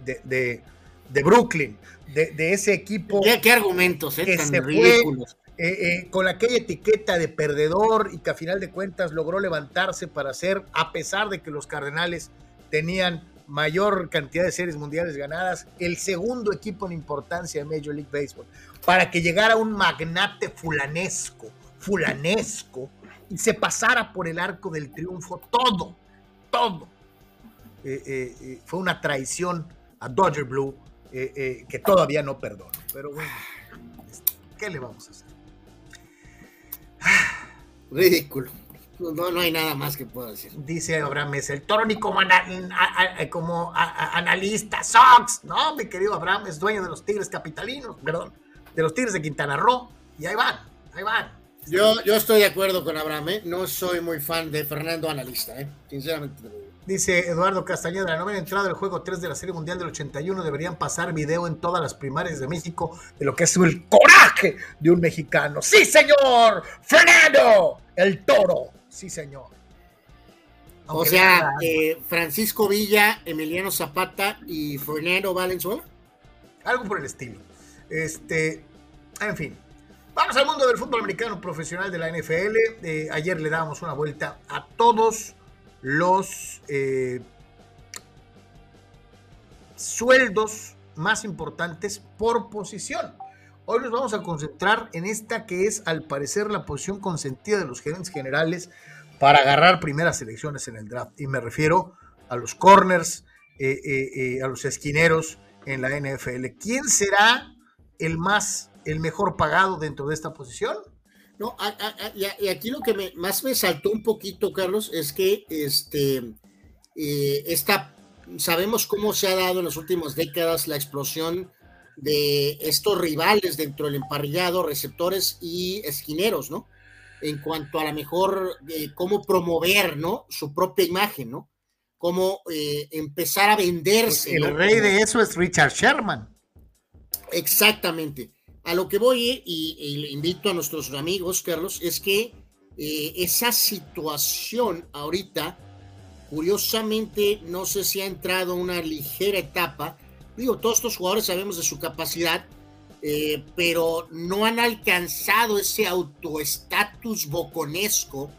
de Brooklyn, de, ese equipo. ¿Qué, argumentos eh, eh, eh, con aquella etiqueta de perdedor y que a final de cuentas logró levantarse para ser, a pesar de que los Cardenales tenían mayor cantidad de series mundiales ganadas, el segundo equipo en importancia de Major League Baseball, para que llegara un magnate fulanesco, fulanesco, y se pasara por el arco del triunfo todo, todo. fue una traición a Dodger Blue eh, eh, que todavía no perdono. Pero bueno, este, ¿qué le vamos a hacer? Ridículo. No, no hay nada más que pueda decir. Dice Abraham Mesa, el toro ni como, como analista, Sox, ¿no? Mi querido Abraham es dueño de los Tigres Capitalinos, perdón, de los Tigres de Quintana Roo, y ahí van, ahí van. Yo, yo estoy de acuerdo con Abraham, ¿eh? no soy muy fan de Fernando Analista, ¿eh? sinceramente. Dice Eduardo Castañeda, la novena entrada del juego 3 de la Serie Mundial del 81 deberían pasar video en todas las primarias de México de lo que es el coraje de un mexicano. ¡Sí, señor! ¡Fernando! El toro. Sí, señor. o sea, eh, Francisco Villa, Emiliano Zapata y Fernando Valenzuela. Algo por el estilo. Este, en fin. Vamos al mundo del fútbol americano profesional de la NFL. Eh, ayer le dábamos una vuelta a todos los eh, sueldos más importantes por posición. Hoy nos vamos a concentrar en esta que es al parecer la posición consentida de los gerentes generales para agarrar primeras elecciones en el draft. Y me refiero a los corners, eh, eh, a los esquineros en la NFL. ¿Quién será el más, el mejor pagado dentro de esta posición? No, y aquí lo que más me saltó un poquito, Carlos, es que este, eh, sabemos cómo se ha dado en las últimas décadas la explosión de estos rivales dentro del emparrillado, receptores y esquineros, ¿no? En cuanto a la mejor, eh, cómo promover, ¿no? Su propia imagen, ¿no? Cómo eh, empezar a venderse. El rey de eso es Richard Sherman. Exactamente. A lo que voy y, le invito a nuestros amigos, Carlos, es que eh, esa situación ahorita, curiosamente, no sé si ha entrado una ligera etapa. Digo, todos estos jugadores sabemos de su capacidad, eh, pero no han alcanzado ese autoestatus boconesco.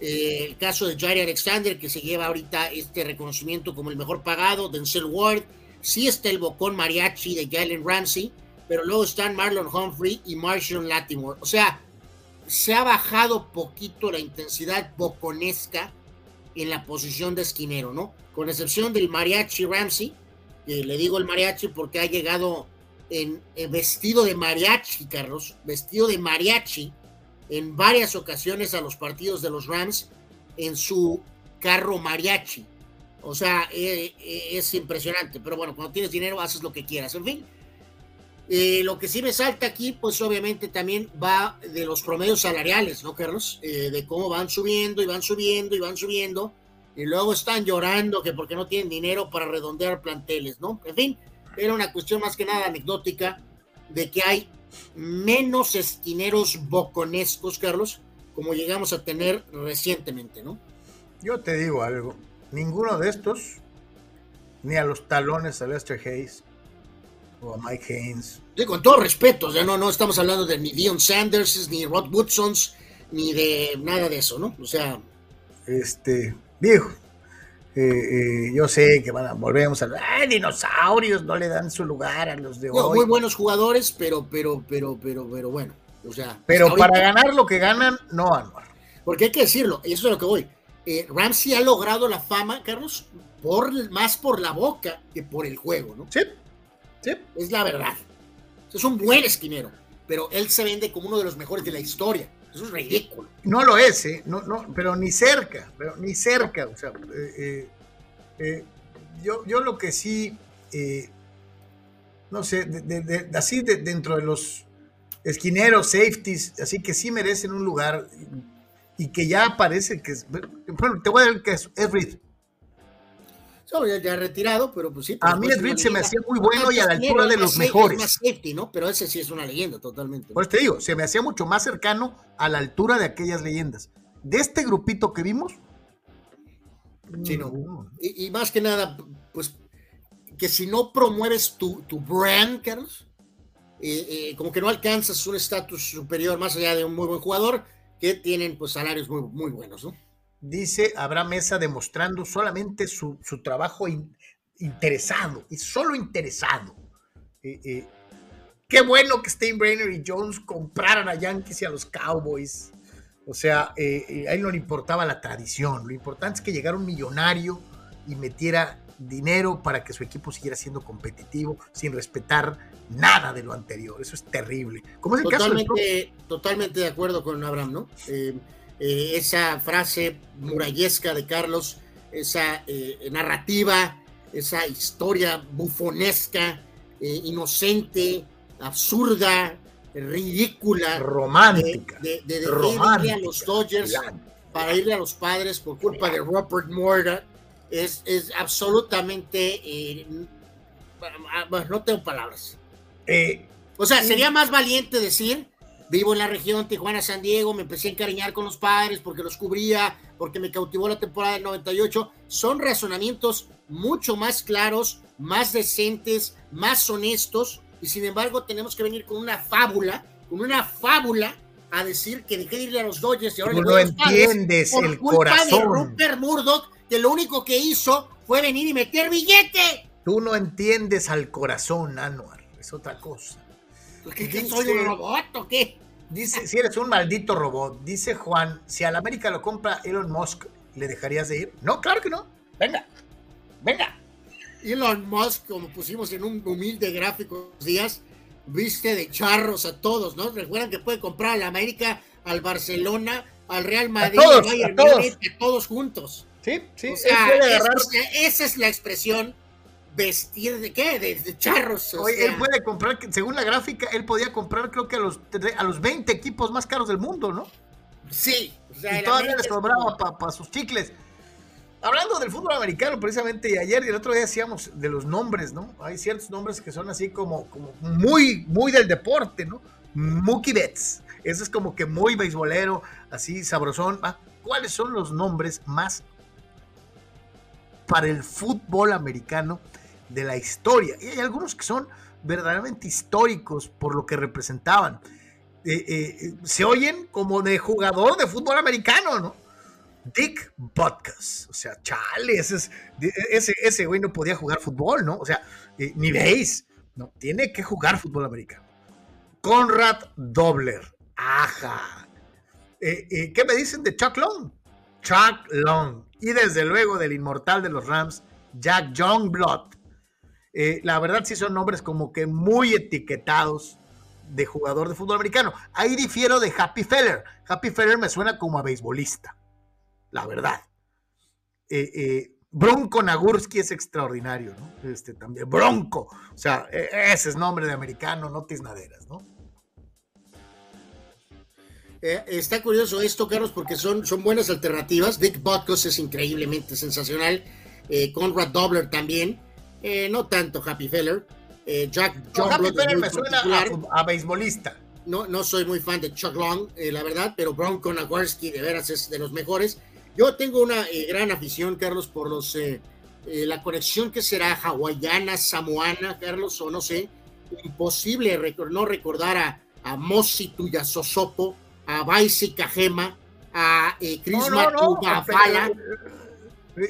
Eh, el caso de Jair Alexander, que se lleva ahorita este reconocimiento como el mejor pagado, Denzel Ward, sí está el bocón mariachi de Jalen Ramsey, pero luego están Marlon Humphrey y Marshall Latimore. O sea, se ha bajado poquito la intensidad boconesca en la posición de esquinero, ¿no? Con excepción del mariachi Ramsey, le digo el mariachi porque ha llegado en, vestido de mariachi, Carlos, vestido de mariachi en varias ocasiones a los partidos de los Rams en su carro mariachi. O sea, eh, eh, es impresionante, pero bueno, cuando tienes dinero haces lo que quieras. En fin, Eh, lo que sí me salta aquí, pues obviamente también va de los promedios salariales, ¿no, Carlos? De cómo van subiendo y van subiendo y van subiendo, y luego están llorando que porque no tienen dinero para redondear planteles, ¿no? En fin, era una cuestión más que nada anecdótica de que hay menos esquineros boconescos, Carlos, como llegamos a tener recientemente, ¿no? Yo te digo algo, ninguno de estos, ni a los talones a Lester Hayes, o a Mike Haynes. con todo respeto, o no, no estamos hablando de ni Dion Sanders, ni Rod Woodsons, ni de nada de eso, ¿no? O sea. Este, viejo, eh, eh, yo sé que van a, volvemos a ¡ay, dinosaurios! No le dan su lugar a los de hoy. Muy buenos jugadores, pero, pero, pero, pero, pero bueno. O sea. Pero para ganar lo que ganan, no, Anuar. Porque hay que decirlo, y eso es lo que voy. Eh, Ramsey ha logrado la fama, Carlos, por, más por la boca que por el juego, ¿no? Sí, es la verdad. Es un buen esquinero, pero él se vende como uno de los mejores de la historia. Eso es ridículo. No lo es, ¿eh? No, no, pero ni cerca, pero ni cerca. O sea, eh, eh, yo, yo lo que sí, no sé, así dentro de los esquineros, safeties, así que sí merecen un lugar y, que ya parece que es, bueno, te voy a decir que es, es ya, ya, retirado, pero pues sí. a mí el se me hacía muy bueno y a la altura de los mejores. Más safety, ¿no? Pero ese sí es una leyenda totalmente. Por eso te digo, se me hacía mucho más cercano a la altura de aquellas leyendas. De este grupito que vimos. Sí, no. Y, más que nada, pues, que si no promueves tu, tu brand, Carlos, eh, eh, como que no alcanzas un estatus superior más allá de un muy buen jugador, que tienen pues salarios muy, muy buenos, ¿no? Dice Abraham Mesa demostrando solamente su, trabajo interesado, y solo interesado. Eh, eh, qué bueno que Steinbrenner y Jones compraran a Yankees y a los Cowboys. O sea, eh, a él no le importaba la tradición, lo importante es que llegara un millonario y metiera dinero para que su equipo siguiera siendo competitivo sin respetar nada de lo anterior. Eso es terrible. ¿Cómo es el totalmente, caso totalmente de acuerdo con Abraham, ¿no? Eh, esa frase murallesca de Carlos, esa eh, narrativa, esa historia bufonesca, eh, inocente, absurda, ridícula, romántica, de, de, irle a los Dodgers para irle a los padres por culpa de Robert Morgan, es, es absolutamente, no tengo palabras. o sea, sería más valiente decir Vivo en la región Tijuana-San Diego, me empecé a encariñar con los padres porque los cubría, porque me cautivó la temporada del 98. Son razonamientos mucho más claros, más decentes, más honestos, y sin embargo tenemos que venir con una fábula, con una fábula a decir que dejé de irle a los Dodgers y ahora no entiendes el corazón. de Rupert Murdoch, que lo único que hizo fue venir y meter billete. Tú no entiendes al corazón, Anuar, es otra cosa. ¿Qué, soy un robot o qué? Dice, si eres un maldito robot, dice Juan, si al América lo compra Elon Musk, ¿le dejarías de ir? No, claro que no. Venga, venga. Elon Musk, como pusimos en un humilde gráfico días, viste de charros a todos, ¿no? Recuerdan que puede comprar al América, al Barcelona, al Real Madrid, al Bayern a todos. todos juntos. Sí, sí. O sea, esa es la expresión vestir de qué? De, charros. él puede comprar, según la gráfica, él podía comprar creo que a los, a los 20 equipos más caros del mundo, ¿no? Sí. y todavía le sobraba para sus chicles. Hablando del fútbol americano, precisamente ayer y el otro día decíamos de los nombres, ¿no? Hay ciertos nombres que son así como, como muy, muy del deporte, ¿no? Mookie Betts. Eso es como que muy beisbolero, así sabrosón. Ah, ¿Cuáles son los nombres más para el fútbol americano de la historia. Y hay algunos que son verdaderamente históricos por lo que representaban. Eh, eh, se oyen como de jugador de fútbol americano, ¿no? Dick Butkus. O sea, chale, ese, ese, güey no podía jugar fútbol, ¿no? O sea, eh, ni veis, ¿no? Tiene que jugar fútbol americano. Conrad Dobler. Ajá. ¿Qué me dicen de Chuck Long? Chuck Long. Y desde luego del inmortal de los Rams, Jack Youngblood. Eh, la verdad sí son nombres como que muy etiquetados de jugador de fútbol americano. Ahí difiero de Happy Feller. Happy Feller me suena como a beisbolista, la verdad. Eh, eh, Bronco Nagurski es extraordinario, ¿no? Este también, Bronco. O sea, e, ese es nombre de americano, no tiznaderas, ¿no? Está curioso esto, Carlos, porque son, son buenas alternativas. Dick Butkus es increíblemente sensacional. Conrad Dobler también. Eh, no tanto Happy Feller. Jack Happy Feller me suena a, a, beisbolista. No, no soy muy fan de Chuck Long, la verdad, pero Bronco Nagurski de veras es de los mejores. Yo tengo una eh, gran afición, Carlos, por los eh, eh, la conexión que será hawaiana, samoana, Carlos, o no sé, imposible no recordar a, a Mosi Tuyasosopo, a Baisi Kajema, a Chris no,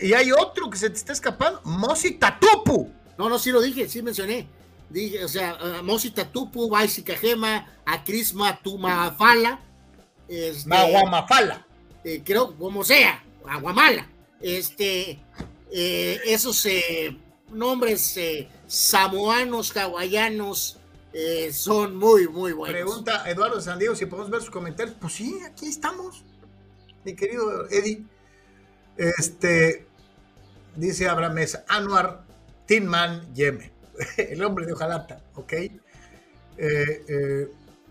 Y hay otro que se te está escapando, Mosi Tatupu. No, no, sí lo dije, sí mencioné. Dije, o sea, a Mosi Tatupu, Baisi Kajema, a Chris Matumafala. Este, Maguamafala eh, creo, como sea, Aguamala, este, eh, esos eh, nombres samoanos, hawaianos, son muy, muy buenos. Pregunta Eduardo San Diego si podemos ver sus comentarios. Pues sí, aquí estamos, mi querido Eddie. Este, dice Abraham Mesa, Anuar Tinman Yeme, el hombre de Ojalata, ¿ok?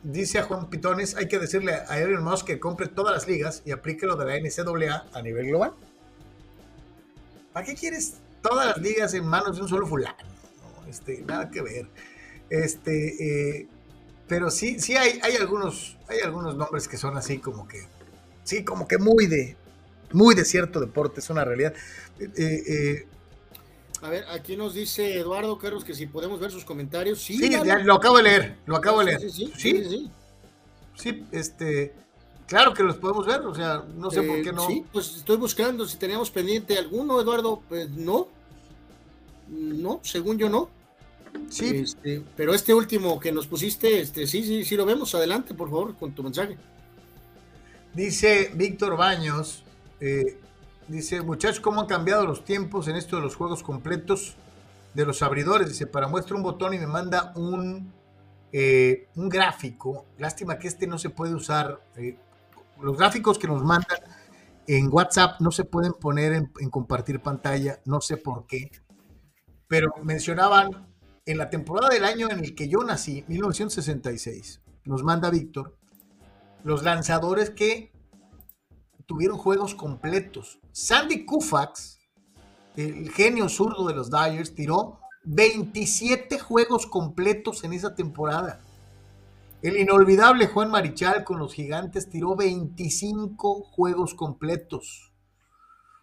dice a Juan Pitones, hay que decirle a Elon Musk que compre todas las ligas y aplique lo de la NCAA a nivel global. ¿Para qué quieres todas las ligas en manos de un solo fulano? este, nada que ver. Este, eh, pero sí, sí hay, hay algunos, hay algunos nombres que son así como que, sí, como que muy de, muy de cierto deporte, es una realidad. Eh, eh, a ver, aquí nos dice Eduardo Carlos que si podemos ver sus comentarios. Sí, sí lo acabo de leer, lo acabo de leer. Sí, sí, sí. Sí, este, claro que los podemos ver, o sea, no sé por eh, qué no. Sí, pues estoy buscando si teníamos pendiente alguno, Eduardo, pues no. No, según yo no. Sí. Este, pero este último que nos pusiste, este, sí, sí, sí lo vemos. Adelante, por favor, con tu mensaje. Dice Víctor Baños, eh, Dice, muchachos, ¿cómo han cambiado los tiempos en esto de los juegos completos de los abridores? Dice, para muestra un botón y me manda un, eh, un gráfico. Lástima que este no se puede usar. Eh, los gráficos que nos mandan en WhatsApp no se pueden poner en, en compartir pantalla, no sé por qué. Pero mencionaban en la temporada del año en el que yo nací, 1966, nos manda Víctor, los lanzadores que tuvieron juegos completos. Sandy Koufax, el genio zurdo de los Dyers, tiró 27 juegos completos en esa temporada. El inolvidable Juan Marichal con los gigantes tiró 25 juegos completos.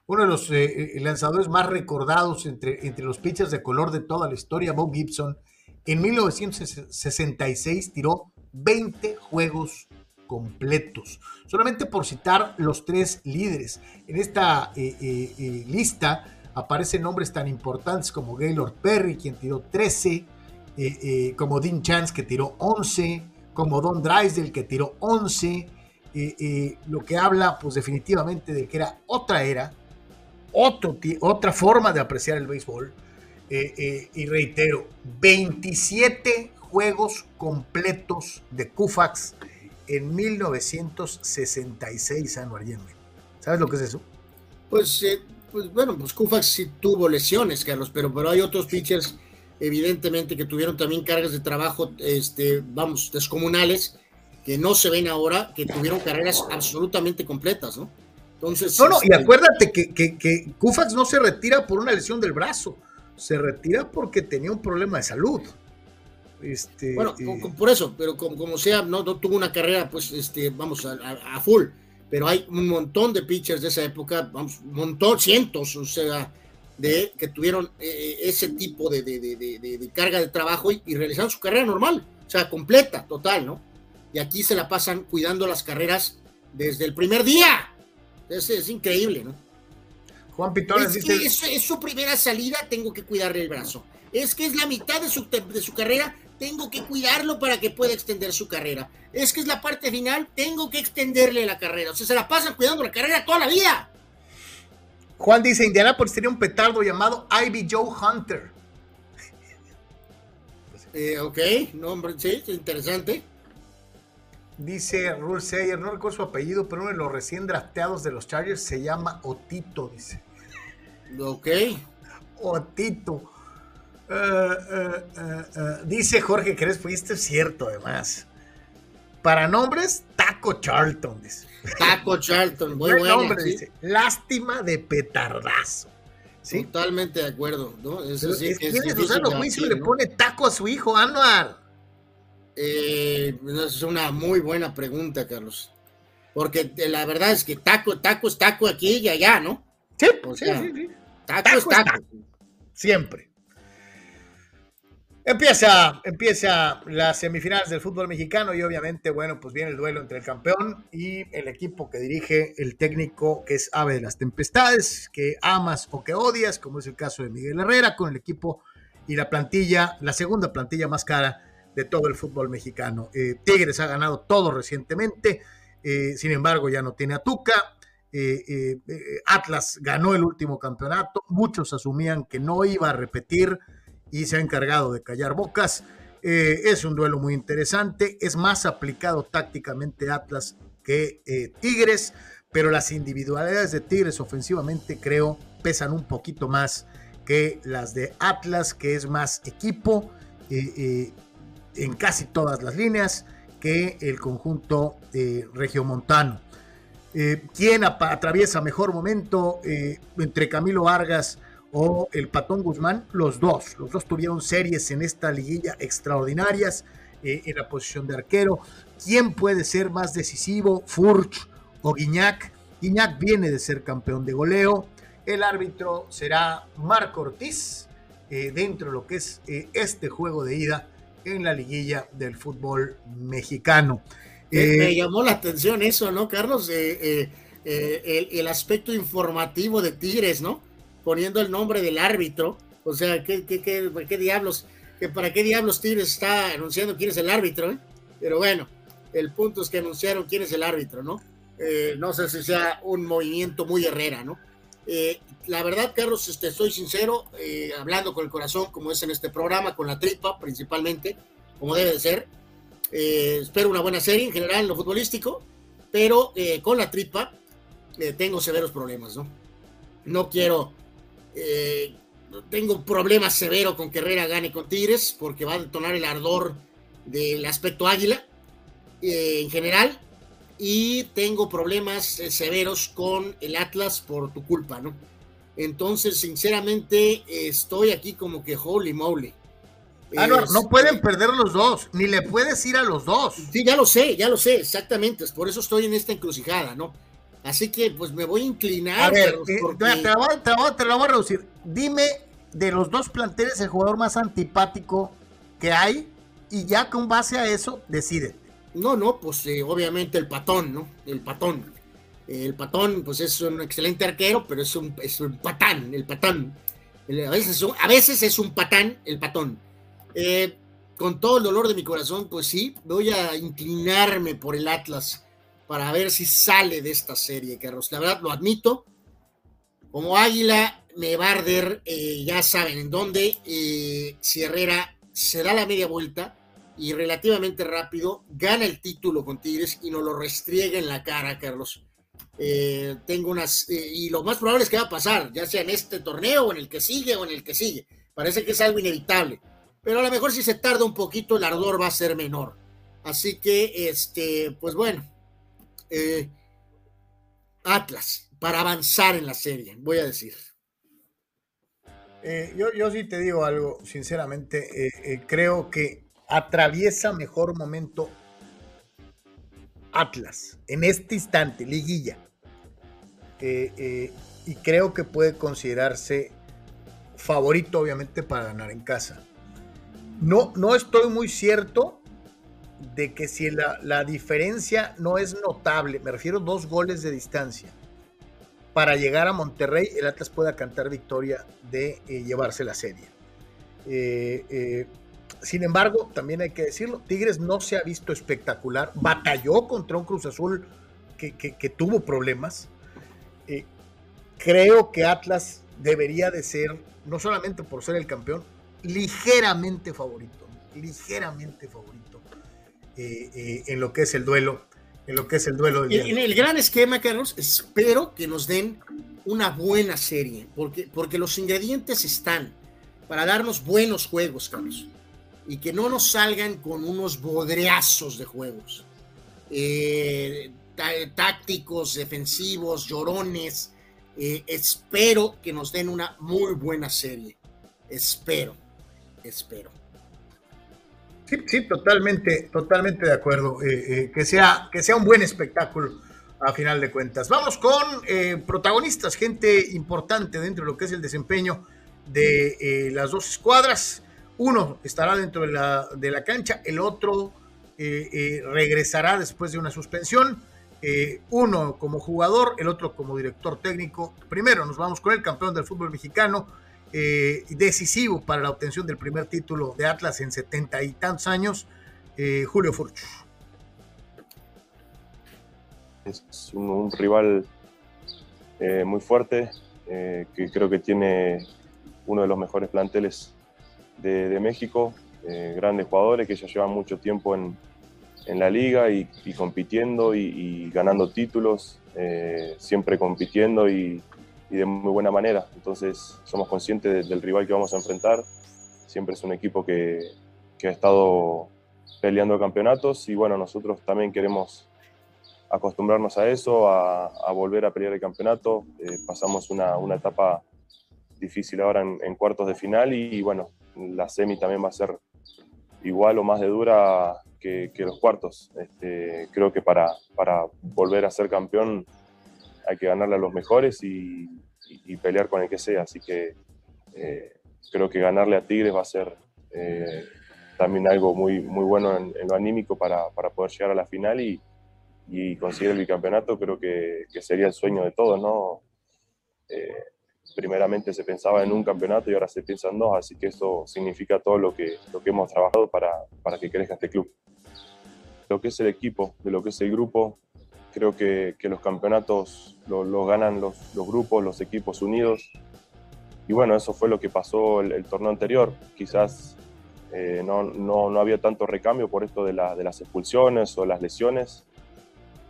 Uno de los eh, eh, lanzadores más recordados entre, entre los pitchers de color de toda la historia, Bob Gibson, en 1966 tiró 20 juegos completos. Solamente por citar los tres líderes. En esta eh, eh, eh, lista aparecen nombres tan importantes como Gaylord Perry, quien tiró 13, como Dean Chance, que tiró 11, como Don Drysdale, que tiró 11. lo que habla, pues definitivamente, de que era otra era, otra forma de apreciar el béisbol. y reitero, 27 juegos completos de Kufax en 1966, Anuar ¿Sabes lo que es eso? Pues, eh, pues bueno, pues Koufax sí tuvo lesiones, Carlos, pero, pero hay otros pitchers, evidentemente, que tuvieron también cargas de trabajo, este, vamos, descomunales, que no se ven ahora, que tuvieron carreras absolutamente completas, ¿no? Entonces. No, no, y este, acuérdate que, que, que Koufax no se retira por una lesión del brazo, se retira porque tenía un problema de salud. Este, bueno, eh, por eso, pero como, sea, no, no, tuvo una carrera, pues, este, vamos, a, full. Pero hay un montón de pitchers de esa época, vamos, un montón, cientos, o sea, de que tuvieron eh, ese tipo de, de, carga de trabajo y, realizaron su carrera normal, o sea, completa, total, ¿no? Y aquí se la pasan cuidando las carreras desde el primer día. Es, es increíble, ¿no? Juan Pitones dice... es, es, su primera salida, tengo que cuidarle el brazo. Es que es la mitad de su, de su carrera, tengo que cuidarlo para que pueda extender su carrera. Es que es la parte final, tengo que extenderle la carrera. O sea, se la pasan cuidando la carrera toda la vida. Juan dice, Indianapolis tenía un petardo llamado Ivy Joe Hunter. Eh, ok, nombre, sí, interesante. Dice Rule Sayer, no recuerdo su apellido, pero uno de los recién drafteados de los Chargers se llama Otito, dice. Ok. Otito. Dice Jorge Crespo, y esto es cierto además. Para nombres, Taco Charlton, dice. Taco Charlton, muy bueno. Nombre, dice. Lástima de petardazo. Totalmente de acuerdo, ¿no? Eso sí, es, es le pone taco a su hijo, Anuar? Eh, es una muy buena pregunta, Carlos. Porque la verdad es que taco, taco es taco aquí y allá, ¿no? Sí, sí, sí, Taco, es taco. Siempre. Empieza, empieza las semifinales del fútbol mexicano y obviamente, bueno, pues viene el duelo entre el campeón y el equipo que dirige el técnico que es Ave de las Tempestades, que amas o que odias, como es el caso de Miguel Herrera, con el equipo y la plantilla, la segunda plantilla más cara de todo el fútbol mexicano. Eh, Tigres ha ganado todo recientemente, eh, sin embargo ya no tiene a Tuca. Eh, Atlas ganó el último campeonato, muchos asumían que no iba a repetir y se ha encargado de callar bocas. Eh, es un duelo muy interesante, es más aplicado tácticamente Atlas que eh, Tigres, pero las individualidades de Tigres ofensivamente creo pesan un poquito más que las de Atlas, que es más equipo eh, en casi todas las líneas que el conjunto regiomontano. ¿Quién atraviesa mejor momento entre Camilo Vargas o el Patón Guzmán, los dos. Los dos tuvieron series en esta liguilla extraordinarias eh, en la posición de arquero. ¿Quién puede ser más decisivo, Furch o Guiñac? Guiñac viene de ser campeón de goleo. El árbitro será Marco Ortiz eh, dentro de lo que es eh, este juego de ida en la liguilla del fútbol mexicano. me llamó la atención eso, ¿no, Carlos? el, el aspecto informativo de Tigres, ¿no? Poniendo el nombre del árbitro. O sea, ¿qué, qué, qué, diablos? Que ¿Para qué diablos Tigres está anunciando quién es el árbitro? Eh? Pero bueno, el punto es que anunciaron quién es el árbitro, ¿no? Eh, no sé si sea un movimiento muy herrera, ¿no? Eh, la verdad, Carlos, este, soy sincero, hablando con el corazón, como es en este programa, con la tripa principalmente, como debe de ser. espero una buena serie en general en lo futbolístico, pero con la tripa tengo severos problemas, ¿no? No quiero eh, tengo problemas severos con que Herrera gane con Tigres porque va a detonar el ardor del aspecto águila eh, en general y tengo problemas eh, severos con el Atlas por tu culpa, ¿no? Entonces, sinceramente, estoy aquí como que holy moly. Ah, no, no pueden perder los dos, ni le puedes ir a los dos. Sí, ya lo sé, ya lo sé, exactamente. Por eso estoy en esta encrucijada, ¿no? Así que pues me voy a inclinar. A ver, eh, te, la voy, a reducir. Dime de los dos planteles el jugador más antipático que hay y ya con base a eso decide. No, no, pues eh, obviamente el patón, ¿no? El patón. El patón, pues es un excelente arquero, pero es un, es un patán, el. A veces, a veces es un patán, el patón. Eh, con todo el dolor de mi corazón, pues sí, voy a inclinarme por el Atlas para ver si sale de esta serie, Carlos. La verdad, lo admito. Como Águila, me va a arder, eh, ya saben en dónde. Eh, si Herrera se da la media vuelta y relativamente rápido gana el título con Tigres y nos lo restriega en la cara, Carlos. Eh, tengo unas. y lo más probable es que va a pasar, ya sea en este torneo o en el que sigue o en el que sigue. Parece que es algo inevitable. Pero a lo mejor si se tarda un poquito, el ardor va a ser menor. Así que, este, pues bueno, eh, Atlas para avanzar en la serie, voy a decir. Eh, yo, yo, sí te digo algo, sinceramente, eh, creo que atraviesa mejor momento Atlas en este instante, liguilla. y creo que puede considerarse favorito, obviamente, para ganar en casa. No, no estoy muy cierto de que si la, diferencia no es notable, me refiero a dos goles de distancia, para llegar a Monterrey, el Atlas pueda cantar victoria de eh, llevarse la serie. Eh, eh, sin embargo, también hay que decirlo, Tigres no se ha visto espectacular, batalló contra un Cruz Azul que, que tuvo problemas. creo que Atlas debería de ser, no solamente por ser el campeón, ligeramente favorito, ligeramente favorito eh, eh, en lo que es el duelo, en lo que es el duelo. en, el gran esquema, Carlos, espero que nos den una buena serie, porque, porque los ingredientes están para darnos buenos juegos, Carlos, y que no nos salgan con unos bodreazos de juegos. Eh, tácticos, defensivos, llorones. Eh, espero que nos den una muy buena serie. Espero, espero. Sí, sí, totalmente, totalmente de acuerdo. Eh, que, sea, que sea un buen espectáculo a final de cuentas. Vamos con protagonistas, gente importante dentro de lo que es el desempeño de las dos escuadras. Uno estará dentro de la, de la cancha, el otro regresará después de una suspensión. Eh, uno como jugador, el otro como director técnico. Primero nos vamos con el campeón del fútbol mexicano, eh, decisivo para la obtención del primer título de Atlas en setenta y tantos años, eh, Julio Furch. Es un, rival muy fuerte, que creo que tiene uno de los mejores planteles de México, grandes jugadores que ya llevan mucho tiempo en, la liga y, compitiendo y, ganando títulos, eh, siempre compitiendo y, de muy buena manera. Entonces somos conscientes del rival que vamos a enfrentar. Siempre es un equipo que, ha estado peleando campeonatos y bueno, nosotros también queremos acostumbrarnos a eso, a, volver a pelear el campeonato. Eh, pasamos una, etapa difícil ahora en, cuartos de final y, bueno, la semi también va a ser igual o más de dura que, los cuartos. Este, creo que para, para volver a ser campeón hay que ganarle a los mejores y, pelear con el que sea. Así que eh, creo que ganarle a Tigres va a ser eh, también algo muy, muy bueno en, lo anímico para, para, poder llegar a la final y, y conseguir el bicampeonato. Creo que, sería el sueño de todos, ¿no? Eh, primeramente se pensaba en un campeonato y ahora se piensa en dos, así que eso significa todo lo que, lo que hemos trabajado para, para que crezca este club. Lo que es el equipo, de lo que es el grupo, creo que, que los campeonatos los ganan los, los, grupos, los equipos unidos. Y bueno, eso fue lo que pasó el, torneo anterior. Quizás eh, no, no, no, había tanto recambio por esto de, la, de las expulsiones o las lesiones,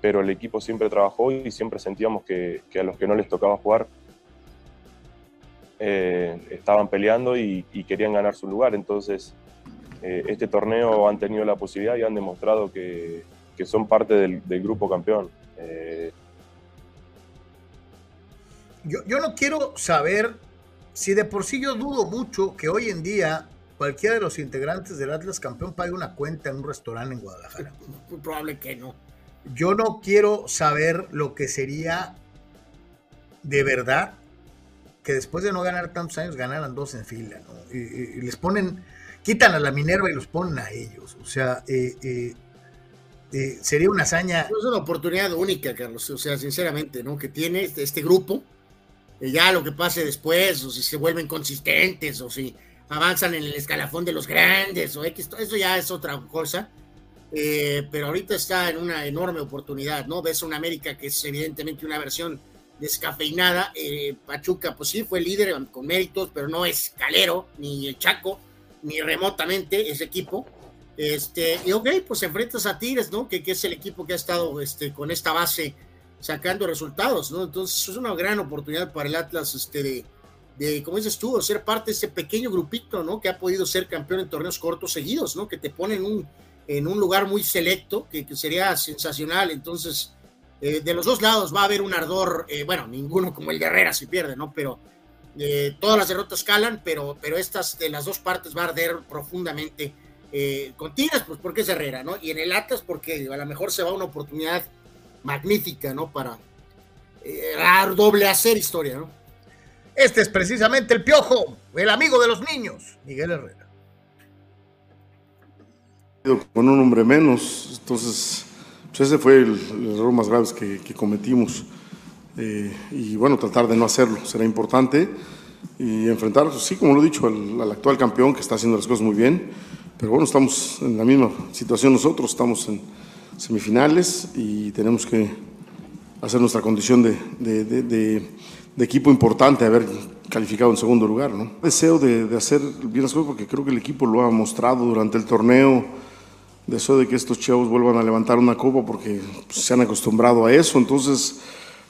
pero el equipo siempre trabajó y siempre sentíamos que, que a los que no les tocaba jugar eh, estaban peleando y, querían ganar su lugar. Entonces, eh, este torneo han tenido la posibilidad y han demostrado que, son parte del, grupo campeón. Eh, yo, yo, no quiero saber si de por sí yo dudo mucho que hoy en día cualquiera de los integrantes del Atlas campeón pague una cuenta en un restaurante en Guadalajara. Muy probable que no. Yo no quiero saber lo que sería de verdad que después de no ganar tantos años ganaran dos en fila, ¿no? y, les ponen, quitan a la Minerva y los ponen a ellos. O sea, eh, eh, eh, sería una hazaña. Es una oportunidad única, Carlos. O sea, sinceramente, ¿no? Que tiene este, este grupo. ya lo que pase después, o si se vuelven consistentes, o si avanzan en el escalafón de los grandes, o X, eso ya es otra cosa. pero ahorita está en una enorme oportunidad, ¿no? Ves una América que es evidentemente una versión descafeinada. Eh, Pachuca, pues sí, fue líder con méritos, pero no es Calero, ni el Chaco, ni remotamente ese equipo. Este, y ok, pues enfrentas a Tigres, ¿no? Que, que, es el equipo que ha estado este, con esta base sacando resultados, ¿no? Entonces es una gran oportunidad para el Atlas, este, de, de como dices tú, ser parte de ese pequeño grupito, ¿no? Que ha podido ser campeón en torneos cortos seguidos, ¿no? Que te ponen un, en un lugar muy selecto, que, que sería sensacional. Entonces, eh, de los dos lados va a haber un ardor, eh, bueno, ninguno como el de Herrera si pierde, ¿no? Pero eh, todas las derrotas calan, pero, pero estas de las dos partes va a arder profundamente. Con Tigres, pues porque es Herrera, ¿no? Y en el Atlas, porque a lo mejor se va una oportunidad magnífica, ¿no? Para dar doble hacer historia, ¿no? Este es precisamente el piojo, el amigo de los niños, Miguel Herrera. Con un hombre menos, entonces pues ese fue el, error más grave que, cometimos. Eh, y bueno, tratar de no hacerlo será importante y enfrentar, sí, como lo he dicho, al, actual campeón que está haciendo las cosas muy bien. Pero bueno, estamos en la misma situación nosotros, estamos en semifinales y tenemos que hacer nuestra condición de, de, de, equipo importante, haber calificado en segundo lugar. ¿no? Deseo de, hacer bien las cosas porque creo que el equipo lo ha mostrado durante el torneo deseo de que estos chavos vuelvan a levantar una copa porque se han acostumbrado a eso. Entonces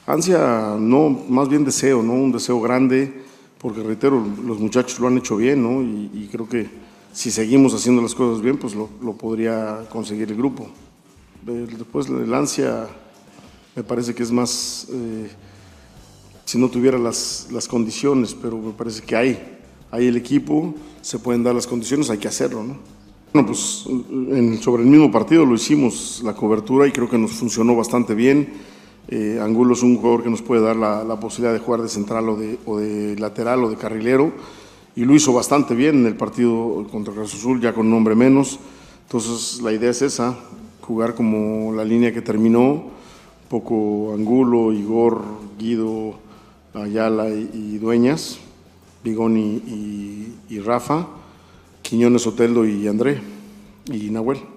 Ansia, no, más bien deseo, ¿no? Un deseo grande, porque reitero, los muchachos lo han hecho bien, ¿no? Y, creo que si seguimos haciendo las cosas bien, pues lo, podría conseguir el grupo. Después el ansia me parece que es más, eh, si no tuviera las, las condiciones, pero me parece que hay, hay el equipo, se pueden dar las condiciones, hay que hacerlo, ¿no? Bueno, pues sobre el mismo partido lo hicimos la cobertura y creo que nos funcionó bastante bien. Eh, Angulo es un jugador que nos puede dar la, posibilidad de jugar de central o de, o de, lateral o de carrilero y lo hizo bastante bien en el partido contra Cruz Azul, ya con nombre menos. Entonces la idea es esa, jugar como la línea que terminó, poco Angulo, Igor, Guido, Ayala y, Dueñas, Bigoni y Rafa Quiñones, Oteldo y André y Nahuel.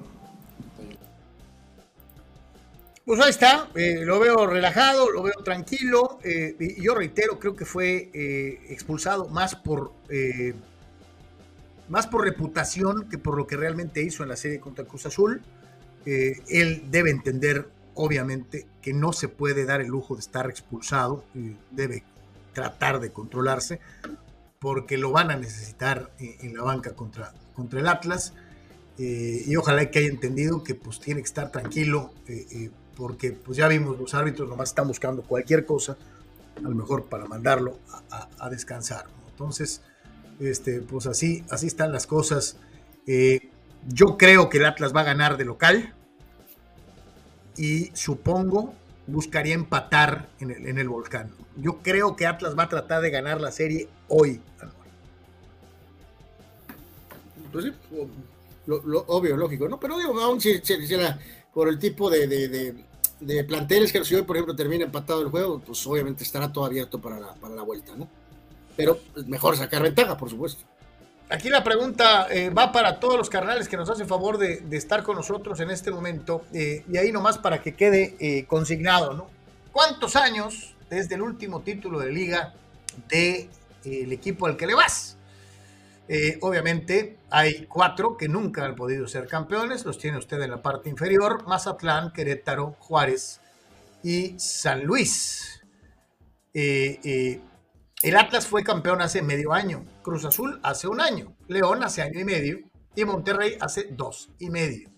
Pues ahí está, eh, lo veo relajado, lo veo tranquilo. Eh, y yo reitero, creo que fue eh, expulsado más por más por reputación que por lo que realmente hizo en la serie contra Cruz Azul. él debe entender, obviamente, que no se puede dar el lujo de estar expulsado, debe tratar de controlarse porque lo van a necesitar en, la banca contra, contra el Atlas. Y ojalá que haya entendido que pues tiene que estar tranquilo, porque pues ya vimos los árbitros nomás están buscando cualquier cosa, a lo mejor para mandarlo a, descansar. Entonces, este, pues así, así están las cosas. yo creo que el Atlas va a ganar de local y supongo buscaría empatar en el, en el volcán. Yo creo que Atlas va a tratar de ganar la serie hoy. Pues sí, lo, obvio, lógico, ¿no? Pero digo, aún si, por el tipo de, de, planteles que si hoy, por ejemplo, termina empatado el juego, pues obviamente estará todo abierto para la, para la vuelta, ¿no? Pero pues, mejor sacar ventaja, por supuesto. Aquí la pregunta eh, va para todos los carnales que nos hacen favor de, estar con nosotros en este momento. Eh, y ahí nomás para que quede eh, consignado, ¿no? ¿Cuántos años desde el último título de liga del de, equipo al que le vas? Obviamente hay cuatro que nunca han podido ser campeones, los tiene usted en la parte inferior, Mazatlán, Querétaro, Juárez y San Luis. El Atlas fue campeón hace medio año, Cruz Azul hace un año, León hace año y medio y Monterrey hace dos y medio.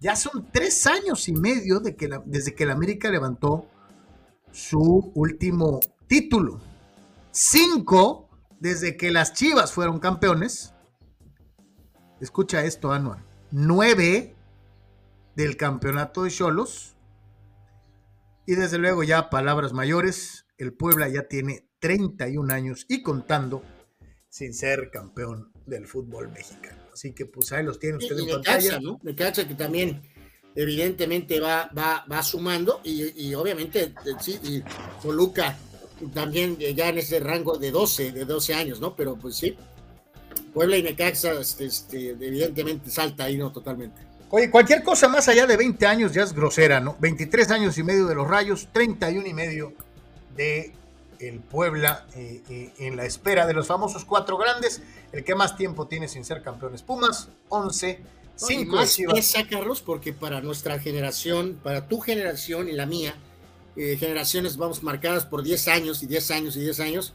Ya son tres años y medio que desde que el América levantó su último título. Cinco desde que las Chivas fueron campeones. Escucha esto, Anuar. Nueve del campeonato de Cholos. Y desde luego ya palabras mayores, el Puebla ya tiene 31 años y contando sin ser campeón del fútbol mexicano. Así que pues ahí los tiene usted en pantalla. ¿no? Me cacha que también evidentemente va, va, va sumando y, obviamente eh, sí, y Toluca también ya en ese rango de 12, de 12 años, ¿no? Pero pues sí, Puebla y Necaxa este, este, evidentemente salta ahí, ¿no? Totalmente. Oye, cualquier cosa más allá de 20 años ya es grosera, ¿no? 23 años y medio de los Rayos, 31 y medio de el Puebla eh, eh, en la espera de los famosos cuatro grandes. El que más tiempo tiene sin ser campeones Pumas, 11. 5 más pesa, Carlos, porque para nuestra generación, para tu generación y la mía, eh, generaciones vamos marcadas por 10 años y 10 años y 10 años,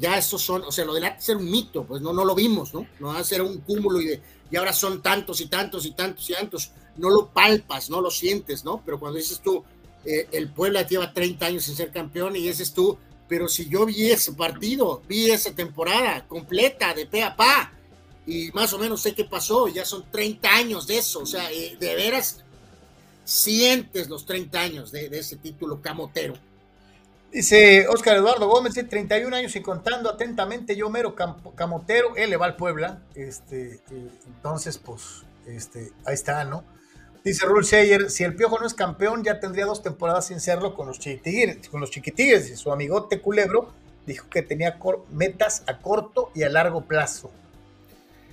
ya estos son, o sea, lo de ser un mito, pues no, no lo vimos, ¿no? No va a ser un cúmulo y, de, y ahora son tantos y tantos y tantos y tantos, no lo palpas, no lo sientes, ¿no? Pero cuando dices tú, el Puebla lleva 30 años sin ser campeón y dices tú, pero si yo vi ese partido, vi esa temporada completa de pe a pa, y más o menos sé qué pasó, ya son 30 años de eso, o sea, eh, de veras sientes los 30 años de, ese título camotero. Dice Oscar Eduardo Gómez, 31 años y contando atentamente, yo mero camotero, él le va al Puebla, este, eh, entonces pues, este, ahí está, ¿no? Dice Rul Seyer, si el Piojo no es campeón, ya tendría dos temporadas sin serlo con los chiquitigres. Con los chiquitigres. Su amigote Culebro dijo que tenía metas a corto y a largo plazo.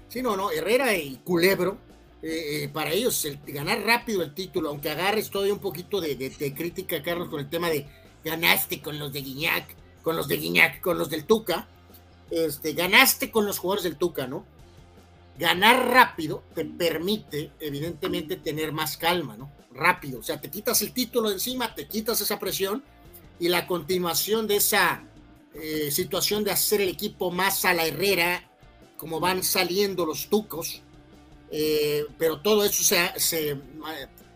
Sí, no, no, Herrera y Culebro, eh, eh, para ellos el, ganar rápido el título, aunque agarres todavía un poquito de, crítica, Carlos, con el tema de ganaste con los de Guiñac, con los de Guiñac, con los del Tuca, este, ganaste con los jugadores del Tuca, ¿no? ganar rápido te permite, evidentemente, tener más calma, ¿no? Rápido, o sea, te quitas el título de encima, te quitas esa presión y la continuación de esa eh, situación de hacer el equipo más a la Herrera, como van saliendo los tucos, eh, pero todo eso se,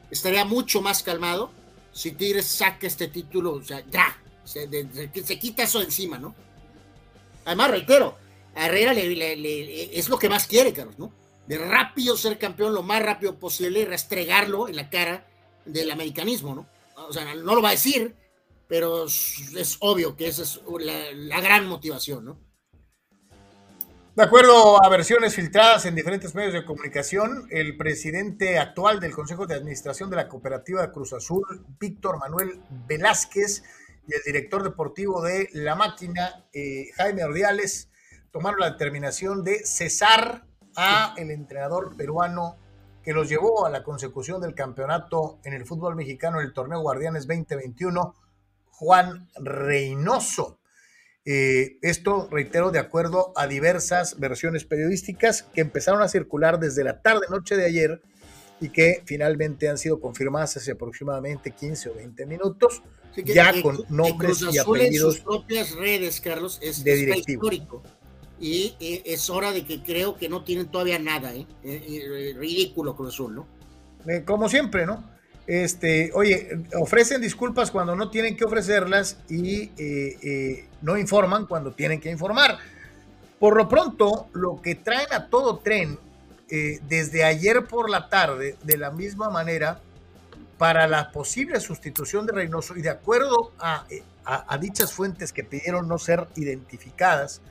estaría mucho más calmado si Tigres saca este título, o sea, ya, se, se, quita eso encima, ¿no? Además, reitero, Herrera es lo que más quiere, Carlos, ¿no? De rápido ser campeón lo más rápido posible y restregarlo en la cara del americanismo, ¿no? O sea, no lo va a decir, pero es obvio que esa es la, gran motivación, ¿no? De acuerdo a versiones filtradas en diferentes medios de comunicación, el presidente actual del Consejo de Administración de la Cooperativa Cruz Azul, Víctor Manuel Velázquez, y el director deportivo de La Máquina, eh, Jaime Ordiales, tomaron la determinación de cesar a el entrenador peruano que los llevó a la consecución del campeonato en el fútbol mexicano en el torneo Guardianes 2021 Juan Reynoso. Eh, esto, reitero, de acuerdo a diversas versiones periodísticas que empezaron a circular desde la tarde-noche de ayer y que finalmente han sido confirmadas hace aproximadamente 15 o 20 minutos, ya con nombres y apellidos. En sus propias redes, Carlos, es, de histórico. Y eh, es hora de que creo que no tienen todavía nada, ¿eh? eh ridículo Cruz Azul, ¿no? como siempre, ¿no? Este, oye, ofrecen disculpas cuando no tienen que ofrecerlas y eh, eh, no informan cuando tienen que informar. Por lo pronto, lo que traen a todo tren eh, desde ayer por la tarde, de la misma manera, para la posible sustitución de Reynoso, y de acuerdo a, a dichas fuentes que pidieron no ser identificadas,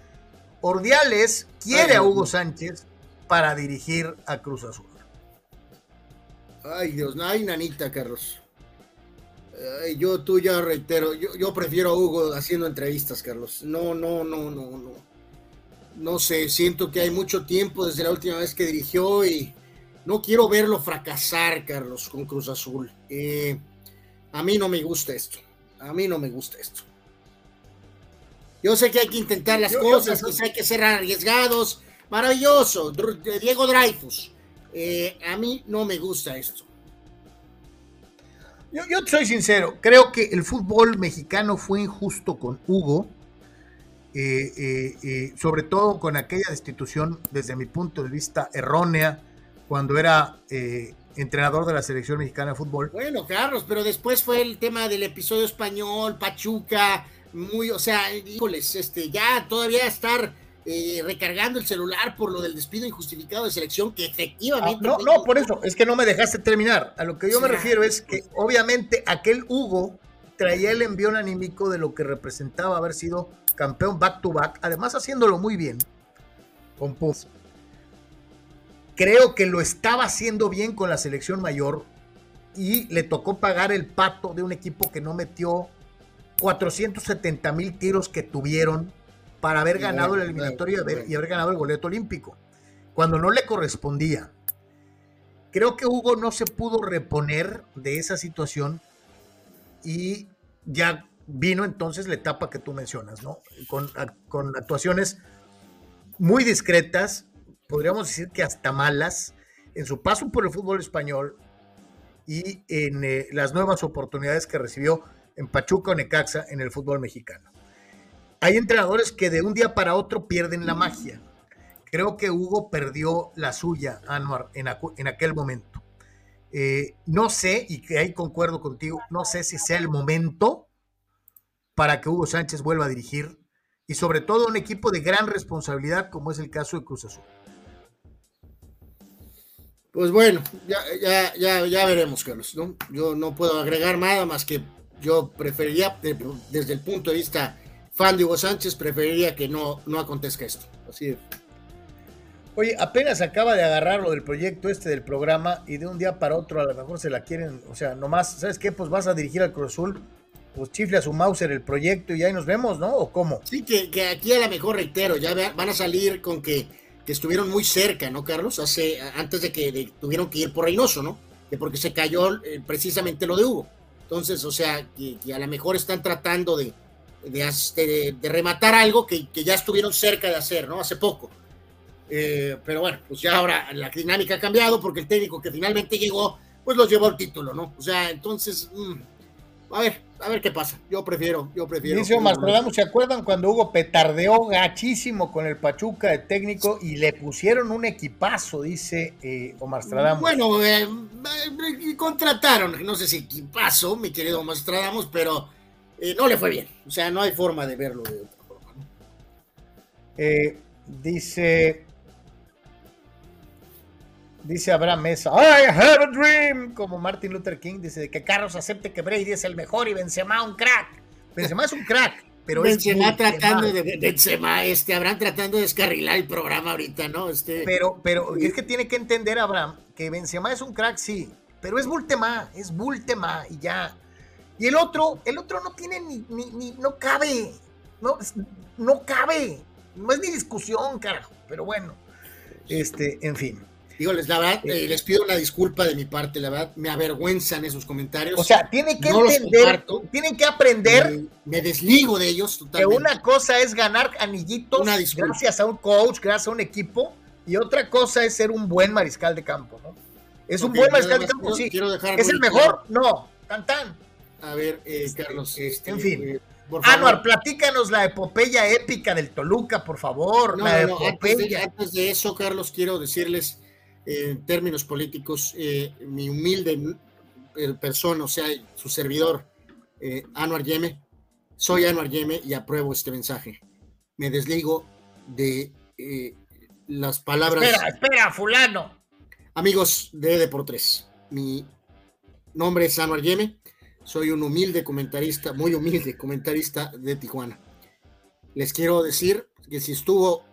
Ordiales quiere a Hugo Sánchez para dirigir a Cruz Azul. Ay, Dios, ay, nanita, Carlos. Ay, yo, tú ya reitero, yo, yo prefiero a Hugo haciendo entrevistas, Carlos. No, no, no, no, no. No sé, siento que hay mucho tiempo desde la última vez que dirigió y no quiero verlo fracasar, Carlos, con Cruz Azul. Eh, a mí no me gusta esto. A mí no me gusta esto. Yo sé que hay que intentar las cosas, que hay que ser arriesgados. Maravilloso. Diego Dreyfus eh, a mí no me gusta esto. Yo, yo soy sincero, creo que el fútbol mexicano fue injusto con Hugo, eh, eh, sobre todo con aquella destitución, desde mi punto de vista, errónea, cuando era entrenador de la selección mexicana de fútbol. Bueno, Carlos, pero después fue el tema del episodio español, Pachuca, muy, o sea, híjoles, este, ya todavía estar eh, recargando el celular por lo del despido injustificado de selección, que efectivamente. Ah, no, no, por eso, es que no me dejaste terminar. A lo que yo me refiero es que, obviamente, aquel Hugo traía el envío anímico de lo que representaba haber sido campeón back to back, además haciéndolo muy bien con Puz. Creo que lo estaba haciendo bien con la selección mayor y le tocó pagar el pato de un equipo que no metió 470 mil tiros que tuvieron para haber ganado el eliminatorio y haber, ganado el boleto olímpico, cuando no le correspondía. Creo que Hugo no se pudo reponer de esa situación y ya vino entonces la etapa que tú mencionas, ¿no? Con, con actuaciones muy discretas, podríamos decir que hasta malas, en su paso por el fútbol español y en eh, las nuevas oportunidades que recibió en Pachuca o Necaxa en el fútbol mexicano hay entrenadores que de un día para otro pierden la magia. Creo que Hugo perdió la suya, Anuar, en, aquel momento. Eh, no sé, y que ahí concuerdo contigo, no sé si sea el momento para que Hugo Sánchez vuelva a dirigir y sobre todo un equipo de gran responsabilidad como es el caso de Cruz Azul. Pues bueno, ya, ya, ya, ya veremos, Carlos. ¿no? Yo no puedo agregar nada más que yo preferiría, desde el punto de vista fan de Hugo Sánchez, preferiría que no, no acontezca esto. Así Oye, apenas acaba de agarrar lo del proyecto este del programa y de un día para otro a lo mejor se la quieren, o sea, nomás, ¿sabes qué? Pues vas a dirigir al Cruz Azul, pues chifle a su Mauser el proyecto y ahí nos vemos, ¿no? ¿O cómo? Sí, que, que aquí a lo mejor reitero, ya van a salir con que, que estuvieron muy cerca, ¿no, Carlos? Hace, antes de que tuvieron que ir por Reynoso, ¿no? De porque se cayó eh, precisamente lo de Hugo. Entonces, o sea, que a lo mejor están tratando de, de, rematar algo que, ya estuvieron cerca de hacer, ¿no? Hace poco. Eh, pero bueno, pues ya ahora la dinámica ha cambiado porque el técnico que finalmente llegó, pues los llevó al título, ¿no? O sea, entonces, mm, a ver, a ver qué pasa. Yo prefiero, yo prefiero. Dice Omar ¿se acuerdan cuando Hugo petardeó gachísimo con el Pachuca de técnico y le pusieron un equipazo, dice eh, Omar Bueno, eh, eh, contrataron, no sé si equipazo, mi querido Omar pero no le fue bien. O sea, no hay forma de verlo de otra forma. dice Dice Abraham Mesa, I have a dream, como Martin Luther King dice, que Carlos acepte que Brady es el mejor y Benzema un crack. Benzema es un crack, pero Benzema tratando de Benzema, este Abraham tratando de descarrilar el programa ahorita, ¿no? Este Pero pero es que tiene que entender Abraham que Benzema es un crack, sí, pero es Bultema, es Bultema y ya. Y el otro, el otro no tiene ni, ni, no cabe, no, no cabe, no es ni discusión, carajo, pero bueno, este, en fin. Digo, la verdad, eh, les pido una disculpa de mi parte, la verdad, me avergüenzan esos comentarios. O sea, tienen que entender, tienen que aprender. Me, desligo de ellos totalmente. Que una cosa es ganar anillitos gracias a un coach, gracias a un equipo, y otra cosa es ser un buen mariscal de campo, ¿no? Es un buen mariscal de campo, sí. ¿Es el mejor? No, tan tan. A ver, eh, este, Carlos, este, en fin. Eh, Anuar, platícanos la epopeya épica del Toluca, por favor. No, la no, antes de eso, Carlos, quiero decirles en términos políticos, eh, mi humilde eh, persona, o sea, su servidor, eh, Anuar Yeme, soy Anuar Yeme y apruebo este mensaje. Me desligo de las palabras. Espera, espera, fulano. Amigos de Deportes, mi nombre es Anuar Yeme, soy un humilde comentarista, muy humilde comentarista de Tijuana. Les quiero decir que si estuvo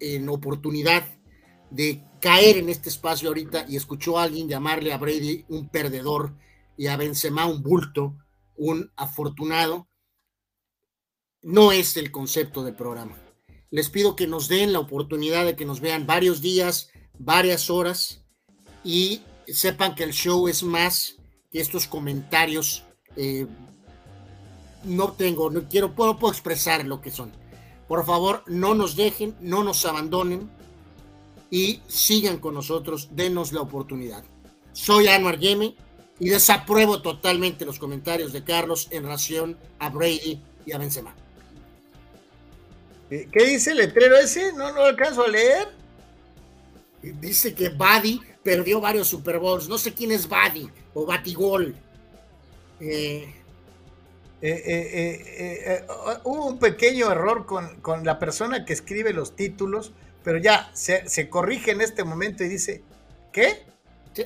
en oportunidad de caer en este espacio ahorita y escuchó a alguien llamarle a Brady un perdedor y a Benzema un bulto, un afortunado, no es el concepto del programa. Les pido que nos den la oportunidad de que nos vean varios días, varias horas y sepan que el show es más que estos comentarios. Eh, no tengo, no quiero, puedo, puedo expresar lo que son. Por favor, no nos dejen, no nos abandonen y sigan con nosotros, denos la oportunidad. Soy Anwar Yeme y desapruebo totalmente los comentarios de Carlos en relación a Brady y a Benzema. ¿Qué dice el letrero ese? No, no alcanzo a leer. Dice que Buddy perdió varios Super Bowls. No sé quién es Buddy o Batigol. Eh, eh, eh, hubo un pequeño error con, con la persona que escribe los títulos pero ya se, corrige en este momento y dice, ¿qué?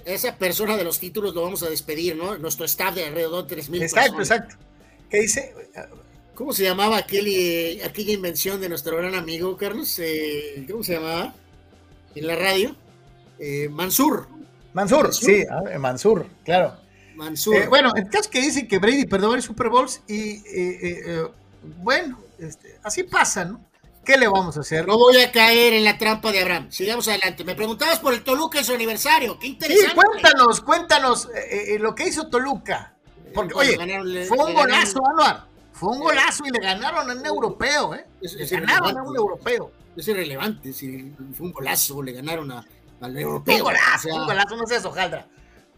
Esa persona de los títulos lo vamos a despedir, ¿no? Nuestro staff de alrededor de 3.000 Exacto, exacto. ¿Qué dice? ¿Cómo se llamaba aquel, aquella invención de nuestro gran amigo, Carlos? Eh, ¿Cómo se llamaba? En la radio. Eh, Mansur. Mansur. sí, ah, Mansur, claro. Mansur. Eh, bueno, el caso que dice que Brady perdió varios Super Bowls y bueno, este, así pasa, ¿no? ¿Qué le vamos a hacer? No voy a caer en la trampa de Abraham. Sigamos adelante. Me preguntabas por el Toluca en su aniversario. Qué interesante. Sí, cuéntanos, cuéntanos eh, eh, lo que hizo Toluca. Porque, oye, fue un golazo, Anuar. Fue un golazo y le ganaron a un europeo, ¿eh? le ganaron a un europeo. Es irrelevante. Si fue un golazo, le ganaron a, al europeo. Un golazo, un golazo, no sé eso, Jaldra.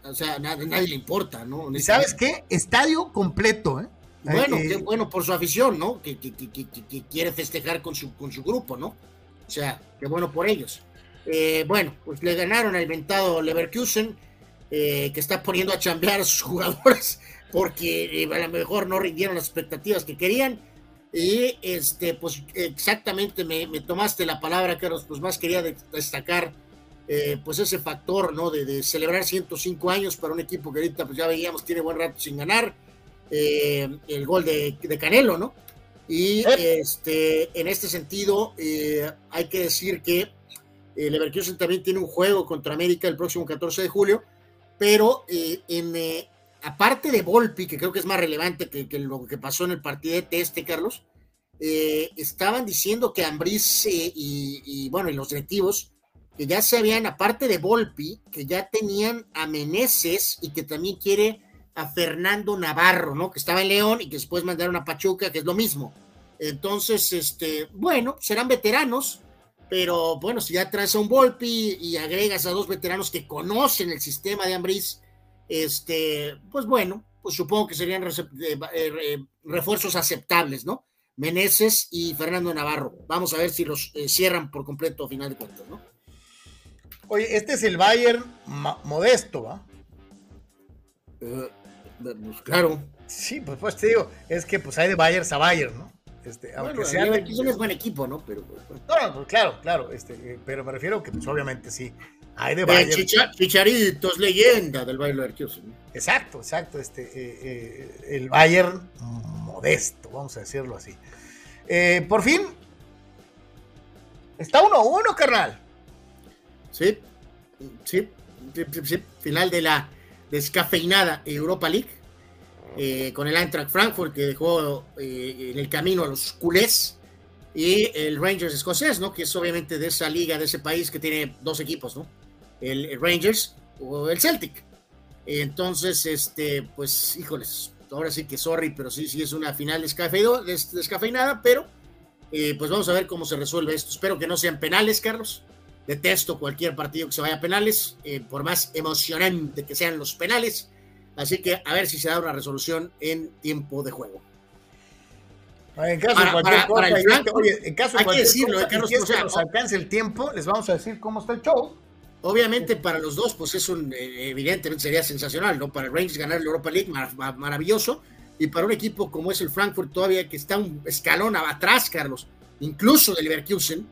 O sea, a nadie, le importa, ¿no? ¿Y sabes qué? Estadio completo, ¿eh? Bueno, qué bueno por su afición, ¿no? Que, quiere festejar con su, con su grupo, ¿no? O sea, qué bueno por ellos. Eh, bueno, pues le ganaron al inventado Leverkusen, eh, que está poniendo a chambear a sus jugadores porque eh, a lo mejor no rindieron las expectativas que querían. Y este, pues exactamente me, tomaste la palabra, Carlos, pues más quería destacar pues ese factor, ¿no? De, de, celebrar 105 años para un equipo que ahorita pues ya veíamos tiene buen rato sin ganar eh, el gol de, Canelo, ¿no? Y eh. este, en este sentido, eh, hay que decir que el Leverkusen también tiene un juego contra América el próximo 14 de julio, pero en, aparte de Volpi, que creo que es más relevante que, lo que pasó en el partido de este, Carlos, estaban diciendo que Ambriz y, y, bueno, y los directivos, que ya se habían, aparte de Volpi, que ya tenían a Meneses y que también quiere a Fernando Navarro, ¿no? Que estaba en León y que después mandaron a Pachuca, que es lo mismo. Entonces, este, bueno, serán veteranos, pero bueno, si ya traes a un Volpi y agregas a dos veteranos que conocen el sistema de Ambriz, este, pues bueno, pues supongo que serían refuerzos aceptables, ¿no? Meneses y Fernando Navarro. Vamos a ver si los cierran por completo a final de cuentas, ¿no? Oye, este es el Bayern modesto, ¿va? pues claro. Sí, pues, pues te digo, es que pues hay de Bayern a Bayern, ¿no? Este, aunque bueno, sea es buen equipo, ¿no? Pero, pues, no, pues, claro, claro, este, eh, pero me refiero que pues obviamente sí. Hay de Bayern. chicharitos, leyenda del Bayern Leverkusen. Exacto, exacto, este, eh, eh, el Bayern modesto, vamos a decirlo así. por fin, está uno a uno, carnal. Sí, sí, sí, final de la descafeinada Europa League eh, con el Eintracht Frankfurt que dejó eh, en el camino a los culés y el Rangers escocés, ¿no? Que es obviamente de esa liga, de ese país que tiene dos equipos, ¿no? El, Rangers o el Celtic. Entonces, este, pues, híjoles, ahora sí que sorry, pero sí, sí es una final descafeinada, pero eh, pues vamos a ver cómo se resuelve esto. Espero que no sean penales, Carlos. Detesto cualquier partido que se vaya a penales, por más emocionante que sean los penales. Así que a ver si se da una resolución en tiempo de juego. En caso de cualquier cosa, oye, en caso de cualquier decirlo, cosa, Carlos, que nos alcance el tiempo, les vamos a decir cómo está el show. Obviamente para los dos, pues es un, eh, evidentemente sería sensacional, ¿no? Para el Rangers ganar la Europa League, maravilloso. Y para un equipo como es el Frankfurt todavía que está un escalón atrás, Carlos, incluso del Leverkusen,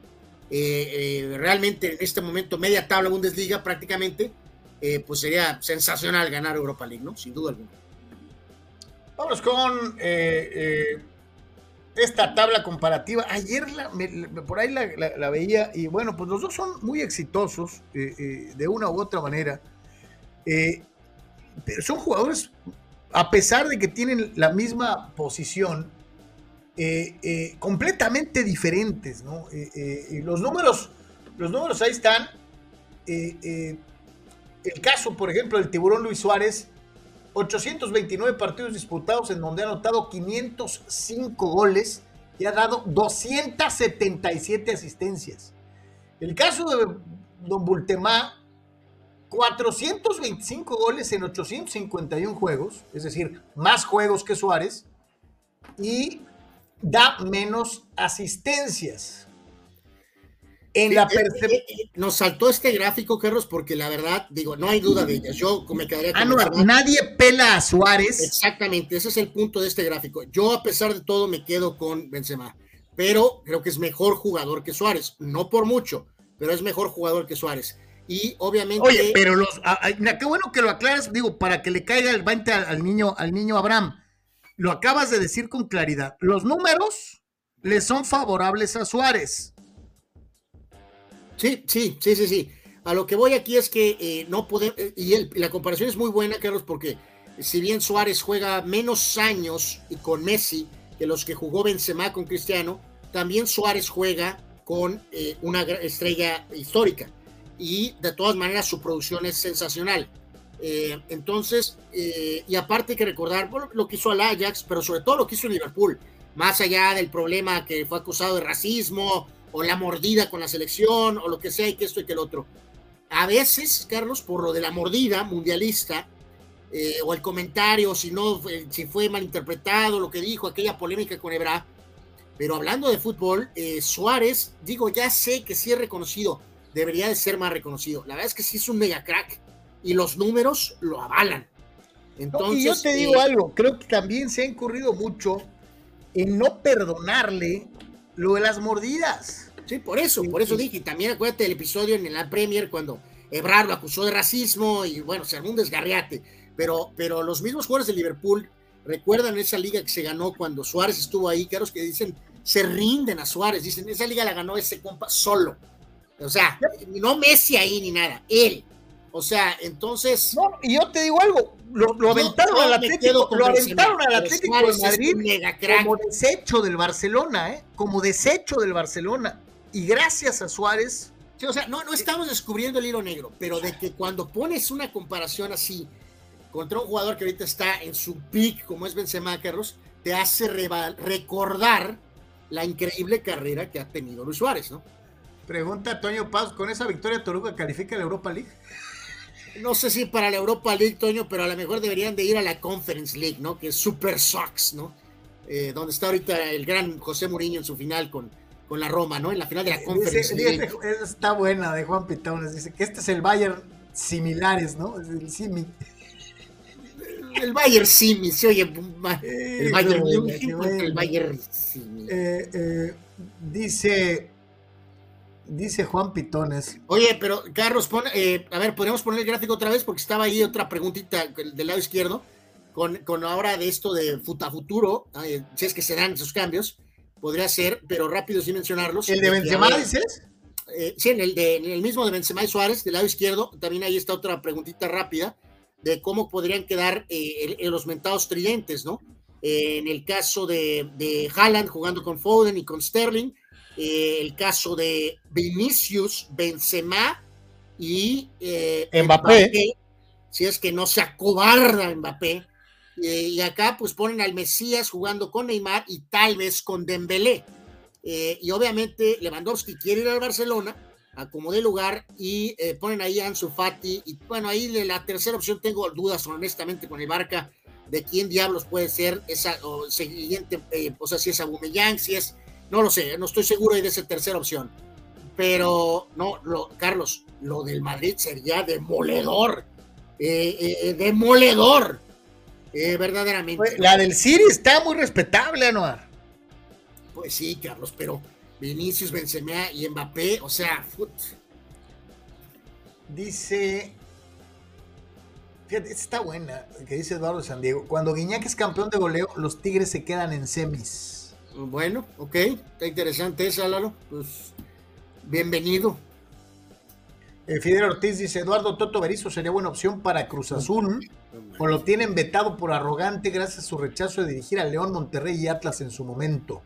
eh, eh, realmente en este momento media tabla Bundesliga prácticamente, eh, pues sería sensacional ganar Europa League, ¿no? Sin duda alguna. Vamos con esta tabla comparativa. Ayer por ahí la, veía y bueno, pues los dos son muy exitosos de una u otra manera. pero son jugadores, a pesar de que tienen la misma posición, completamente diferentes, ¿no? los números, los números ahí están. El caso, por ejemplo, del tiburón Luis Suárez, 829 partidos disputados en donde ha anotado 505 goles y ha dado 277 asistencias. El caso de Don Bultemá, 425 goles en 851 juegos, es decir, más juegos que Suárez, y da menos asistencias. En la eh, eh, eh, nos saltó este gráfico, Carlos, porque la verdad, digo, no hay duda de ellas. Yo me quedaría con ah, nadie pela a Suárez. Exactamente, ese es el punto de este gráfico. Yo, a pesar de todo, me quedo con Benzema, pero creo que es mejor jugador que Suárez. No por mucho, pero es mejor jugador que Suárez. Y obviamente. Oye, pero los. qué bueno que lo aclares, digo, para que le caiga el 20 al niño, al niño Abraham. Lo acabas de decir con claridad. Los números le son favorables a Suárez Sí, sí, sí, sí, sí. A lo que voy aquí es que eh, no podemos, y la comparación es muy buena, Carlos, porque si bien Suárez juega menos años y con Messi que los que jugó Benzema con Cristiano, también Suárez juega con eh, una estrella histórica y de todas maneras su producción es sensacional. Entonces, y aparte hay que recordar lo que hizo al Ajax, pero sobre todo lo que hizo Liverpool, más allá del problema que fue acusado de racismo, o la mordida con la selección, o lo que sea, y que esto y que el otro. A veces, Carlos, por lo de la mordida mundialista, eh, o el comentario, si no, eh, si fue malinterpretado, lo que dijo, aquella polémica con Ebra, pero hablando de fútbol, eh, Suárez, digo, ya sé que sí es reconocido, debería de ser más reconocido. La verdad es que sí es un mega crack, y los números lo avalan. Entonces, y yo te digo algo, creo que también se ha incurrido mucho en no perdonarle lo de las mordidas. Sí, por eso, por eso dije. Y también acuérdate del episodio en la Premier cuando Ebrard lo acusó de racismo y bueno, se armó un desgarriate. Pero, pero los mismos jugadores de Liverpool recuerdan esa liga que se ganó cuando Suárez estuvo ahí, caros que dicen, se rinden a Suárez, dicen, esa liga la ganó ese compa solo. O sea, no Messi ahí ni nada, él. O sea, entonces. No, y yo te digo algo, lo, aventaron al Atlético, lo aventaron al Atlético de Madrid como desecho del Barcelona, ¿eh? Como desecho del Barcelona. Y gracias a Suárez. o sea, no, no estamos descubriendo el hilo negro, pero de que cuando pones una comparación así contra un jugador que ahorita está en su peak, como es Benzema Carlos, te hace recordar la increíble carrera que ha tenido Luis Suárez, ¿no? Pregunta Toño Paz, ¿con esa victoria Toruga califica la Europa League? No sé si para la Europa League, Toño, pero a lo mejor deberían de ir a la Conference League, ¿no? Que es Super Sox, ¿no? Eh, donde está ahorita el gran José Mourinho en su final con, con la Roma, ¿no? En la final de la Conference League. está buena de Juan Pitones. Dice que este es el Bayern similares, ¿no? El Simi. El Bayern Simi, se oye. El Bayern, el Bayern Simi. Eh, eh, dice Dice Juan Pitones. Oye, pero Carlos, eh, a ver, podemos poner el gráfico otra vez porque estaba ahí otra preguntita del lado izquierdo con, con ahora de esto de futa futuro, eh, si es que se dan esos cambios, podría ser, pero rápido sin mencionarlos. ¿El de Benzema dices? Eh, sí, en el, de, el mismo de Benzema y Suárez, del lado izquierdo, también ahí está otra preguntita rápida de cómo podrían quedar los mentados tridentes, ¿no? en el caso de, de Haaland jugando con Foden y con Sterling, eh, el caso de Vinicius, Benzema y eh, Mbappé. si es que no se acobarda Mbappé. Eh, y acá pues ponen al Mesías jugando con Neymar y tal vez con Dembélé. y obviamente Lewandowski quiere ir al Barcelona, acomode lugar y ponen ahí a Ansu Fati. Y bueno, ahí de la tercera opción tengo dudas honestamente con el Barca de quién diablos puede ser esa o siguiente, o sea, si es Abumeyang, si es no lo sé, no estoy seguro de esa tercera opción. Pero, no, lo, Carlos, lo del Madrid sería demoledor. Eh, eh, eh demoledor. Eh, verdaderamente. La del City está muy respetable, Anuar. Pues sí, Carlos, pero Vinicius, Benzema y Mbappé, o sea, dice Fíjate, esta está buena, que dice Eduardo San Diego. Cuando Guiñac es campeón de goleo, los Tigres se quedan en semis. Bueno, ok, está interesante esa, Lalo. Pues bienvenido. Eh, Fidel Ortiz dice, Eduardo Toto Berizo sería buena opción para Cruz Azul, o lo tienen vetado por arrogante gracias a su rechazo de dirigir a León, Monterrey y Atlas en su momento.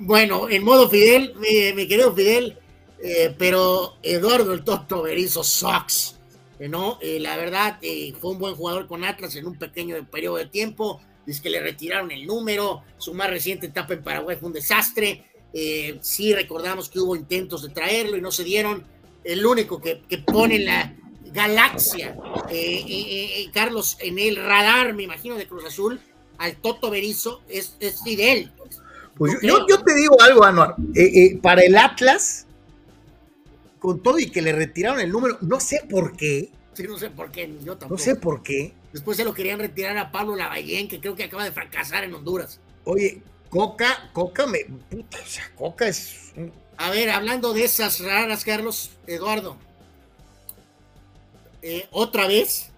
Bueno, en modo Fidel, mi, querido Fidel, eh, pero Eduardo el Toto Berizo sucks, ¿no? Eh, la verdad, fue un buen jugador con Atlas en un pequeño periodo de tiempo, dice que le retiraron el número, su más reciente etapa en Paraguay fue un desastre, eh, sí recordamos que hubo intentos de traerlo y no se dieron, el único que, pone la galaxia, eh, eh, Carlos, en el radar, me imagino, de Cruz Azul, al Toto Berizo, es, es Fidel. Pues yo, yo, te digo algo, Anuar, para el Atlas, con todo y que le retiraron el número, no sé por qué. Sí, no sé por qué, yo tampoco. No sé por qué Después se lo querían retirar a Pablo Lavallén, que creo que acaba de fracasar en Honduras. Oye, Coca, Coca me. Puta, o sea, Coca es. A ver, hablando de esas raras, Carlos, Eduardo. Eh, ¿Otra vez?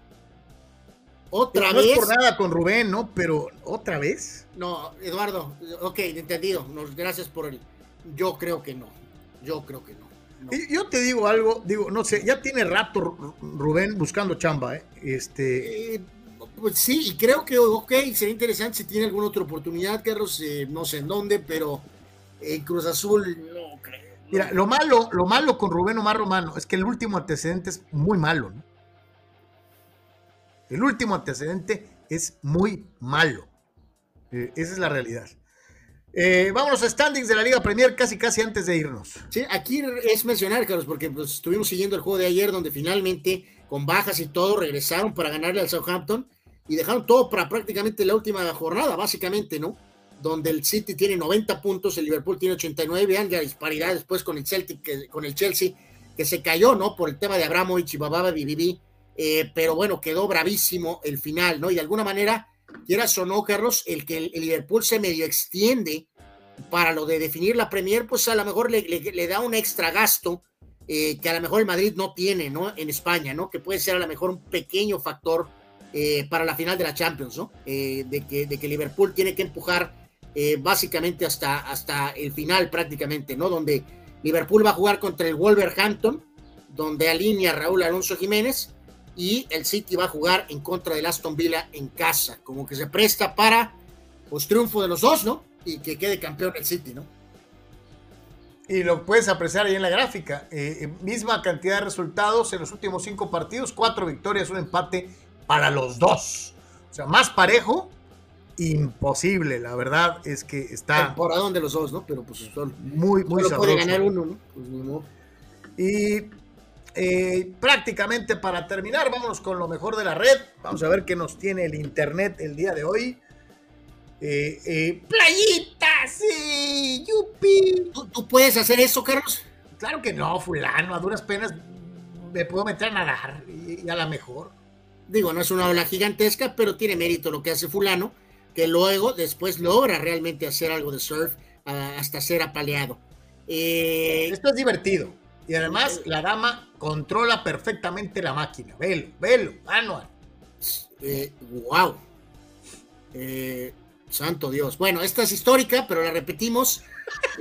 ¿Otra vez? No es por nada con Rubén, ¿no? Pero, ¿otra vez? No, Eduardo, ok, entendido. Gracias por el. Yo creo que no. Yo creo que no. Yo te digo algo, digo, no sé, ya tiene rato Rubén buscando chamba, ¿eh? Este... Eh, pues sí, y creo que, ok, sería interesante si tiene alguna otra oportunidad, Carlos, eh, no sé en dónde, pero en Cruz Azul no creo. Mira, lo malo, lo malo con Rubén Omar Romano es que el último antecedente es muy malo, ¿no? El último antecedente es muy malo. Eh, esa es la realidad. Eh, vámonos a standings de la Liga Premier casi casi antes de irnos. Sí, aquí es mencionar, Carlos, porque pues, estuvimos siguiendo el juego de ayer donde finalmente, con bajas y todo, regresaron para ganarle al Southampton y dejaron todo para prácticamente la última jornada, básicamente, ¿no? Donde el City tiene 90 puntos, el Liverpool tiene 89, vean la disparidad después con el Celtic, con el Chelsea, que se cayó, ¿no? Por el tema de Abramovich y Bababa Bibibi, eh, pero bueno, quedó bravísimo el final, ¿no? Y de alguna manera quieras o no, Carlos, el que el, Liverpool se medio extiende para lo de definir la Premier, pues a lo mejor le, da un extra gasto eh, que a lo mejor el Madrid no tiene, ¿no? En España, ¿no? Que puede ser a lo mejor un pequeño factor eh, para la final de la Champions, ¿no? Eh, de, que, de que Liverpool tiene que empujar básicamente hasta, hasta el final prácticamente, ¿no? Donde Liverpool va a jugar contra el Wolverhampton, donde alinea Raúl Alonso Jiménez y el City va a jugar en contra del Aston Villa en casa, como que se presta para pues triunfo de los dos, ¿no? Y que quede campeón el City, ¿no? Y lo puedes apreciar ahí en la gráfica. Eh, eh, misma cantidad de resultados en los últimos cinco partidos, cuatro victorias, un empate para los dos. O sea, más parejo, imposible. La verdad es que está. Por de los dos, ¿no? Pero pues son. Muy, muy solo puede ganar uno, ¿no? Pues, Y eh, prácticamente para terminar, vámonos con lo mejor de la red. Vamos a ver qué nos tiene el internet el día de hoy. Eh, eh, sí, yupi. ¿Tú, puedes hacer eso, Carlos? Claro que no, fulano, a duras penas me puedo meter a nadar y, a la mejor. Digo, no es una ola gigantesca, pero tiene mérito lo que hace fulano, que luego después logra realmente hacer algo de surf hasta ser apaleado. Esto es divertido. Y además la dama controla perfectamente la máquina. Velo, velo, manual. Eh, wow. Eh, santo Dios. Bueno, esta es histórica, pero la repetimos.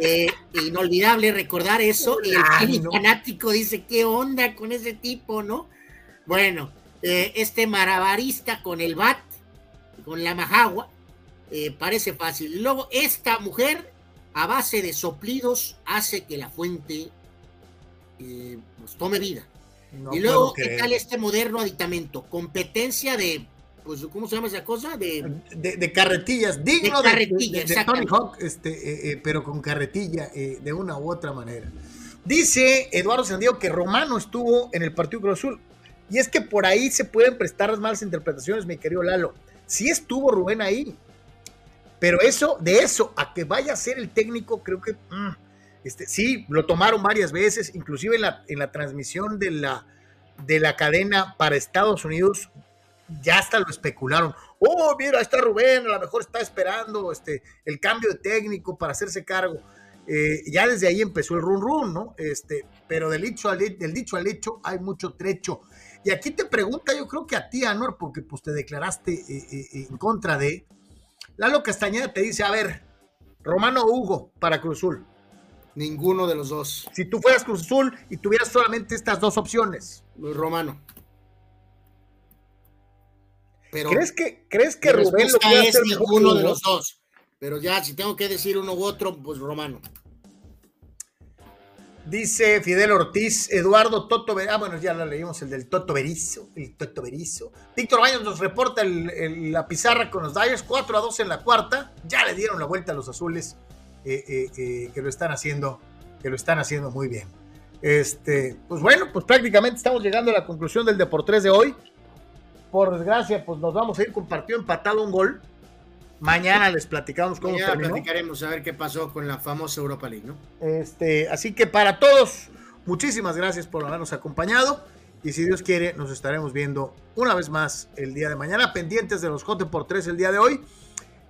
Eh, inolvidable recordar eso. Y el fanático dice, ¿qué onda con ese tipo, no? Bueno, eh, este marabarista con el bat, con la majagua, parece fácil. Y luego, esta mujer, a base de soplidos, hace que la fuente pues, tome vida. y luego, ¿qué tal este moderno aditamento? Competencia de, pues, ¿cómo se llama esa cosa? De, de, carretillas, digno de, de, Tony Hawk, este, eh, eh, pero con carretilla eh, de una u otra manera. Dice Eduardo Sandiego que Romano estuvo en el Partido Cruz Azul. Y es que por ahí se pueden prestar las malas interpretaciones, mi querido Lalo. Sí estuvo Rubén ahí. Pero eso, de eso, a que vaya a ser el técnico, creo que mm, este, sí, lo tomaron varias veces, inclusive en la, en la transmisión de la, de la cadena para Estados Unidos, ya hasta lo especularon. Oh, mira, está Rubén, a lo mejor está esperando este, el cambio de técnico para hacerse cargo. Eh, ya desde ahí empezó el run run, ¿no? Este, pero del dicho, al, del dicho al hecho hay mucho trecho. Y aquí te pregunta, yo creo que a ti, Anor, porque pues te declaraste eh, eh, en contra de. Lalo Castañeda te dice, a ver, Romano Hugo para Cruzul. Ninguno de los dos. Si tú fueras Cruz Azul y tuvieras solamente estas dos opciones. Romano. Pero ¿Crees que, ¿crees que Rubén lo puede hacer ninguno de los dos? Pero ya, si tengo que decir uno u otro, pues Romano. Dice Fidel Ortiz, Eduardo Toto Berizo. Ah, bueno, ya lo leímos, el del Toto Berizo. El Toto Berizo. Víctor Baños nos reporta la pizarra con los Dyers, 4 a 2 en la cuarta. Ya le dieron la vuelta a los azules. Eh, eh, eh, que lo están haciendo, que lo están haciendo muy bien. Este, pues bueno, pues prácticamente estamos llegando a la conclusión del Deportes de hoy. Por desgracia, pues nos vamos a ir con partido empatado un gol. Mañana les platicamos cómo Mañana platicaremos a ver qué pasó con la famosa Europa League, ¿no? Este, así que para todos, muchísimas gracias por habernos acompañado. Y si Dios quiere, nos estaremos viendo una vez más el día de mañana, pendientes de los J por 3 el día de hoy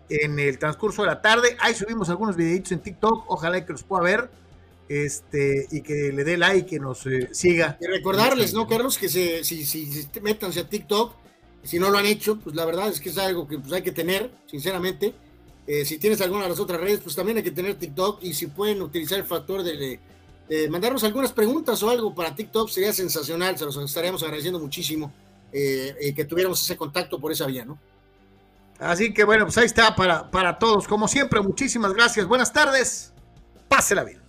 en el transcurso de la tarde. Ahí subimos algunos videitos en TikTok, ojalá que los pueda ver. Este, y que le dé like, que nos eh, siga. Y recordarles, ¿no, Carlos? Que se, si, si, métanse a TikTok, si no lo han hecho, pues la verdad es que es algo que pues, hay que tener, sinceramente. Eh, si tienes alguna de las otras redes, pues también hay que tener TikTok y si pueden utilizar el factor de, mandarnos algunas preguntas o algo para TikTok, sería sensacional, se los estaríamos agradeciendo muchísimo eh, que tuviéramos ese contacto por esa vía, ¿no? Así que bueno, pues ahí está para, para todos. Como siempre, muchísimas gracias. Buenas tardes. Pásela bien.